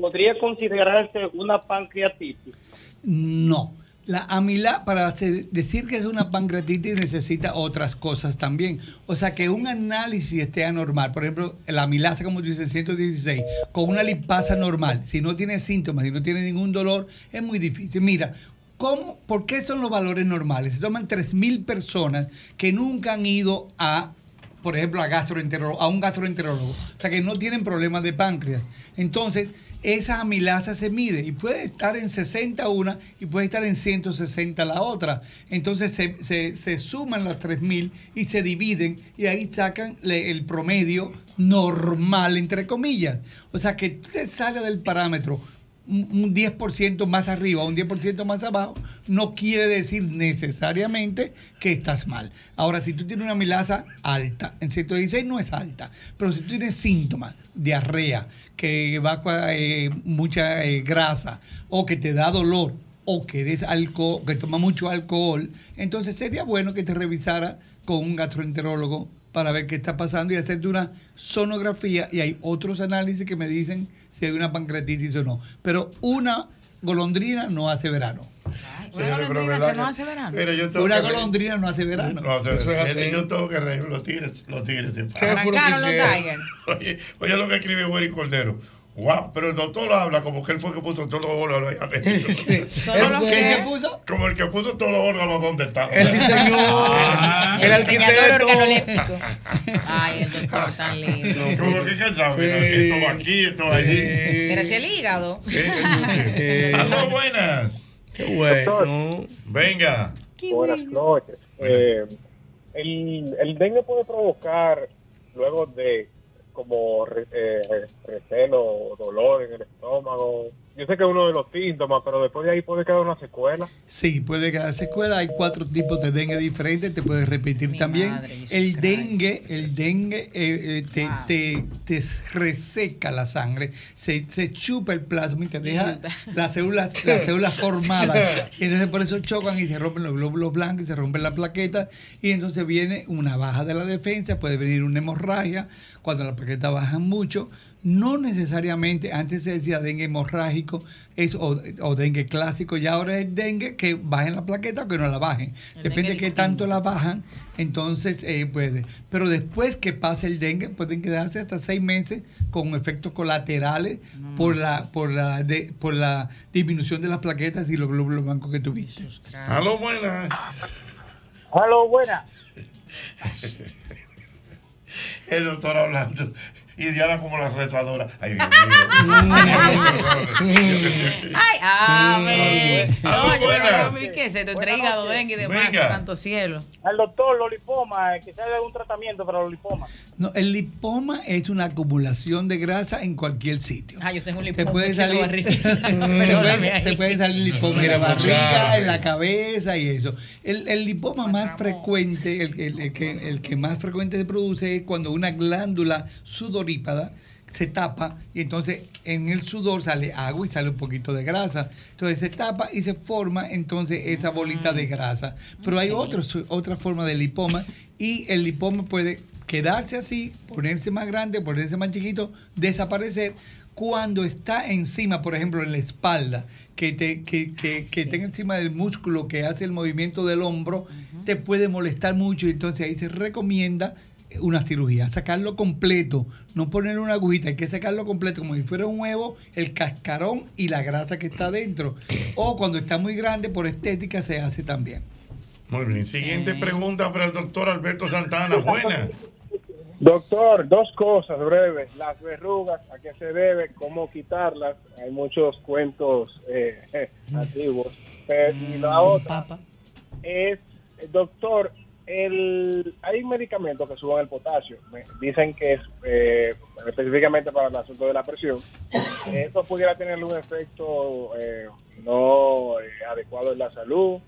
¿podría considerarse una pancreatitis? No. La amilasa, para decir que es una pancreatitis, necesita otras cosas también. O sea, que un análisis esté anormal, por ejemplo, la amilasa, como tú dices, 116, con una lipasa normal, si no tiene síntomas, si no tiene ningún dolor, es muy difícil. Mira, ¿cómo, ¿por qué son los valores normales? Se toman 3.000 personas que nunca han ido a por ejemplo, a, gastroenterólogo, a un gastroenterólogo. O sea, que no tienen problemas de páncreas. Entonces, esa amilasa se mide y puede estar en 60 una y puede estar en 160 la otra. Entonces se, se- se suman las 3000 y se dividen y ahí sacan el promedio normal, entre comillas. O sea que tú te salgas del parámetro un un 10% más arriba, un 10% más abajo, no quiere decir necesariamente que estás mal. Ahora, si tú tienes una amilasa alta, en 116 no es alta, pero si tú tienes síntomas, diarrea, que evacua eh, mucha eh, grasa, o que te da dolor, o que eres alcohol, que toma mucho alcohol, entonces sería bueno que te revisara con un gastroenterólogo para ver qué está pasando y hacerte una sonografía y hay otros análisis que me dicen si hay una pancreatitis o no. Pero una golondrina no hace verano. Señores, pero golondrina que no hace verano. Mira, yo tengo Una golondrina no hace verano. No hace Eso es verano. así. Yo tengo que reír los tigres, los tigres. Oye, oye lo que escribe Willy Cordero. Wow, pero el doctor habla como que él fue el que puso todos los órganos ahí adentro. ¿Todos los qué? ¿Qué puso? Como el que puso todos los órganos donde estaban. Él diseñó Ah. el arquitecto. organoléptico. Ay, el doctor tan lindo. Como que cansado, mira, esto va aquí, esto va allí. Mira, si el hígado. Aló, buenas. Qué bueno. Venga. Buenas noches. Eh, el, el dengue puede provocar luego de como eh, dolor en el estómago. Yo sé que es uno de los síntomas, pero después de ahí puede quedar una secuela. Sí, puede quedar secuela. Hay cuatro tipos de dengue diferentes. Te puedes repetir también. el dengue, el dengue eh, eh, te, te, te reseca la sangre, se, se chupa el plasma y te deja las células, las células formadas. Y entonces por eso chocan y se rompen los glóbulos blancos y se rompen las plaquetas. Y entonces viene una baja de la defensa, puede venir una hemorragia cuando las plaquetas bajan mucho. No necesariamente, antes se decía dengue hemorrágico es, o, o dengue clásico, y ahora es dengue que bajen la plaqueta o que no la bajen. Depende de qué tanto la bajan, entonces eh, puede. Pero después que pase el dengue, pueden quedarse hasta seis meses con efectos colaterales por la, por la, de- por la disminución de las plaquetas y los glóbulos blancos que tuviste. Aló, buenas. Aló, buenas. El doctor hablando. Y Diana como la rezadora. Ay, Dios mío. Ay, a ver. Aló, No, yo que- ¿Qué es esto? Entre Buenas hígado, noches. dengue y demás. Venga. Santo cielo. Al doctor, los lipomas, quizás hay algún tratamiento para los lipomas. No, el lipoma es una acumulación de grasa en cualquier sitio. Ah, yo tengo un Te lipoma salir, te, puede, ahí. te puede salir lipoma en la barriga, en la cabeza y eso. El, el lipoma más frecuente, el, el- el que, el que más frecuente se produce es cuando una glándula se tapa y entonces en el sudor sale agua y sale un poquito de grasa. Entonces se tapa y se forma entonces esa bolita de grasa. Pero hay otra forma de lipoma y el lipoma puede quedarse así, ponerse más grande, ponerse más chiquito, desaparecer cuando está encima, por ejemplo, en la espalda, que, te, que, que, que esté encima del músculo que hace el movimiento del hombro, te puede molestar mucho entonces ahí se recomienda una cirugía, sacarlo completo, no poner una agujita, hay que sacarlo completo como si fuera un huevo, el cascarón y la grasa que está dentro. O cuando está muy grande, por estética se hace también. Muy bien. Siguiente pregunta para el doctor Alberto Santana. Buena. Doctor, dos cosas breves. Las verrugas, ¿a qué se debe? ¿Cómo quitarlas? Hay muchos cuentos eh, antiguos. Eh, y la otra es, doctor, el, hay medicamentos que suben el potasio. Me- dicen que es eh, específicamente para el asunto de la presión. Eso pudiera tener un efecto eh, no eh, adecuado en la salud.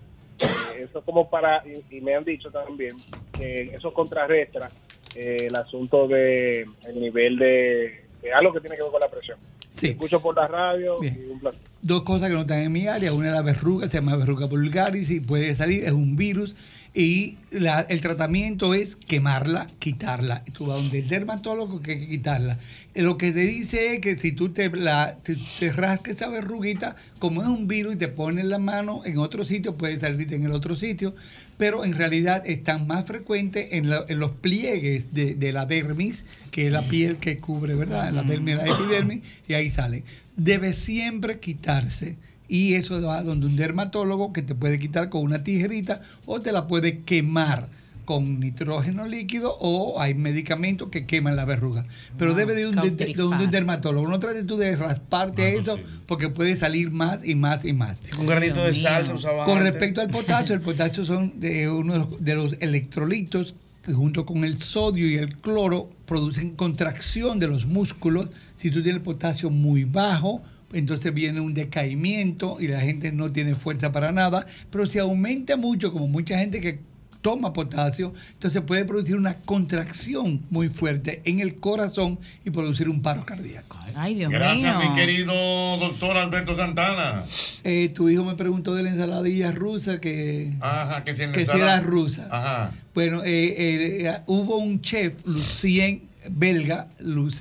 Eh, eso como para, y, y me han dicho también que eso contrarresta eh, el asunto de el nivel de, de algo que tiene que ver con la presión. Sí. Escucho por la radio Bien. y un placer. dos cosas que no están en mi área. Una es la verruga, se llama verruga vulgaris y puede salir, es un virus. Y la- el tratamiento es quemarla, quitarla. Tú vas donde el dermatólogo que hay que quitarla. Lo que te dice es que si tú te, la, te, te rascas esa verruguita, como es un virus y te pones la mano en otro sitio, puede salirte en el otro sitio. Pero en realidad están más frecuentes en, la- en los pliegues de, de la dermis, que es la piel que cubre, ¿verdad? La dermis, la epidermis, y ahí sale. Debe siempre quitarse. Y eso va donde un dermatólogo que te puede quitar con una tijerita o te la puede quemar con nitrógeno líquido o hay medicamentos que queman la verruga. Pero Ah, debe de un, de- un dermatólogo. No trates tú de rasparte eso porque puede salir más y más y más. Con granito de sal se usaba Con antes. respecto al potasio, el potasio son de uno de los, de los electrolitos que junto con el sodio y el cloro producen contracción de los músculos. Si tú tienes el potasio muy bajo, entonces viene un decaimiento y la gente no tiene fuerza para nada. Pero si aumenta mucho, como mucha gente que toma potasio, entonces puede producir una contracción muy fuerte en el corazón y producir un paro cardíaco. Ay, Dios Gracias, mío. mi querido doctor Alberto Santana. Eh, tu hijo me preguntó de la ensaladilla rusa que, Ajá, que si en la que si ensalada- era rusa. Ajá. Bueno, eh, eh, eh, hubo un chef, Lucien, belga,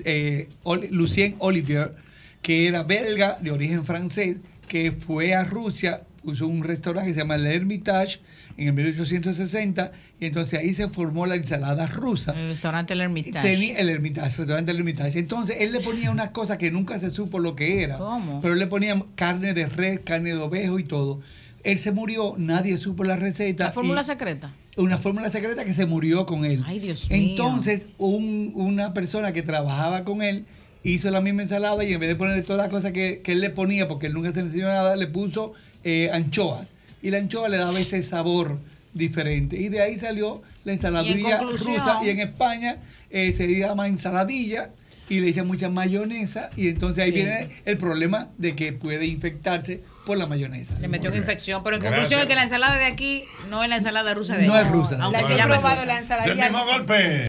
eh, Lucien Olivier, que era belga de origen francés, que fue a Rusia, puso un restaurante que se llama El Hermitage en el 1860, y entonces ahí se formó la ensalada rusa. El restaurante El Hermitage. Tenía el Hermitage, el restaurante El Hermitage. Entonces él le ponía una cosa que nunca se supo lo que era. ¿Cómo? Pero él le ponía carne de res, carne de ovejo y todo. Él se murió, nadie supo la receta. La fórmula y- secreta. una fórmula secreta que se murió con él. Ay, Dios mío. Entonces, un- una persona que trabajaba con él hizo la misma ensalada y en vez de ponerle todas las cosas que, que él le ponía, porque él nunca se le enseñó nada, le puso eh, anchoas. Y la anchoa le daba ese sabor diferente. Y de ahí salió la ensaladilla rusa. Y en España eh, se llama ensaladilla y le echan mucha mayonesa. Y entonces ahí Sí. viene el problema de que puede infectarse por la mayonesa. Le metió una infección, pero en Gracias. conclusión es que la ensalada de aquí no es la ensalada rusa de No allá. es rusa. Aunque La se que he probado, rusa. la ensaladilla Del mismo golpe.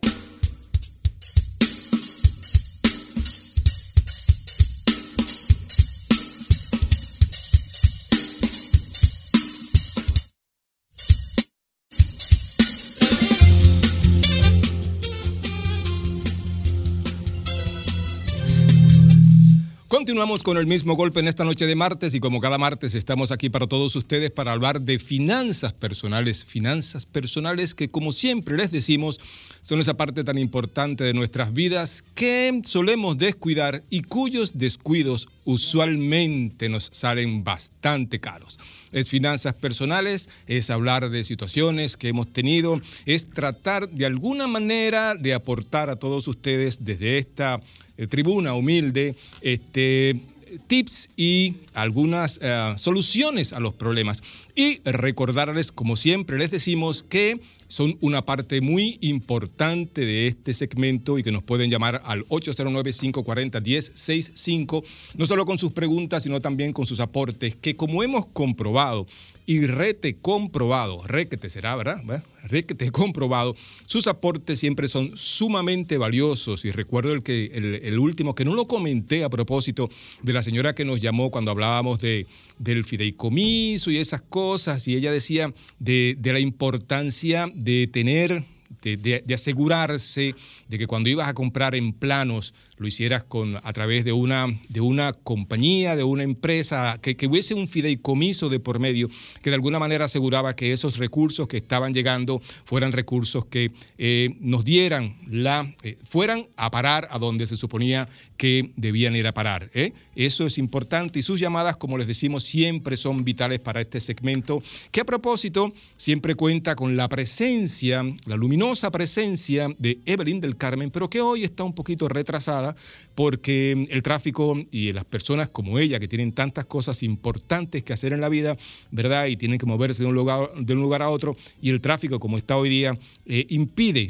Continuamos con el mismo golpe en esta noche de martes y como cada martes estamos aquí para todos ustedes para hablar de finanzas personales, finanzas personales que como siempre les decimos son esa parte tan importante de nuestras vidas que solemos descuidar y cuyos descuidos usualmente nos salen bastante caros. Es finanzas personales, es hablar de situaciones que hemos tenido, es tratar de alguna manera de aportar a todos ustedes desde esta tribuna humilde este, tips y algunas eh, soluciones a los problemas. Y recordarles, como siempre les decimos, que son una parte muy importante de este segmento y que nos pueden llamar al 809-540-1065, no solo con sus preguntas, sino también con sus aportes, que como hemos comprobado y rete comprobado, requete será, ¿verdad? ¿verdad? Requete comprobado, sus aportes siempre son sumamente valiosos. Y recuerdo el, que, el, último, que no lo comenté a propósito de la señora que nos llamó cuando hablábamos de, del fideicomiso y esas cosas, y ella decía de, de la importancia de tener de- de asegurarse de que cuando ibas a comprar en planos lo hicieras con, a través de una, de una compañía, de una empresa, que, que hubiese un fideicomiso de por medio que de alguna manera aseguraba que esos recursos que estaban llegando fueran recursos que eh, nos dieran la, eh, fueran a parar a donde se suponía que debían ir a parar. ¿eh? Eso es importante y sus llamadas, como les decimos, siempre son vitales para este segmento, que a propósito siempre cuenta con la presencia, la luminosa presencia de Evelyn del Carmen, pero que hoy está un poquito retrasada porque el tráfico y las personas como ella, que tienen tantas cosas importantes que hacer en la vida, ¿verdad? Y tienen que moverse de un lugar, de un lugar a otro, y el tráfico como está hoy día eh, impide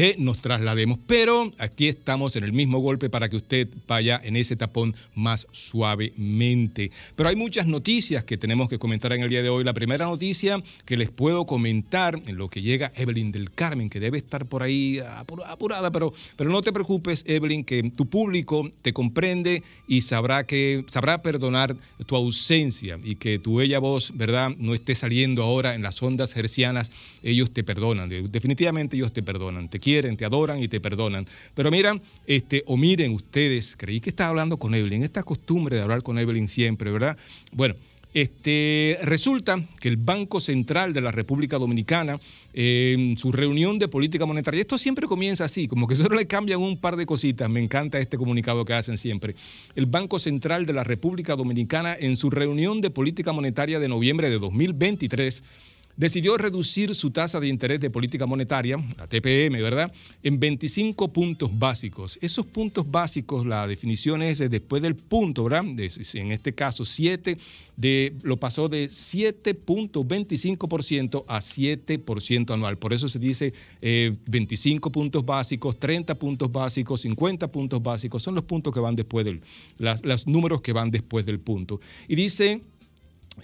que nos traslademos. Pero aquí estamos en el mismo golpe para que usted vaya en ese tapón más suavemente. Pero hay muchas noticias que tenemos que comentar en el día de hoy. La primera noticia que les puedo comentar en lo que llega Evelyn del Carmen, que debe estar por ahí apur- apurada, pero, pero no te preocupes, Evelyn, que tu público te comprende y sabrá que sabrá perdonar tu ausencia y que tu bella voz, ¿verdad?, no esté saliendo ahora en las ondas hercianas. Ellos te perdonan, de- definitivamente ellos te perdonan, te quieren, te adoran y te perdonan. Pero mira, este, o miren ustedes, creí que estaba hablando con Evelyn, esta costumbre de hablar con Evelyn siempre, ¿verdad? Bueno, este, resulta que el Banco Central de la República Dominicana, eh, en su reunión de política monetaria, esto siempre comienza así, como que solo le cambian un par de cositas, me encanta este comunicado que hacen siempre. El Banco Central de la República Dominicana, en su reunión de política monetaria de noviembre de 2023, decidió reducir su tasa de interés de política monetaria, la TPM, ¿verdad?, en 25 puntos básicos. Esos puntos básicos, la definición es de después del punto, ¿verdad? En este caso, 7, de, lo pasó de 7.25% a 7% anual. Por eso se dice eh, 25 puntos básicos, 30 puntos básicos, 50 puntos básicos. Son los puntos que van después del, los números que van después del punto. Y dice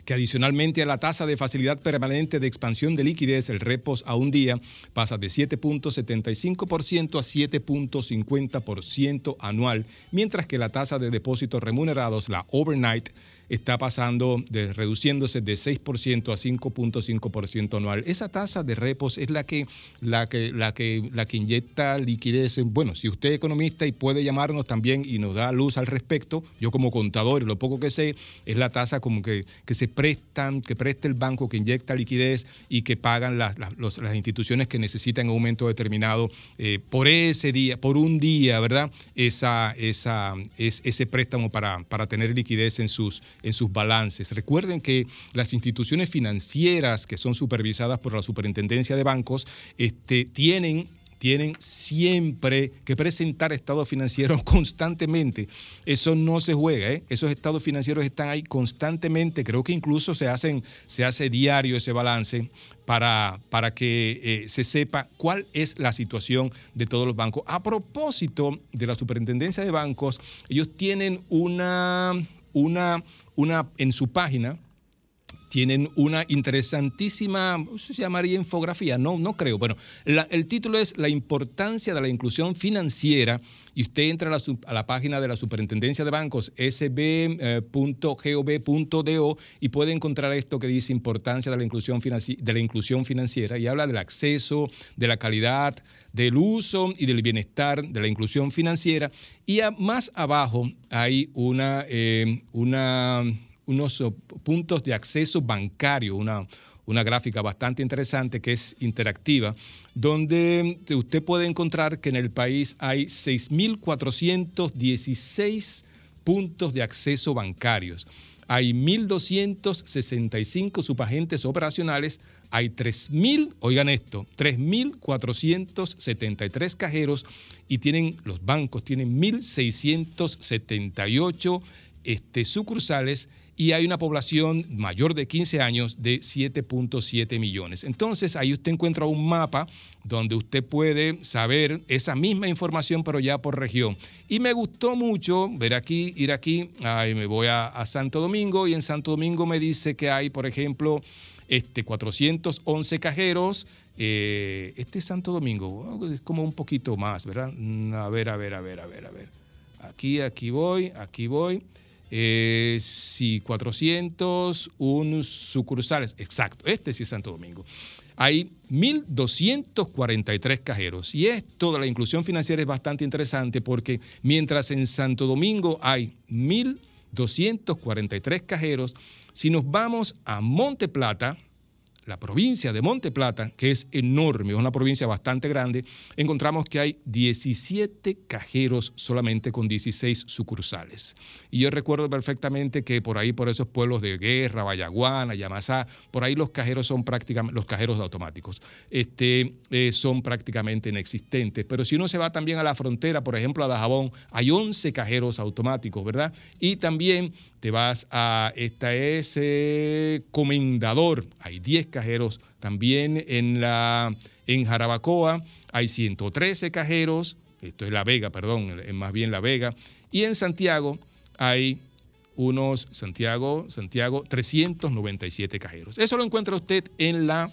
que adicionalmente a la tasa de facilidad permanente de expansión de liquidez, el repos a un día, pasa de 7.75% a 7.50% anual, mientras que la tasa de depósitos remunerados, la overnight, está pasando, reduciéndose de 6% a 5.5% anual. Esa tasa de repos es la que, la, que, la, que, la que inyecta liquidez. en- Bueno, si usted es economista y puede llamarnos también y nos da luz al respecto, yo como contador lo poco que sé, es la tasa como que, que se prestan, que presta el banco, que inyecta liquidez y que pagan las, las- las instituciones que necesitan un aumento determinado eh, por ese día, por un día, ¿verdad? Esa, esa, es, ese préstamo para, para tener liquidez en sus, en sus balances. Recuerden que las instituciones financieras que son supervisadas por la Superintendencia de Bancos este, tienen tienen siempre que presentar estados financieros constantemente. Eso no se juega, ¿eh? Esos estados financieros están ahí constantemente. Creo que incluso se, hacen, se hace diario ese balance para, para que eh, se sepa cuál es la situación de todos los bancos. A propósito de la superintendencia de bancos, ellos tienen una, una, una en su página, tienen una interesantísima, ¿se llamaría infografía? No, no creo. Bueno, la- el título es La importancia de la inclusión financiera y usted entra a la, página de la Superintendencia de Bancos, sb.gov.do y puede encontrar esto que dice importancia de la inclusión, de la inclusión financiera y habla del acceso, de la calidad, del uso y del bienestar de la inclusión financiera. Y más abajo hay una, eh, una unos puntos de acceso bancario, una, una gráfica bastante interesante que es interactiva, donde usted puede encontrar que en el país hay 6.416 puntos de acceso bancarios. Hay 1.265 subagentes operacionales, hay 3.000, oigan esto, 3.473 cajeros y tienen, los bancos tienen 1.678 este, sucursales y hay una población mayor de 15 años de 7.7 millones. Entonces ahí usted encuentra un mapa donde usted puede saber esa misma información, pero ya por región. Y me gustó mucho ver aquí, ir aquí, ay, me voy a, Santo Domingo y en Santo Domingo me dice que hay, por ejemplo, este, 411 cajeros. eh, este es Santo Domingo, es como un poquito más, ¿verdad? Mm, A ver, a ver, a ver, a ver, a ver. Aquí, aquí voy, aquí voy. Eh, sí, 401 sucursales. Exacto, este sí es Santo Domingo. Hay 1.243 cajeros. Y esto de la inclusión financiera es bastante interesante porque mientras en Santo Domingo hay 1.243 cajeros, si nos vamos a Monte Plata, la provincia de Monte Plata, que es enorme, es una provincia bastante grande, encontramos que hay 17 cajeros solamente con 16 sucursales. Y yo recuerdo perfectamente que por ahí, por esos pueblos de Guerra, Vallaguana, Yamasá, por ahí los cajeros son prácticamente, los cajeros automáticos, este, eh, son prácticamente inexistentes. Pero si uno se va también a la frontera, por ejemplo, a Dajabón, hay 11 cajeros automáticos, ¿verdad? Y también te vas a, esta es eh, Comendador, hay 10 cajeros. También en, la, en Jarabacoa hay 113 cajeros, esto es La Vega, perdón, es más bien La Vega. Y en Santiago hay unos, Santiago, Santiago, 397 cajeros. Eso lo encuentra usted en la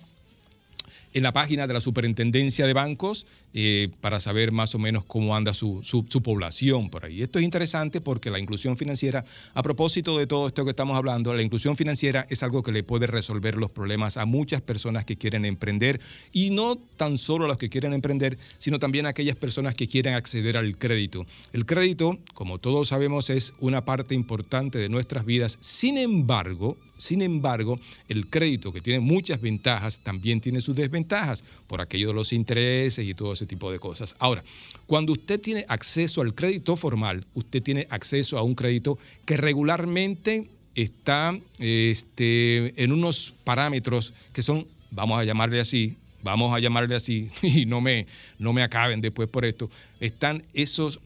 en la página de la Superintendencia de Bancos eh, para saber más o menos cómo anda su, su- población por ahí. Esto es interesante porque la inclusión financiera, a propósito de todo esto que estamos hablando, la inclusión financiera es algo que le puede resolver los problemas a muchas personas que quieren emprender y no tan solo a los que quieren emprender, sino también a aquellas personas que quieren acceder al crédito. El crédito, como todos sabemos, es una parte importante de nuestras vidas. Sin embargo, sin embargo, el crédito, que tiene muchas ventajas, también tiene sus desventajas por aquello de los intereses y todo ese tipo de cosas. Ahora, cuando usted tiene acceso al crédito formal, usted tiene acceso a un crédito que regularmente está este, en unos parámetros que son vamos a llamarle así, vamos a llamarle así, y no me, no me acaben después por esto, están esos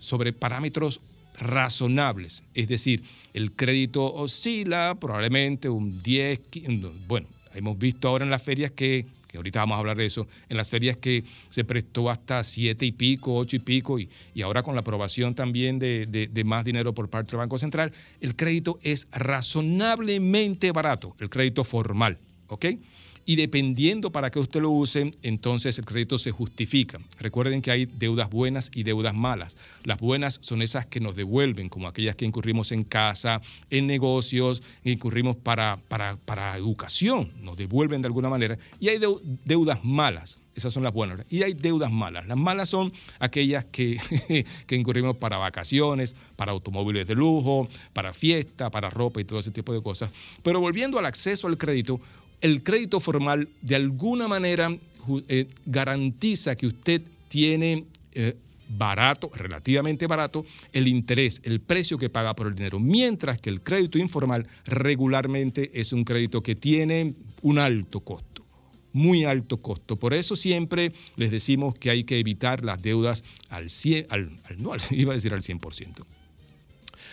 sobre parámetros razonables. Es decir, el crédito oscila probablemente un 10, 15, bueno, hemos visto ahora en las ferias que, que ahorita vamos a hablar de eso, en las ferias que se prestó hasta 7 y pico, 8 y pico, y, y ahora con la aprobación también de, de- de más dinero por parte del Banco Central, el crédito es razonablemente barato, el crédito formal, ¿ok? Y dependiendo para qué usted lo use, entonces el crédito se justifica. Recuerden que hay deudas buenas y deudas malas. Las buenas son esas que nos devuelven, como aquellas que incurrimos en casa, en negocios, incurrimos para, para, para educación, nos devuelven de alguna manera. Y hay deu- deudas malas. Esas son las buenas. Y hay deudas malas. Las malas son aquellas que, que incurrimos para vacaciones, para automóviles de lujo, para fiesta, para ropa y todo ese tipo de cosas. Pero volviendo al acceso al crédito, el crédito formal de alguna manera eh, garantiza que usted tiene eh, barato, relativamente barato, el interés, el precio que paga por el dinero, mientras que el crédito informal regularmente es un crédito que tiene un alto costo muy alto costo. Por eso siempre les decimos que hay que evitar las deudas al 100, al, al- no, al- iba a decir al 100%.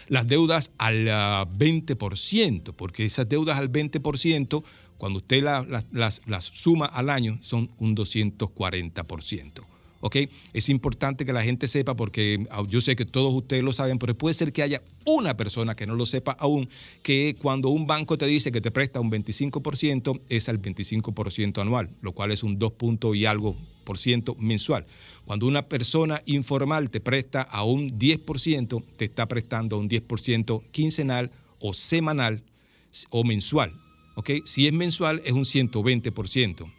Las deudas al ah, 20%, porque esas deudas al 20%, cuando usted la- las- suma al año, son un 240%. ¿Ok? Es importante que la gente sepa porque ah, yo sé que todos ustedes lo saben, pero puede ser que haya una persona que no lo sepa aún, que cuando un banco te dice que te presta un 25%, es al 25% anual, lo cual es un 2 punto y algo por ciento mensual. Cuando una persona informal te presta a un 10%, te está prestando un 10% quincenal o semanal o mensual. ¿Ok? Si es mensual es un 120%.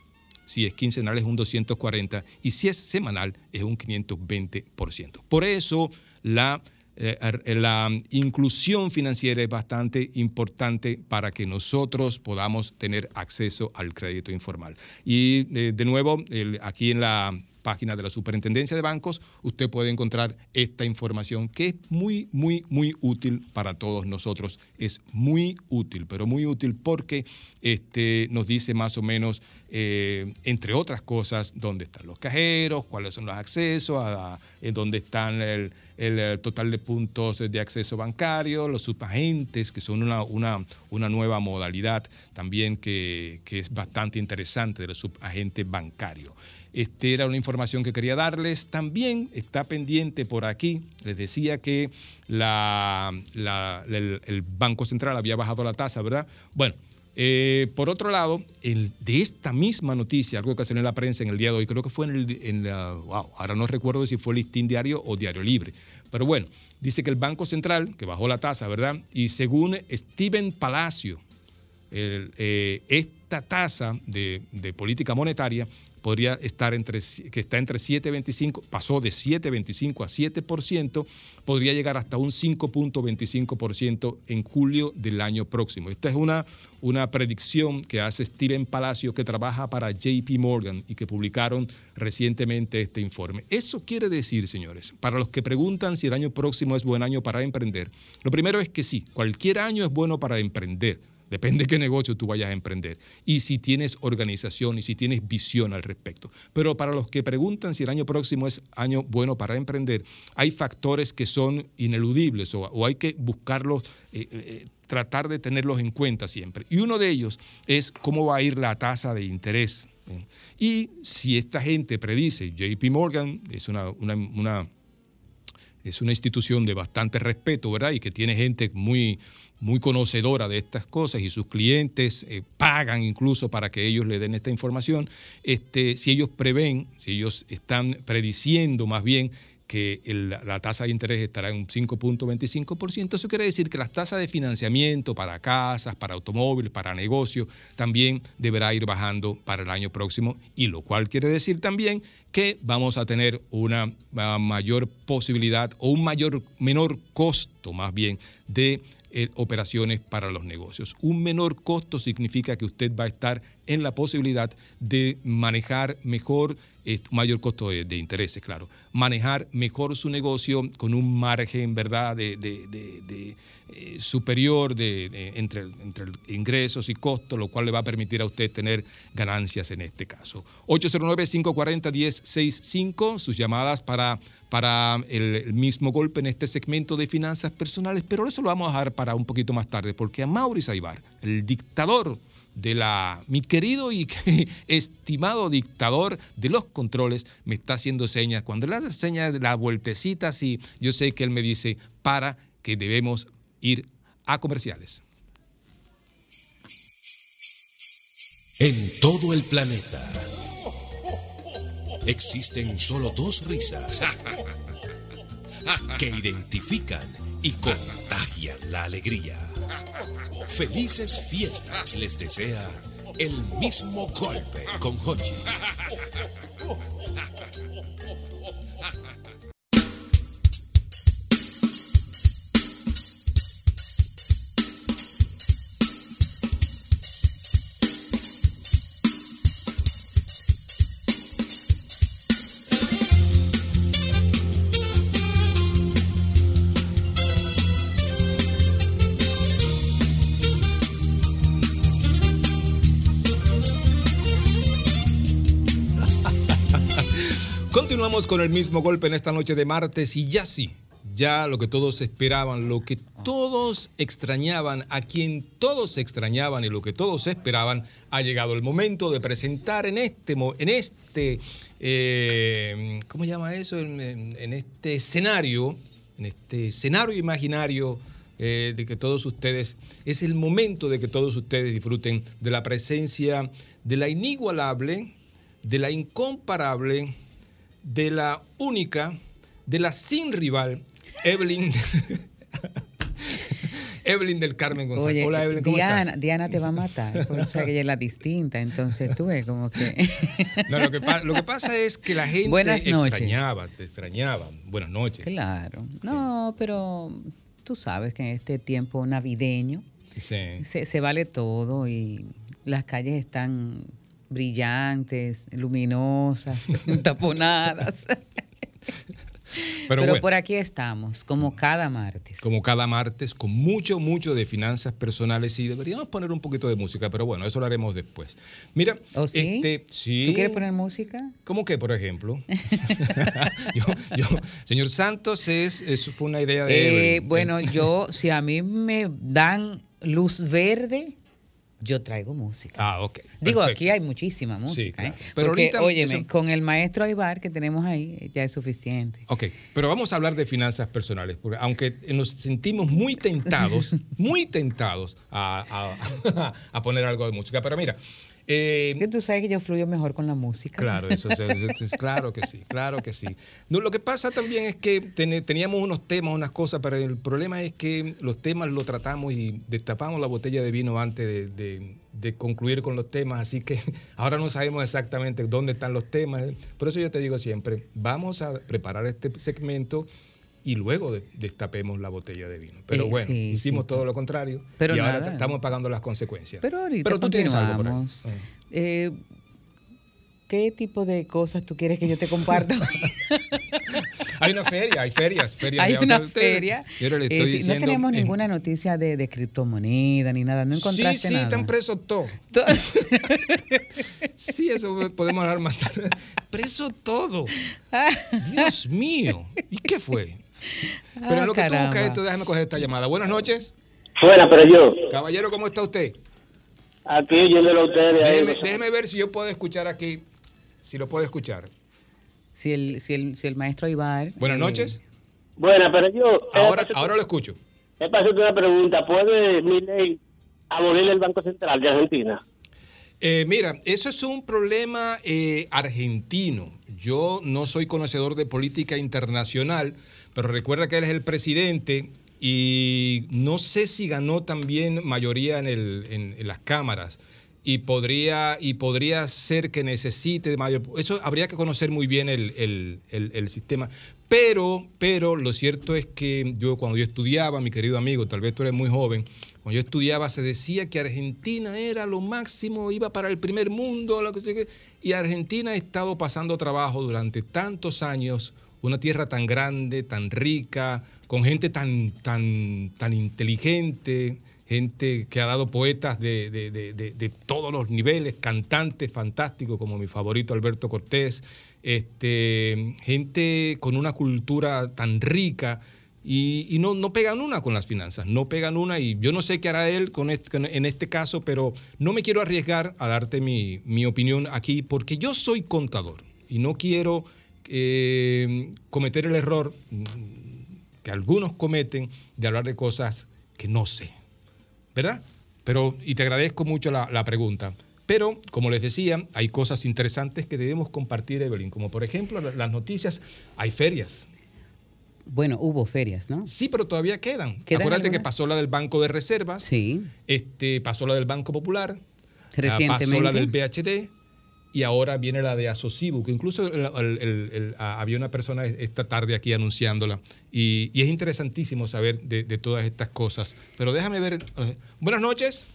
Si es quincenal es un 240% y si es semanal es un 520%. Por eso la, eh, la inclusión financiera es bastante importante para que nosotros podamos tener acceso al crédito informal. Y eh, de nuevo, aquí en la página de la Superintendencia de Bancos, usted puede encontrar esta información que es muy, muy, muy útil para todos nosotros. Es muy útil, pero muy útil porque este, nos dice más o menos, eh, entre otras cosas, dónde están los cajeros, cuáles son los accesos, en dónde están el, eh, total de puntos de acceso bancario, los subagentes, que son una, una, una nueva modalidad también que, que es bastante interesante de los subagentes bancarios. Este era una información que quería darles. También está pendiente por aquí. Les decía que el, Banco Central había bajado la tasa, ¿verdad? Bueno, eh, por otro lado, de esta misma noticia, algo que salió en la prensa en el día de hoy, creo que fue en, el, la, wow, ahora no recuerdo si fue Listín Diario o Diario Libre, pero bueno, dice que el Banco Central, que bajó la tasa, ¿verdad? Y según Steven Palacio, eh, esta tasa de política monetaria podría estar entre, que está entre 7,25, pasó de 7,25 a 7%, podría llegar hasta un 5,25% en julio del año próximo. Esta es una, una predicción que hace Steven Palacio, que trabaja para JP Morgan y que publicaron recientemente este informe. Eso quiere decir, señores, para los que preguntan si el año próximo es buen año para emprender, lo primero es que sí, cualquier año es bueno para emprender. Depende de qué negocio tú vayas a emprender y si tienes organización y si tienes visión al respecto. Pero para los que preguntan si el año próximo es año bueno para emprender, hay factores que son ineludibles o, hay que buscarlos, eh, eh, tratar de tenerlos en cuenta siempre. Y uno de ellos es cómo va a ir la tasa de interés. Y si esta gente predice, JP Morgan es una es una institución de bastante respeto, ¿verdad? Y que tiene gente muy, muy conocedora de estas cosas y sus clientes eh, pagan incluso para que ellos le den esta información. Este, si ellos prevén, si ellos están prediciendo más bien que la tasa de interés estará en un 5.25%, eso quiere decir que las tasas de financiamiento para casas, para automóviles, para negocios, también deberá ir bajando para el año próximo, y lo cual quiere decir también que vamos a tener una ah, mayor posibilidad o un mayor, menor costo más bien de eh, operaciones para los negocios. Un menor costo significa que usted va a estar en la posibilidad de manejar mejor mayor costo de, de intereses, claro. Manejar mejor su negocio con un margen, ¿verdad?, de, de- de- eh, superior de, entre, entre ingresos y costos, lo cual le va a permitir a usted tener ganancias en este caso. 809-540-1065, sus llamadas para, para el, mismo golpe en este segmento de finanzas personales, pero eso lo vamos a dejar para un poquito más tarde, porque a Maurice Aybar, el dictador de la, mi querido y estimado dictador de los controles, me está haciendo señas. Cuando le hace señas de la vueltecita, así, yo sé que él me dice para que debemos ir a comerciales. En todo el planeta existen solo dos risas que identifican y contagian la alegría. Felices fiestas les desea el mismo golpe con Hochi. Con el mismo golpe en esta noche de martes y ya sí, ya lo que todos esperaban, lo que todos extrañaban, a quien todos extrañaban y lo que todos esperaban, ha llegado el momento de presentar en este, en este eh, ¿cómo llama eso? En este escenario, en este escenario imaginario eh, de que todos ustedes, es el momento de que todos ustedes disfruten de la presencia de la inigualable, de la incomparable, de la única, de la sin rival, Evelyn. Evelyn del Carmen González. Oye, Hola Evelyn, ¿cómo Diana, estás? Diana te va a matar, porque o sea que ella es la distinta, entonces tú ves como que... No, lo, que lo que pasa es que la gente Buenas noches. extrañaba, te extrañaba. Buenas noches. Claro. No, pero tú sabes que en este tiempo navideño Sí. se, se vale todo y las calles están brillantes, luminosas, taponadas. Pero, Pero, bueno, por aquí estamos, como cada martes. como cada martes, con mucho, mucho de finanzas personales y deberíamos poner un poquito de música, pero bueno, eso lo haremos después. Mira, ¿Oh, sí? este, sí. ¿Tú quieres poner música? ¿Cómo que, por ejemplo? yo, yo- señor Santos, es, eso fue una idea de Eh, bueno, yo, si a mí me dan luz verde, yo traigo música. Ah, ok. Digo, perfecto. aquí hay muchísima música. claro. ¿eh? Pero Porque, ahorita óyeme, eso- con el maestro Aibar que tenemos ahí, ya es suficiente. Ok, pero vamos a hablar de finanzas personales, porque aunque nos sentimos muy tentados, muy tentados a, a- a poner algo de música, pero mira, eh, Que tú sabes que yo fluyo mejor con la música. Claro, eso, eso- eso es claro que sí, claro que sí. No, lo que pasa también es que ten- teníamos unos temas, unas cosas, pero el problema es que los temas los tratamos y destapamos la botella de vino antes de, de- de concluir con los temas, así que ahora no sabemos exactamente dónde están los temas. Por eso yo te digo siempre, vamos a preparar este segmento y luego de- destapemos la botella de vino. Pero Eh, bueno, sí, hicimos sí. todo lo contrario Pero y ahora nada. estamos pagando las consecuencias. Pero ahorita Pero tú tienes algo por ahí. Eh, ¿Qué tipo de cosas tú quieres que yo te comparta? Hay una feria, hay ferias. ferias Hay de una feria. Yo le Eh, estoy sí, diciendo. no tenemos en- ninguna noticia de, de criptomoneda ni nada. No encontraste Sí, sí, nada. están presos todos. sí, eso podemos hablar más tarde. Preso todo. Dios mío. ¿Y qué fue? Pero en lo que tú caramba. buscas esto, déjame coger esta llamada. Buenas noches. Fuera, pero yo. Caballero, ¿cómo está usted? Aquí yéndolo a ustedes. Déjeme, déjeme ver si yo puedo escuchar aquí. Si lo puedo escuchar. Si el, si el, si el maestro Ibar. Buenas eh, noches. Bueno, pero yo. Ahora, ahora lo escucho. Es para hacerte una pregunta. ¿Puede mi ley abolir el Banco Central de Argentina? Eh, mira, eso es un problema eh, argentino. Yo no soy conocedor de política internacional, pero recuerda que él es el presidente y no sé si ganó también mayoría en, el- en- las cámaras. Y podría, y podría ser que necesite mayor. Eso habría que conocer muy bien el, el- el- sistema. Pero, pero lo cierto es que yo cuando yo estudiaba, mi querido amigo, tal vez tú eres muy joven, Cuando yo estudiaba se decía que Argentina era lo máximo, iba para el primer mundo, lo que- y Argentina ha estado pasando trabajo durante tantos años, una tierra tan grande, tan rica, con gente tan, tan, tan inteligente, gente que ha dado poetas de, de- de- de- todos los niveles, cantantes fantásticos como mi favorito Alberto Cortés, este, gente con una cultura tan rica y, no, no pegan una con las finanzas, no pegan una y yo no sé qué hará él con- en este caso, pero no me quiero arriesgar a darte mi, mi opinión aquí porque yo soy contador y no quiero eh, cometer el error que algunos cometen de hablar de cosas que no sé, ¿verdad? Pero, y te agradezco mucho la, la pregunta. Pero, como les decía, hay cosas interesantes que debemos compartir, Evelyn, como por ejemplo la- las noticias, hay ferias. Bueno, hubo ferias, ¿no? Sí, pero todavía quedan. ¿Quedan Acuérdate que pasó la del Banco de Reservas. Sí. Este, pasó la del Banco Popular. ah, Recientemente. Pasó la del BHD. Y ahora viene la de Asocibu, que incluso el- el- el- el- había una persona esta tarde aquí anunciándola. Y, y es interesantísimo saber de, de todas estas cosas. Pero déjame ver. eh, buenas noches.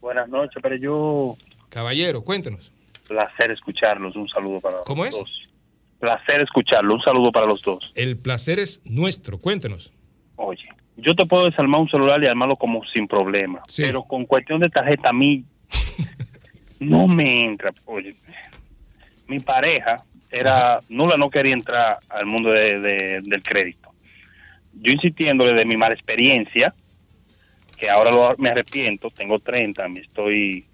Buenas noches, pero yo... Caballero, cuéntenos. Placer escucharlos, un saludo para ¿Cómo los es? dos. Placer escucharlo, un saludo para los dos. El placer es nuestro, cuéntenos. Oye, yo te puedo desarmar un celular y armarlo como sin problema, pero con cuestión de tarjeta a mí no me entra. Oye, mi pareja era nula, no quería entrar al mundo de- de- del crédito. Yo insistiéndole de mi mala experiencia, que ahora lo- me arrepiento, tengo 30, me estoy,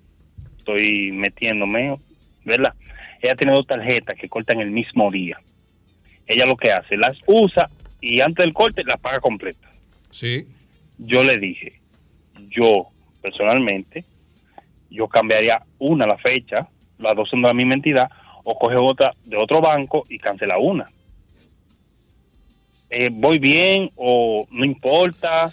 estoy metiéndome, ¿verdad? Ella tiene dos tarjetas que cortan el mismo día. Ella lo que hace, las usa y antes del corte las paga completa. Sí. Yo le dije, yo personalmente, yo cambiaría una la fecha, las dos son de la misma entidad, o coge otra de otro banco y cancela una. Eh, ¿Voy bien o no importa?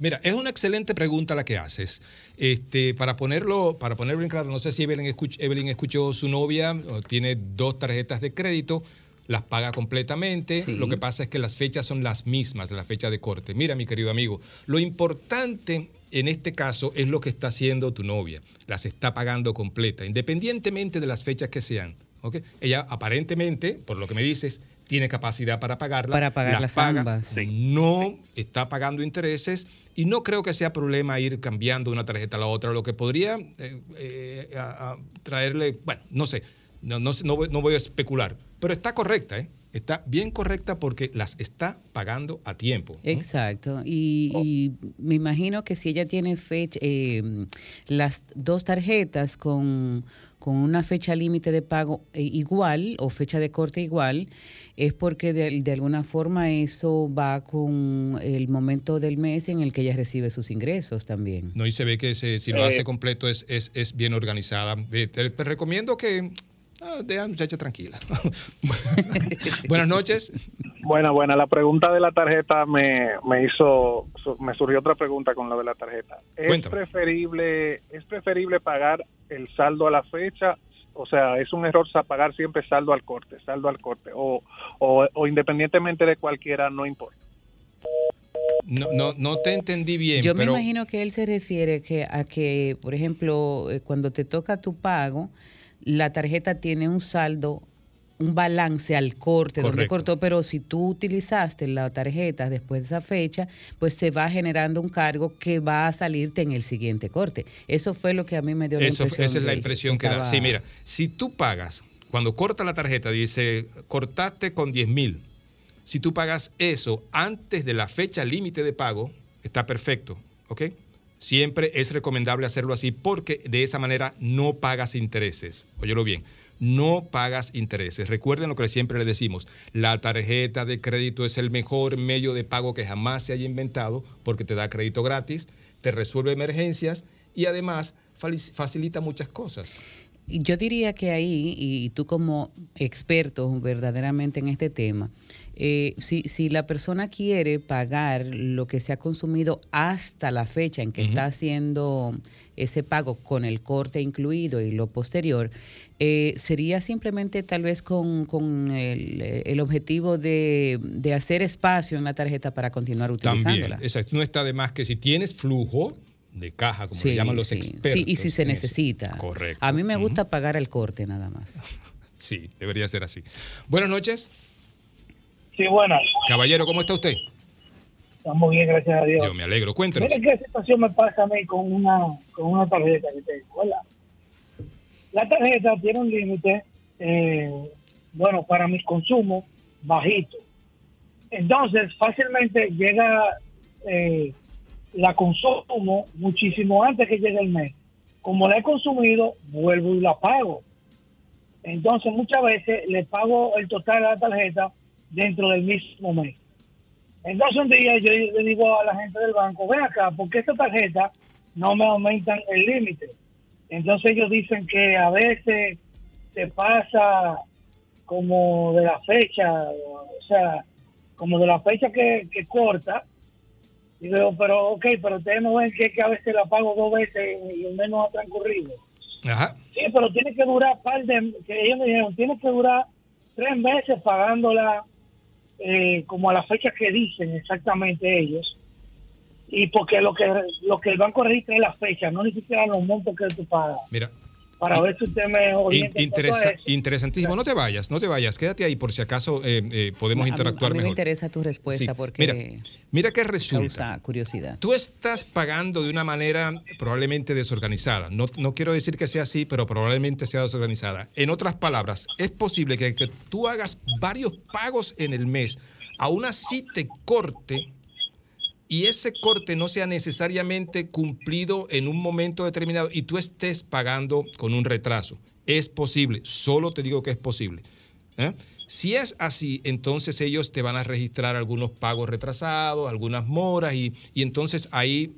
Mira, es una excelente pregunta la que haces. Este, para ponerlo, para ponerlo en claro, no sé si Evelyn, escuch- Evelyn escuchó su novia, tiene dos tarjetas de crédito, las paga completamente. Sí. Lo que pasa es que las fechas son las mismas, la fecha de corte. Mira, mi querido amigo, lo importante en este caso es lo que está haciendo tu novia. Las está pagando completa, independientemente de las fechas que sean. ¿ok? Ella aparentemente, por lo que me dices, tiene capacidad para pagarla. Para pagarlas paga, ambas. No está pagando intereses y no creo que sea problema ir cambiando una tarjeta a la otra. Lo que podría eh, eh, a- a traerle, bueno, no sé, no, no, sé, no voy, no voy a especular, pero está correcta, ¿eh? Está bien correcta porque las está pagando a tiempo. ¿no? Exacto. Y, y me imagino que si ella tiene fecha, eh, las dos tarjetas con, con una fecha límite de pago eh, igual o fecha de corte igual, es porque de, de alguna forma eso va con el momento del mes en el que ella recibe sus ingresos también. No, y se ve que se- si lo Eh. hace completo es, es, es bien organizada. Eh, Te, te recomiendo que ah, deja la muchacha tranquila. Buenas noches. Buena, buena. La pregunta de la tarjeta me, me hizo, su- me surgió otra pregunta con lo de la tarjeta. ¿Es Cuéntame. preferible, es preferible pagar el saldo a la fecha? O sea, es un error pagar siempre saldo al corte, saldo al corte, o, o, o independientemente de cualquiera, no importa. No, no, no te entendí bien, Yo pero me imagino que él se refiere que, a que, por ejemplo, eh, cuando te toca tu pago, la tarjeta tiene un saldo, un balance al corte, donde cortó, pero si tú utilizaste la tarjeta después de esa fecha, pues se va generando un cargo que va a salirte en el siguiente corte. Eso fue lo que a mí me dio la Eso, impresión. esa es la impresión que da. estaba- Sí, mira, si tú pagas, cuando corta la tarjeta, dice, cortaste con 10 mil. Si tú pagas eso antes de la fecha límite de pago, está perfecto, ¿ok? Siempre es recomendable hacerlo así porque de esa manera no pagas intereses. Óyelo bien, no pagas intereses. Recuerden lo que siempre les decimos, la tarjeta de crédito es el mejor medio de pago que jamás se haya inventado porque te da crédito gratis, te resuelve emergencias y además facilita muchas cosas. Yo diría que ahí, y tú como experto verdaderamente en este tema, eh, si, si la persona quiere pagar lo que se ha consumido hasta la fecha en que está haciendo ese pago con el corte incluido y lo posterior, eh, sería simplemente tal vez con, con el, el objetivo de, de hacer espacio en la tarjeta para continuar utilizándola. También, exacto. No está de más que si tienes flujo de caja, como le Sí, llaman los sí. expertos. Sí, y si se eso. necesita. Correcto. A mí me gusta pagar el corte nada más. Sí, debería ser así. Buenas noches. Sí, buenas. Caballero, ¿cómo está usted? Estamos bien, gracias a Dios. Yo me alegro. Cuéntenos. Mire qué situación me pasa a mí con una, con una tarjeta que tengo. ¿verdad? La tarjeta tiene un límite, eh, bueno, para mis consumos, bajito. Entonces, fácilmente llega, eh, la consumo muchísimo antes que llegue el mes. Como la he consumido, vuelvo y la pago. Entonces, muchas veces le pago el total de la tarjeta dentro del mismo mes. Entonces, un día yo le digo a la gente del banco, ven acá, porque esta tarjeta no me aumentan el límite. Entonces, ellos dicen que a veces se pasa como de la fecha, o sea, como de la fecha que, que corta. Y digo, pero ok, pero ustedes no ven que, que a veces la pago dos veces y no ha transcurrido. Ajá. Sí, pero tiene que durar par de, que ellos me dijeron, tiene que durar tres meses pagándola eh, como a la fecha que dicen exactamente ellos. Y porque lo que lo que el banco registra es la fecha, no ni siquiera los montos que tú pagas. Mira. Para ver si usted me orienta. interesa- interesantísimo. No te vayas, no te vayas. Quédate ahí por si acaso eh, eh, podemos A mí- interactuar a mí me mejor. interesa tu respuesta Sí. porque Mira, mira qué resulta. causa curiosidad. Tú estás pagando de una manera probablemente desorganizada. No, no quiero decir que sea así, pero probablemente sea desorganizada. En otras palabras, es posible que, que tú hagas varios pagos en el mes, aún así te corte y ese corte no sea necesariamente cumplido en un momento determinado y tú estés pagando con un retraso. Es posible, solo te digo que es posible. ¿eh? Si es así, entonces ellos te van a registrar algunos pagos retrasados, algunas moras y, y entonces ahí,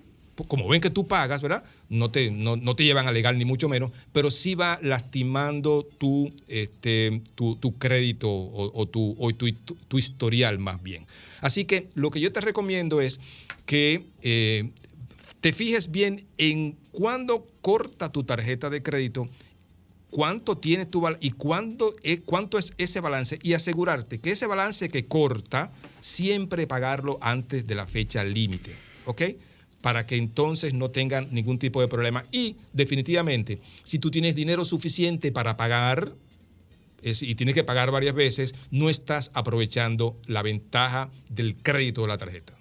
como ven que tú pagas, ¿verdad? No te, no, no te llevan a legal ni mucho menos, pero sí va lastimando tu, este, tu, tu crédito o, o tu, o tu- tu historial más bien. Así que lo que yo te recomiendo es que eh, te fijes bien en cuándo corta tu tarjeta de crédito cuánto tiene tu balance y cuándo es, cuánto es ese balance y asegurarte que ese balance que corta, siempre pagarlo antes de la fecha límite, ¿ok? Para que entonces no tengan ningún tipo de problema. Y definitivamente, si tú tienes dinero suficiente para pagar y tienes que pagar varias veces, no estás aprovechando la ventaja del crédito de la tarjeta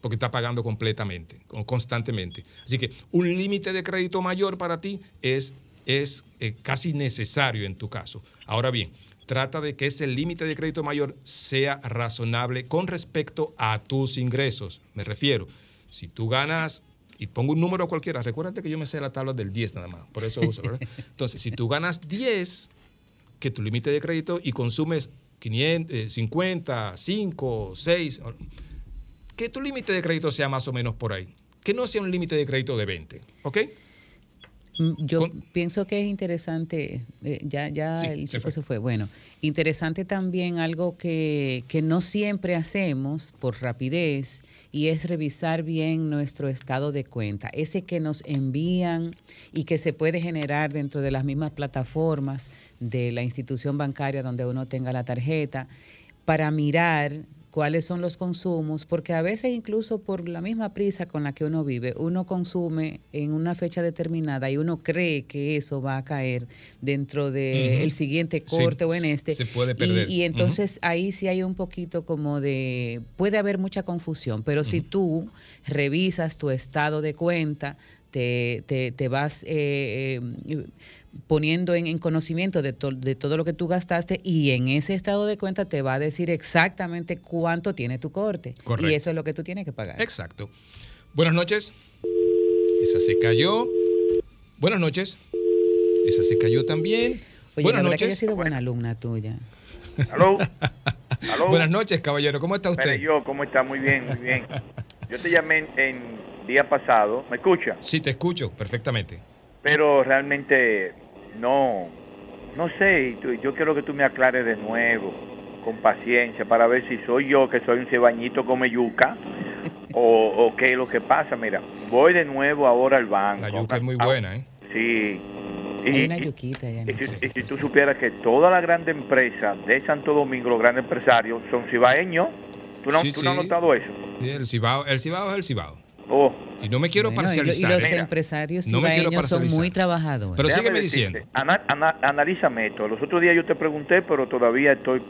porque está pagando completamente, con- constantemente. Así que un límite de crédito mayor para ti es, es eh, casi necesario en tu caso. Ahora bien, trata de que ese límite de crédito mayor sea razonable con respecto a tus ingresos. Me refiero, si tú ganas, y pongo un número cualquiera, recuérdate que yo me sé la tabla del 10 nada más, por eso uso, ¿verdad? Entonces, si tú ganas 10, que tu límite de crédito y consumes 500, eh, 50, 5, 6, que tu límite de crédito sea más o menos por ahí. Que no sea un límite de crédito de 20, ¿ok? Mm, Yo pienso que es interesante, eh, ya, ya Sí, el se chico se fue. Bueno, interesante también algo que, que no siempre hacemos por rapidez y es revisar bien nuestro estado de cuenta, ese que nos envían y que se puede generar dentro de las mismas plataformas de la institución bancaria donde uno tenga la tarjeta, para mirar cuáles son los consumos, porque a veces incluso por la misma prisa con la que uno vive, uno consume en una fecha determinada y uno cree que eso va a caer dentro del Ujú. siguiente Sí, corte o en este. se puede perder. Y, entonces ahí sí hay un poquito como de, puede haber mucha confusión, pero si tú revisas tu estado de cuenta, te, te, te vas eh, eh, poniendo en, en conocimiento de, to- de todo lo que tú gastaste y en ese estado de cuenta te va a decir exactamente cuánto tiene tu corte. Correcto. Y eso es lo que tú tienes que pagar. Exacto. Buenas noches. Esa se cayó. Buenas noches. Esa se cayó también. Oye, Buenas la verdad que yo he noches. sido buena alumna tuya. ¿Aló? ¿Aló? Buenas noches, caballero. ¿Cómo está usted? Yo, ¿cómo está? Muy bien, muy bien. Yo te llamé en, en día pasado, ¿me escucha? Sí, te escucho perfectamente. Pero realmente No, no sé, y yo quiero que tú me aclares de nuevo, con paciencia, para ver si soy yo que soy un cebañito come yuca o, o qué es lo que pasa. Mira, voy de nuevo ahora al banco. La yuca es muy buena, ¿eh? Sí. Hay una yuquita ya. y si, y si tú supieras que todas las grandes empresas de Santo Domingo, los grandes empresarios, son cibaeños, ¿tú no, Sí, tú no has notado eso? Sí, El cibao, el cibao es el cibao. Oh. Y no me quiero Bueno, y, lo- y parcializar. los Mira, empresarios no me quiero son parcializar. muy trabajadores. Pero Déjame sígueme decirte, diciendo. ana- ana- analízame esto. Los otros días yo te pregunté, pero todavía estoy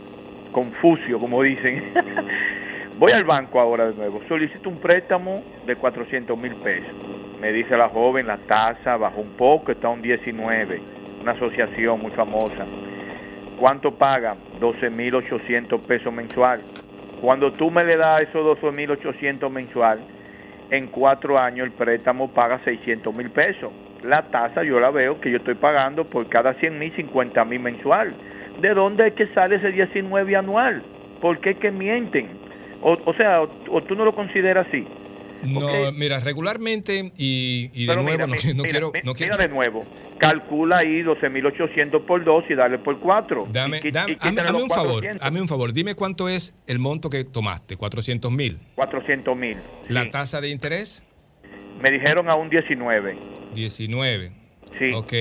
confuso, como dicen. Voy al banco ahora de nuevo. Solicito un préstamo de 400 mil pesos. Me dice la joven, la tasa bajó un poco, está a un 19. Una asociación muy famosa. ¿Cuánto paga? 12.800 pesos mensual. Cuando tú me le das esos 12.800 mensual, en cuatro años el préstamo paga 600 mil pesos. La tasa yo la veo que yo estoy pagando por cada 100 mil, 50 mil mensual. ¿De dónde es que sale ese 19 anual? ¿Por qué que mienten? O, o sea, o, o tú no lo consideras así. No, mira, regularmente y, y de Pero nuevo mira, no, mira, quiero, mi- no quiero. mira de nuevo. Calcula ahí 12.800 por 2 y dale por 4. Dame, dame- un favor, hazme un favor. Dime cuánto es el monto que tomaste, 400 mil. 400 mil. La tasa de interés, Me dijeron a un 19. 19. Sí. Ok.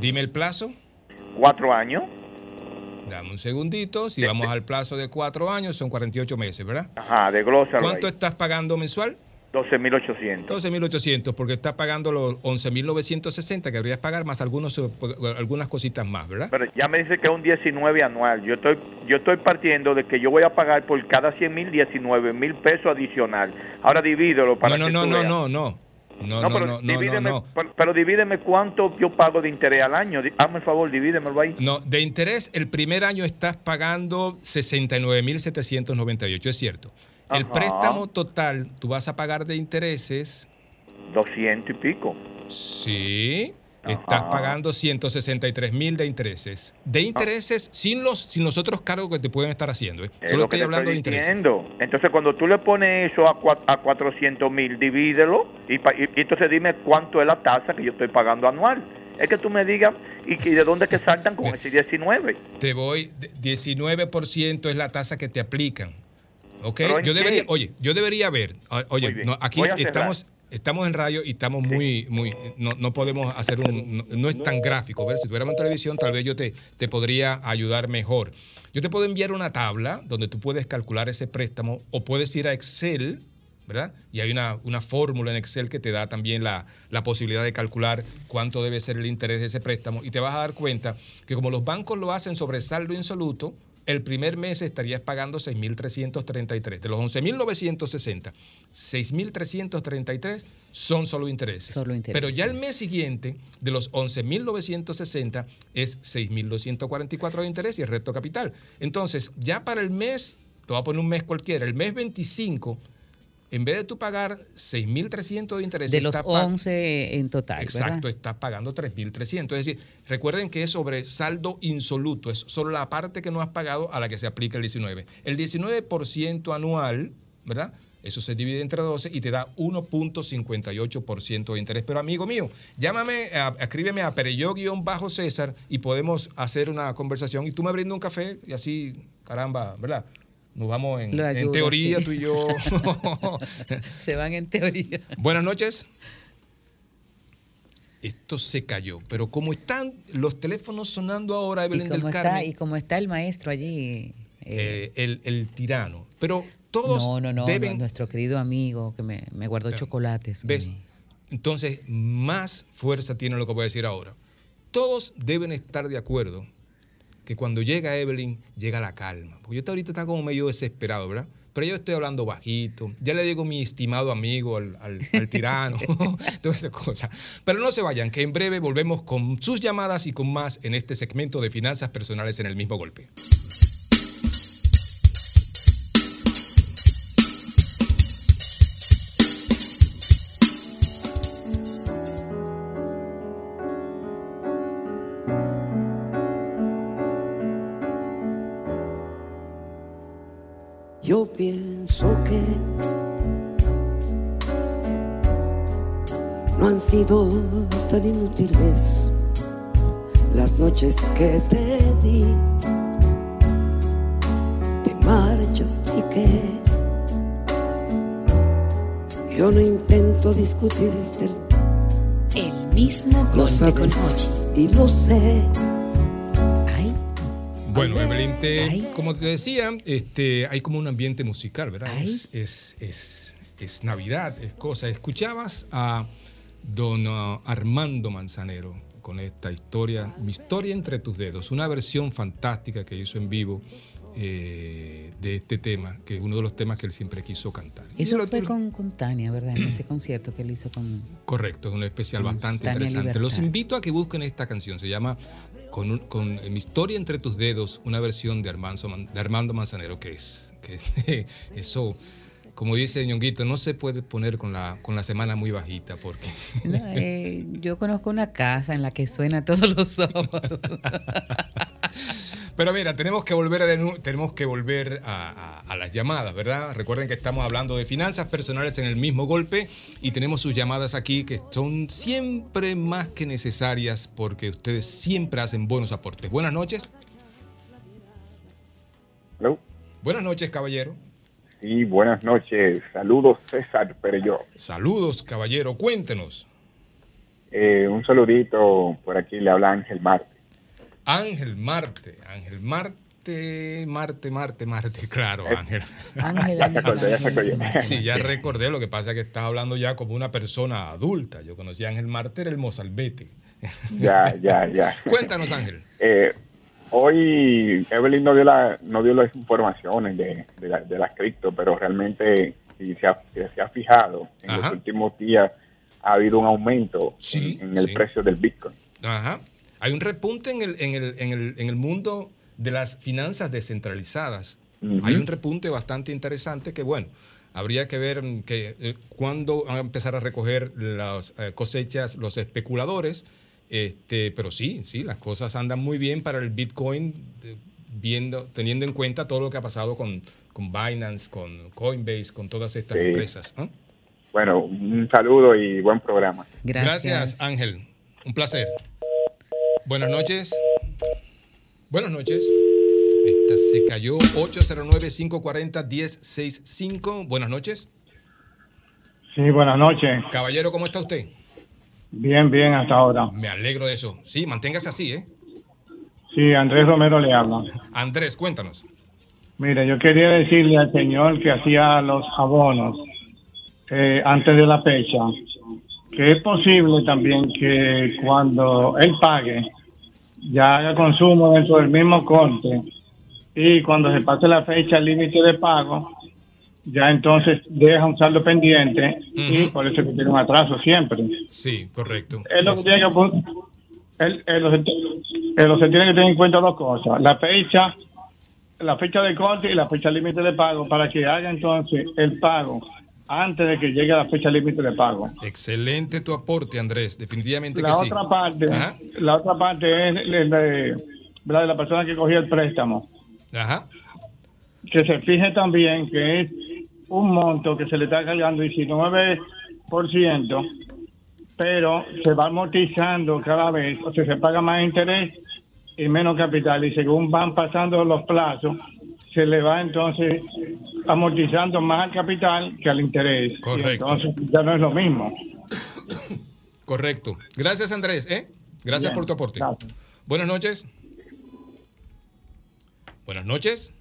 Dime el plazo. ¿Cuatro años? Dame un segundito. Si vamos al plazo de cuatro años, son 48 meses, ¿verdad? Ajá, de glosa. ¿Cuánto estás pagando mensual? 12.800. 12.800, porque estás pagando los 11.960 que deberías pagar, más algunos, eh, algunas cositas más, ¿verdad? Pero ya me dice que es un 19 anual. Yo estoy yo estoy partiendo de que yo voy a pagar por cada 100 mil 19 mil pesos adicional. Ahora divídelo para No, no, que no, tú no, veas. no, no. No, No, no, pero no, divídeme, no. Pero, pero divídeme cuánto yo pago de interés al año. Hazme el favor, divídemelo ahí. No, de interés, el primer año estás pagando 69.798, es cierto. El préstamo total, tú vas a pagar de intereses. 200 y pico. Sí. Estás pagando 163 mil de intereses. De intereses sin los, sin los otros cargos que te pueden estar haciendo. ¿eh? Es Solo estoy hablando de intereses. Entonces, cuando tú le pones eso a, a 400 mil, divídelo y, y- y entonces dime cuánto es la tasa que yo estoy pagando anual. Es que tú me digas, ¿y, que de dónde que saltan con ese 19? Te voy, de- 19% es la tasa que te aplican. ¿Ok? ¿Pero Yo debería, oye, yo debería ver. o- Oye, no, aquí estamos, estamos en radio y estamos muy, muy, no, no podemos hacer un, no, no es tan gráfico. Ver, si tuviéramos en televisión, tal vez yo te, te podría ayudar mejor. Yo te puedo enviar una tabla donde tú puedes calcular ese préstamo o puedes ir a Excel, ¿verdad? Y hay una, una fórmula en Excel que te da también la, la posibilidad de calcular cuánto debe ser el interés de ese préstamo y te vas a dar cuenta que como los bancos lo hacen sobre saldo insoluto, el primer mes estarías pagando 6.333. De los 11.960, 6.333 son solo intereses. Solo intereses. Pero ya el mes siguiente, de los 11.960, es 6.244 de interés y el resto capital. Entonces, ya para el mes, te voy a poner un mes cualquiera, el mes 25, en vez de tú pagar 6.300 de interés, de los estás pa- 11 en total, Exacto, ¿verdad? estás pagando 3.300. Es decir, recuerden que es sobre saldo insoluto, es solo la parte que no has pagado a la que se aplica el 19. El 19% anual, ¿verdad? Eso se divide entre 12 y te da 1.58% de interés. Pero amigo mío, llámame, a- escríbeme a Pereyó-César y podemos hacer una conversación y tú me brindas un café y así, caramba, ¿verdad? Nos vamos en, teoría sí. tú y yo. Se van en teoría. Buenas noches. Esto se cayó, pero como están los teléfonos sonando ahora, Evelyn del está, Carmen, y como está el maestro allí. eh, el, el tirano. Pero todos no, no, no, deben. nuestro querido amigo que me, me guardó chocolates. ¿Ves? me- Entonces, más fuerza tiene lo que voy a decir ahora. Todos deben estar de acuerdo que cuando llega Evelyn, llega la calma. Porque yo ahorita está como medio desesperado, ¿verdad? Pero yo estoy hablando bajito. Ya le digo mi estimado amigo al- al tirano, todas esas cosas. Pero no se vayan, que en breve volvemos con sus llamadas y con más en este segmento de finanzas personales en el mismo golpe. Yo pienso que no han sido tan inútiles las noches que te di. Te marchas y que yo no intento discutirte. El mismo Lo con y lo sé. Bueno, Evelyn, te- como te decía, este, hay como un ambiente musical, ¿verdad? Es, es, es, es Navidad, es cosa. Escuchabas a don Armando Manzanero con esta historia, Mi historia entre tus dedos, una versión fantástica que hizo en vivo eh, de este tema, que es uno de los temas que él siempre quiso cantar. Eso lo- fue con, con Tania, ¿verdad? En ese concierto que él hizo con... Correcto, es un especial bastante Tania interesante. Los invito a que busquen esta canción. Se llama Con, un- con mi historia entre tus dedos, una versión de Armando, Man- de Armando Manzanero, que es que eso, como dice Ñonguito, no se puede poner con la, con la semana muy bajita porque No, eh, yo conozco una casa en la que suena todos los sábados. Pero mira, tenemos que volver, a tenemos que volver a, a- a las llamadas, ¿verdad? Recuerden que estamos hablando de finanzas personales en el mismo golpe y tenemos sus llamadas aquí que son siempre más que necesarias porque ustedes siempre hacen buenos aportes. Buenas noches. Hello. Buenas noches, caballero. Sí, buenas noches. Saludos, César Pereyó. Saludos, caballero. Cuéntenos. Eh, un saludito por aquí, le habla Ángel Marte. Ángel Marte, Ángel Marte, Marte, Marte, Marte, claro, Ángel. Ángel, Ya se acordó, ya. Sí, ya recordé, lo que pasa es que estás hablando ya como una persona adulta. Yo conocí a Ángel Marte, era el mozalbete. Ya, ya, ya. Cuéntanos, Ángel. Eh, hoy Evelyn no dio, la, no dio las informaciones de, de, la- de las cripto, pero realmente si se ha, si se ha fijado, en los últimos días ha habido un aumento en, en el sí. precio del Bitcoin. Ajá. Hay un repunte en el, en el, en el, en el mundo de las finanzas descentralizadas. Hay un repunte bastante interesante que, bueno, habría que ver que eh, cuándo van a empezar a recoger las eh, cosechas los especuladores. Este, pero sí, sí, las cosas andan muy bien para el Bitcoin, de- viendo, teniendo en cuenta todo lo que ha pasado con, con Binance, con Coinbase, con todas estas Sí. empresas. Bueno, un saludo y buen programa. Gracias. Ángel. Un placer. Buenas noches. Buenas noches. Esta se cayó. 809-540-1065. Buenas noches. Sí, buenas noches. Caballero, ¿cómo está usted? Bien, bien hasta ahora. Me alegro de eso. Sí, manténgase así, ¿eh? Sí, Andrés Romero le habla. Andrés, cuéntanos. Mire, yo quería decirle al señor que hacía los abonos eh, antes de la fecha que es posible también que cuando él pague ya haga consumo dentro del mismo corte y cuando se pase la fecha límite de pago ya entonces deja un saldo pendiente y por eso que tiene un atraso siempre. Sí, correcto. Es lo que tiene que él, él él se tiene que tener en cuenta dos cosas, la fecha, la fecha de corte y la fecha límite de pago para que haga entonces el pago antes de que llegue la fecha límite de pago. Excelente tu aporte, Andrés. Definitivamente La que sí. otra parte, Ajá. la otra parte es la de, la de la persona que cogió el préstamo. Ajá. Que se fije también que es un monto que se le está cargando 19%, pero se va amortizando cada vez, o sea, se paga más interés y menos capital, y según van pasando los plazos, se le va entonces amortizando más al capital que al interés. Correcto. Y entonces ya no es lo mismo. Correcto. Gracias, Andrés. ¿eh? Gracias Bien, por tu aporte. Buenas noches. Buenas noches.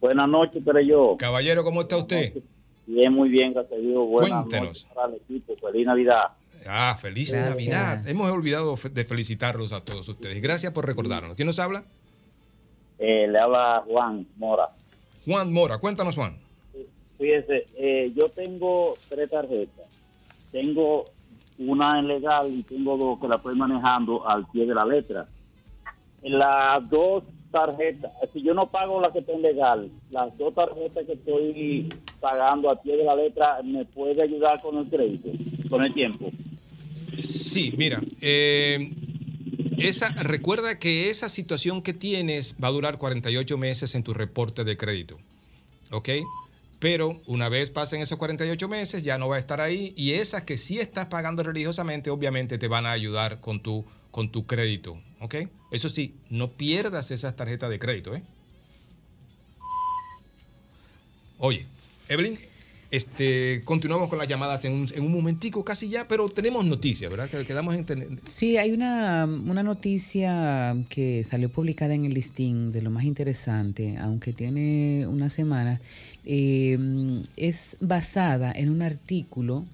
Buenas noches, pero yo. Caballero, ¿cómo está usted? Bien, muy bien, gracias a Dios. Buenas Cuéntenos. noches para el equipo. Feliz Navidad. Ah, feliz Gracias. Navidad. Hemos olvidado de felicitarlos a todos ustedes. Gracias por recordarnos. ¿Quién nos habla? Eh, le habla Juan Mora. Juan Mora. Cuéntanos, Juan. Fíjese, eh, yo tengo tres tarjetas. Tengo una en legal y tengo dos que la estoy manejando al pie de la letra. En las dos tarjetas, si yo no pago la que está en legal, las dos tarjetas que estoy pagando al pie de la letra, ¿me puede ayudar con el crédito, con el tiempo? Sí, mira, eh, esa, recuerda que esa situación que tienes va a durar 48 meses en tu reporte de crédito. ¿Ok? Pero una vez pasen esos 48 meses, ya no va a estar ahí. Y esas que sí estás pagando religiosamente, obviamente te van a ayudar con tu, con tu crédito. ¿ok? Eso sí, no pierdas esas tarjetas de crédito, ¿eh? Oye, Evelyn, este, continuamos con las llamadas en un, en un momentico casi ya, pero tenemos noticias, ¿verdad? Que quedamos en... Sí, hay una, una noticia que salió publicada en el listín de lo más interesante, aunque tiene una semana. Eh, es basada en un artículo,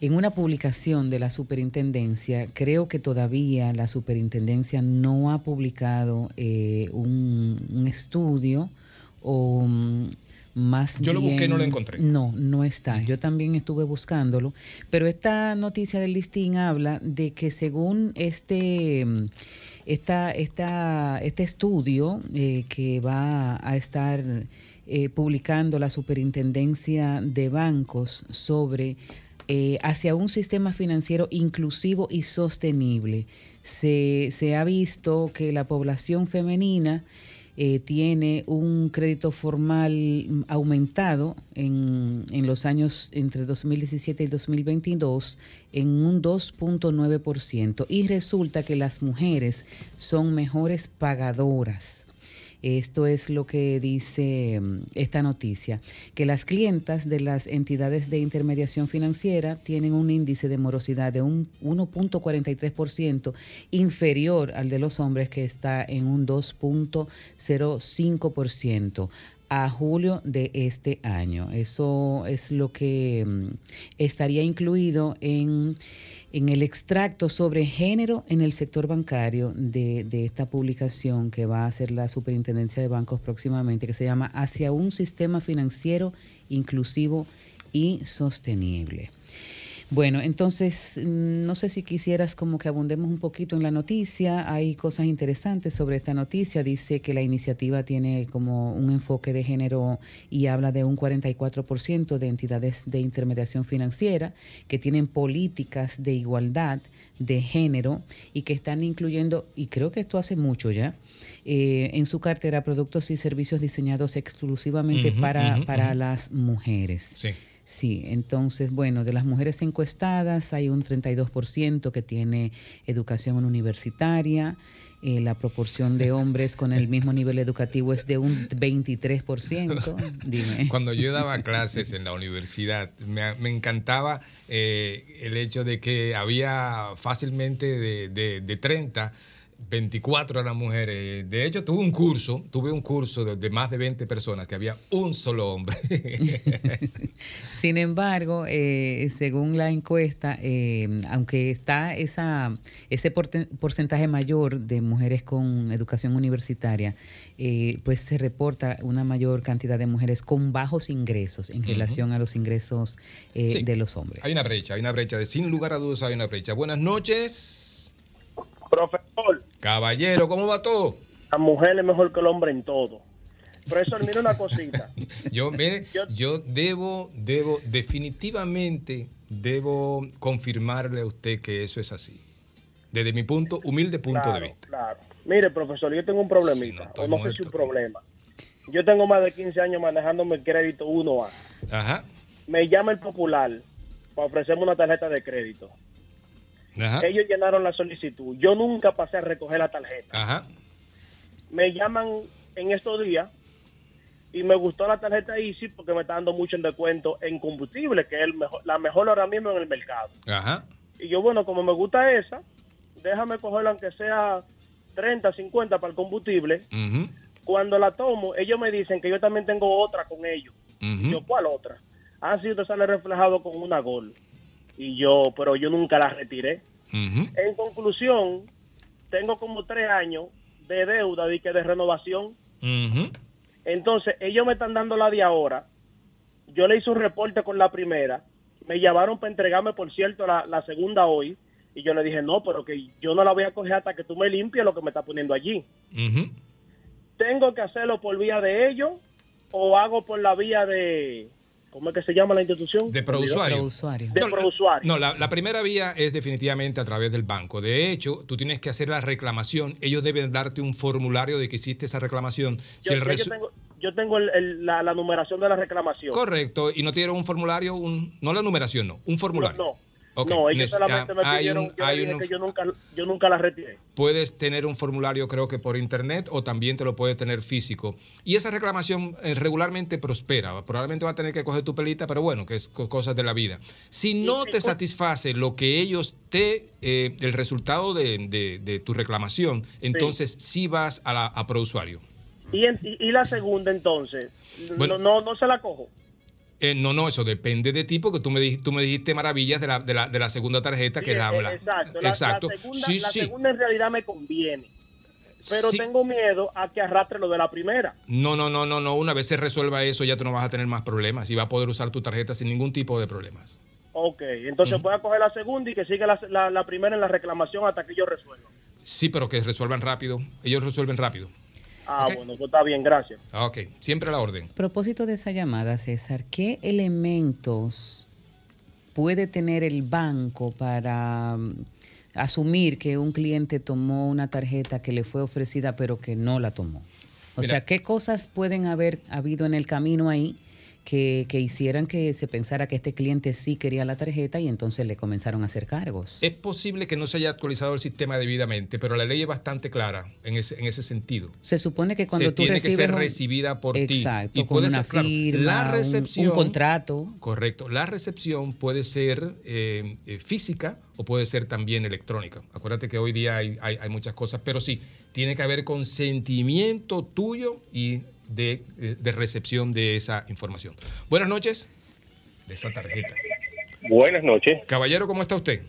en una publicación de la superintendencia. Creo que todavía la superintendencia no ha publicado eh, un, un estudio o más Yo lo busqué y no lo encontré. no, no está. Yo también estuve buscándolo, pero esta noticia del listín habla de que según este mm, esta, esta, este estudio eh, que va a estar eh, publicando la Superintendencia de Bancos sobre eh, hacia un sistema financiero inclusivo y sostenible, se, se ha visto que la población femenina eh, tiene un crédito formal aumentado en, en los años entre 2017 y 2022 en un 2.9% y resulta que las mujeres son mejores pagadoras. Esto es lo que dice mm, esta noticia, que las clientas de las entidades de intermediación financiera tienen un índice de morosidad de un 1.43% inferior al de los hombres que está en un 2.05% a julio de este año. Eso es lo que mm, estaría incluido en, en el extracto sobre género en el sector bancario de, de esta publicación que va a hacer la Superintendencia de Bancos próximamente, que se llama Hacia un sistema financiero inclusivo y sostenible. Bueno, entonces, mm, no sé si quisieras como que abundemos un poquito en la noticia. Hay cosas interesantes sobre esta noticia. Dice que la iniciativa tiene como un enfoque de género y habla de un 44% de entidades de intermediación financiera que tienen políticas de igualdad de género y que están incluyendo, y creo que esto hace mucho ya, eh, en su cartera productos y servicios diseñados exclusivamente para, para las mujeres. Sí. Sí, entonces, bueno, de las mujeres encuestadas hay un 32% que tiene educación universitaria, eh, la proporción de hombres con el mismo nivel educativo es de un 23%. Dime. Cuando yo daba clases en la universidad, me, me encantaba eh, el hecho de que había fácilmente de, de, de 30, 24 eran mujeres. De hecho, tuve un curso, tuve un curso de, de más de 20 personas que había un solo hombre. Sin embargo, eh, según la encuesta, eh, aunque está esa, ese porcentaje mayor de mujeres con educación universitaria, eh, pues se reporta una mayor cantidad de mujeres con bajos ingresos en relación a los ingresos eh, Sí. de los hombres. Hay una brecha, hay una brecha, de, sin lugar a dudas hay una brecha. Buenas noches. Profesor, Caballero, ¿cómo va todo? la mujer es mejor que el hombre en todo. Profesor, mira una cosita. Yo, mire, yo debo, debo, definitivamente debo confirmarle a usted que eso es así. Desde mi punto, humilde punto Claro, de vista. Claro. Mire, profesor, yo tengo un problemita. o no sé si un problema. Yo tengo más de 15 años manejándome el crédito 1A. Ajá, Me llama el popular para ofrecerme una tarjeta de crédito. Ajá, Ellos llenaron la solicitud. Yo nunca pasé a recoger la tarjeta. ajá. Me llaman en estos días y me gustó la tarjeta Easy porque me está dando mucho en descuento en combustible, que es el mejor, la mejor ahora mismo en el mercado. Ajá. Y yo, bueno, como me gusta esa, déjame cogerla aunque sea 30, 50 para el combustible. Cuando la tomo, ellos me dicen que yo también tengo otra con ellos. Yo, ¿cuál otra? Ah, sí, usted sale reflejado con una Gol. Y yo, pero yo nunca la retiré. En conclusión, tengo como tres años de deuda de, que de renovación. Entonces, ellos me están dando la de ahora. Yo le hice un reporte con la primera. Me llamaron para entregarme, por cierto, la, la segunda hoy. Y yo le dije, no, pero que yo no la voy a coger hasta que tú me limpies lo que me está poniendo allí. ¿Tengo que hacerlo por vía de ellos o hago por la vía de... ¿Cómo es que se llama la institución? De prousuario. Prousuario. De No, la- prousuario. No, la, la primera vía es definitivamente a través del banco. De hecho, tú tienes que hacer la reclamación. Ellos deben darte un formulario de que hiciste esa reclamación. Si Yo, el yo tengo, yo tengo el- el- la, la numeración de la reclamación. Correcto. Y no te dieron un formulario, un, no la numeración, no, un formulario. No, Ok, No, ellos solamente me ah, hay pidieron, un- yo, un- que yo nunca, yo nunca la retiré. Puedes tener un formulario creo que por internet o también te lo puedes tener físico. Y esa reclamación eh, regularmente prospera. Probablemente va a tener que coger tu pelita, pero bueno, que es co- cosas de la vida. Si no te satisface lo que ellos te, eh, el resultado de, de- de tu reclamación, entonces sí vas a, la, a ProUsuario. Y, en- y, y la segunda, entonces, Bueno. no, no, no se la cojo. Eh, no, no, eso depende de ti, porque tú me, dijiste, tú me dijiste maravillas de la, de la, de la segunda tarjeta, que Sí, la, eh, la- exacto. La, exacto. la segunda, sí, la sí. segunda en realidad me conviene. Pero tengo miedo a que arrastre lo de la primera. No, no, no, no, no. Una vez se resuelva eso, ya tú no vas a tener más problemas y vas a poder usar tu tarjeta sin ningún tipo de problemas. Ok, entonces voy a coger la segunda y que siga la, la- la primera en la reclamación hasta que yo resuelva. Sí, pero que resuelvan rápido. Ellos resuelven rápido. Ah, bueno, pues está bien, gracias. Ah, Ok, siempre a la orden. A propósito de esa llamada, César, ¿qué elementos puede tener el banco para mm, asumir que un cliente tomó una tarjeta que le fue ofrecida pero que no la tomó? O Mira. sea, ¿qué cosas pueden haber habido en el camino ahí que, que hicieran que se pensara que este cliente sí quería la tarjeta y entonces le comenzaron a hacer cargos? Es posible que no se haya actualizado el sistema debidamente, pero la ley es bastante clara en ese, en ese sentido. Se supone que cuando se tú tiene recibes que ser un- recibida por ti. Exacto, con puede una ser, claro, firma, la un- recepción, un contrato. Correcto. La recepción puede ser eh, eh, física o puede ser también electrónica. Acuérdate que hoy día hay, hay- hay muchas cosas, pero sí, tiene que haber consentimiento tuyo y de, eh, de recepción de esa información. Buenas noches. De esa tarjeta. Buenas noches. Caballero, ¿cómo está usted?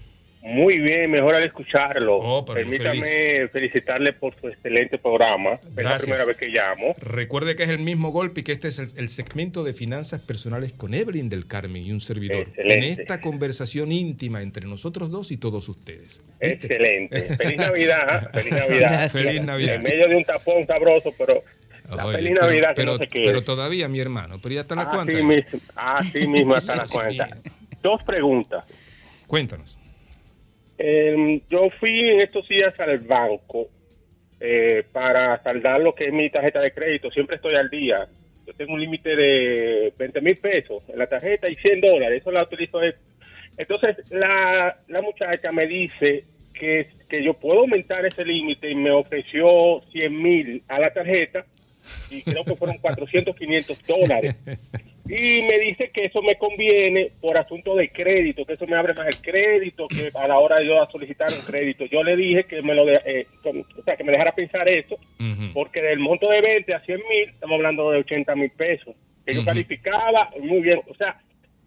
Muy bien, mejor al escucharlo. Oh, Permítame felicitarle por su excelente programa. Es la Gracias. primera vez que llamo. Recuerde que es el mismo golpe y que este es el, el segmento de finanzas personales con Evelyn del Carmen y un servidor. Excelente. En esta conversación íntima entre nosotros dos y todos ustedes. Excelente. Feliz Navidad. Feliz Navidad. Gracias. Feliz Navidad. En medio de un tapón sabroso, pero la Oye, feliz pero- Navidad que pero, no se quede. pero todavía, mi hermano, pero ya está la cuenta. Así mismo, así mismo hasta la cuenta. Dos preguntas. Cuéntanos. Eh, yo fui en estos días al banco eh, para saldar lo que es mi tarjeta de crédito. Siempre estoy al día. Yo tengo un límite de 20 mil pesos en la tarjeta y 100 dólares. Eso la utilizo. de- Entonces, la, la muchacha me dice que, que yo puedo aumentar ese límite y me ofreció 100 mil a la tarjeta y creo que fueron 400, 500 dólares. Y me dice que eso me conviene por asunto de crédito, que eso me abre más el crédito, que a la hora de yo solicitar un crédito. Yo le dije que me lo de- eh, con- o sea, que me dejara pensar eso, porque del monto de 20 a 100 mil, estamos hablando de 80 mil pesos. Que yo calificaba muy bien, o sea,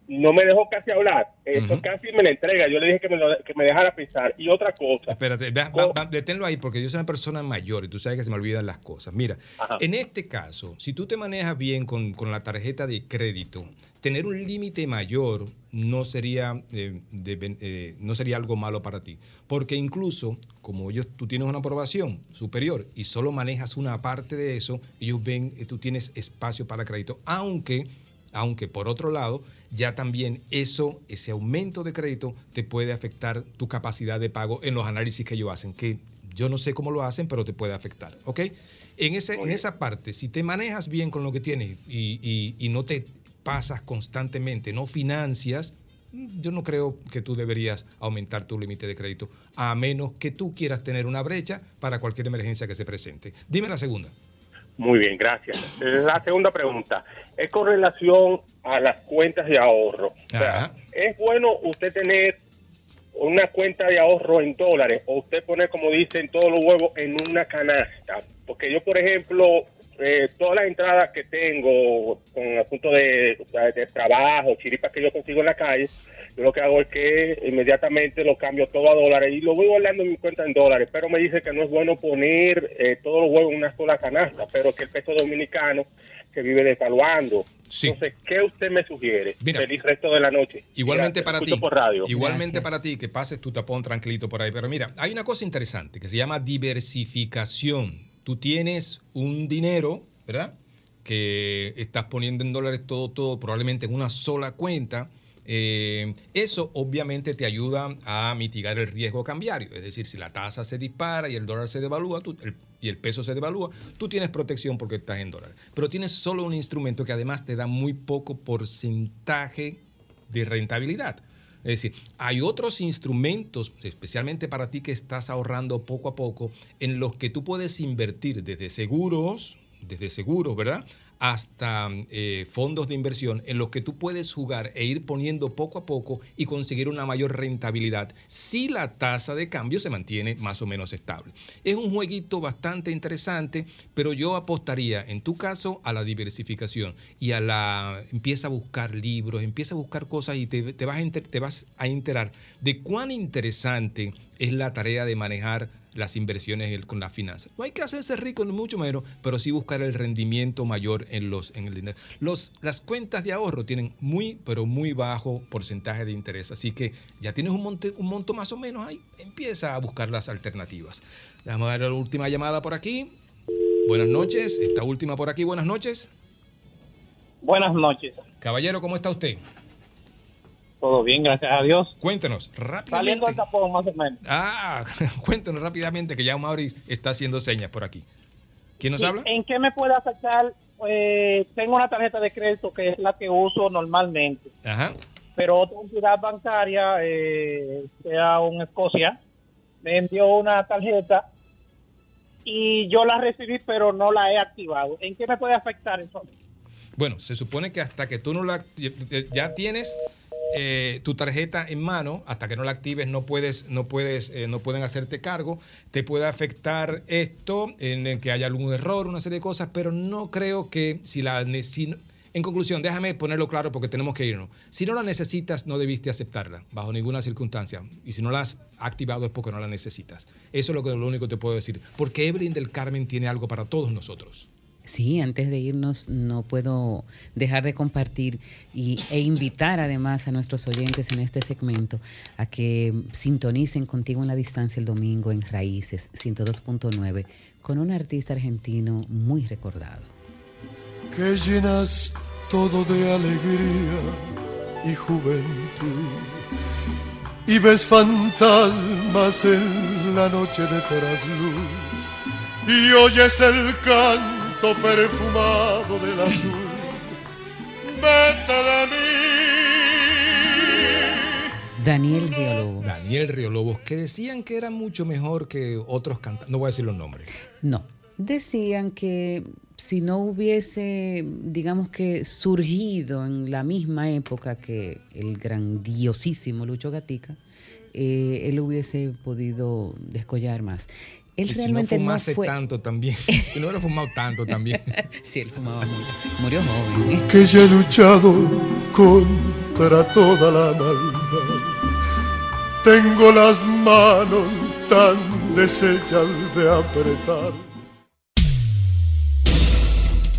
no me dejó casi hablar. Eso casi me la entrega. Yo le dije que me, lo- que me dejara pensar. Y otra cosa, Espérate, va- va- va- deténlo ahí porque yo soy una persona mayor y tú sabes que se me olvidan las cosas. Mira, en este caso, si tú te manejas bien con, con la tarjeta de crédito, tener un límite mayor no sería, eh, de eh, no sería algo malo para ti. Porque incluso, como ellos, tú tienes una aprobación superior y solo manejas una parte de eso, ellos ven que tú tienes espacio para crédito, aunque aunque por otro lado, ya también eso, ese aumento de crédito te puede afectar tu capacidad de pago en los análisis que ellos hacen, que yo no sé cómo lo hacen, pero te puede afectar, ¿ok? En, ese, en esa parte, si te manejas bien con lo que tienes y, y- y no te pasas constantemente, no financias, yo no creo que tú deberías aumentar tu límite de crédito, a menos que tú quieras tener una brecha para cualquier emergencia que se presente. Dime la segunda. Muy bien, gracias. La segunda pregunta es con relación a las cuentas de ahorro. O sea, ¿Es bueno usted tener una cuenta de ahorro en dólares o usted poner, como dicen, todos los huevos en una canasta? Porque yo, por ejemplo, eh, todas las entradas que tengo con asunto de, de trabajo, chiripas que yo consigo en la calle, yo lo que hago es que inmediatamente lo cambio todo a dólares y lo voy guardando en mi cuenta en dólares, pero me dice que no es bueno poner eh, todos los huevos en una sola canasta, pero que el peso dominicano se vive devaluando. Entonces, ¿qué usted me sugiere? Feliz resto de la noche. Igualmente Gracias, para ti. por radio. Igualmente para ti, que pases tu tapón tranquilito por ahí. Pero mira, hay una cosa interesante que se llama diversificación. Tú tienes un dinero, ¿verdad? Que estás poniendo en dólares todo, todo, probablemente en una sola cuenta. Eh, eso obviamente te ayuda a mitigar el riesgo cambiario. Es decir, si la tasa se dispara y el dólar se devalúa tú- y el peso se devalúa, tú tienes protección porque estás en dólares. Pero tienes solo un instrumento que además te da muy poco porcentaje de rentabilidad. Es decir, hay otros instrumentos, especialmente para ti que estás ahorrando poco a poco, en los que tú puedes invertir desde seguros, desde seguros, ¿verdad? Hasta eh, fondos de inversión en los que tú puedes jugar e ir poniendo poco a poco y conseguir una mayor rentabilidad si la tasa de cambio se mantiene más o menos estable. Es un jueguito bastante interesante, pero yo apostaría en tu caso a la diversificación y a la empieza a buscar libros, empieza a buscar cosas y te, vas, a te vas a enterar de cuán interesante es la tarea de manejar las inversiones con las finanzas. No hay que hacerse rico ni mucho menos, pero sí buscar el rendimiento mayor en, los, en el dinero. Los, las cuentas de ahorro tienen muy, pero muy bajo porcentaje de interés, así que ya tienes un, monte, un monto más o menos ahí, empieza a buscar las alternativas. Vamos a dar la última llamada por aquí. Buenas noches, esta última por aquí, buenas noches. Buenas noches. Caballero, ¿cómo está usted? Todo bien, gracias a Dios. Cuéntenos rápidamente. Saliendo tapón, más o menos. Ah, cuéntenos rápidamente que ya Maurice está haciendo señas por aquí. ¿Quién nos habla? ¿En qué me puede afectar? Eh, tengo una tarjeta de crédito que es la que uso normalmente, Ajá. pero otra entidad bancaria, eh, sea un Escocia, me envió una tarjeta y yo la recibí, pero no la he activado. ¿En qué me puede afectar eso? Bueno, se supone que hasta que tú no la ya tienes eh, tu tarjeta en mano, hasta que no la actives no puedes, no puedes, eh, no pueden hacerte cargo. Te puede afectar esto en el que haya algún error, una serie de cosas, pero no creo que si la en conclusión, déjame ponerlo claro porque tenemos que irnos. Si no la necesitas, no debiste aceptarla, bajo ninguna circunstancia. Y si no la has activado es porque no la necesitas. Eso es lo, que, lo único que te puedo decir. Porque Evelyn del Carmen tiene algo para todos nosotros. Sí, antes de irnos no puedo dejar de compartir y, e invitar además a nuestros oyentes en este segmento a que sintonicen contigo en la distancia el domingo en Raíces 102.9 con un artista argentino muy recordado. que llenas todo de alegría y juventud y ves fantasmas en la noche de trasluz y oyes el canto perfumado del azul. Vete de mí. Daniel Riolobos. Daniel Riolobos, que decían que era mucho mejor que otros cantantes. No voy a decir los nombres. No, decían que si no hubiese, digamos que, surgido en la misma época que el grandiosísimo Lucho Gatica, eh, él hubiese podido descollar más. Él y si no realmente no, fumase fue... tanto también. si no hubiera fumado tanto también. sí, él fumaba mucho. Murió joven. que ya he luchado contra toda la maldad. Tengo las manos tan deshechas de apretar.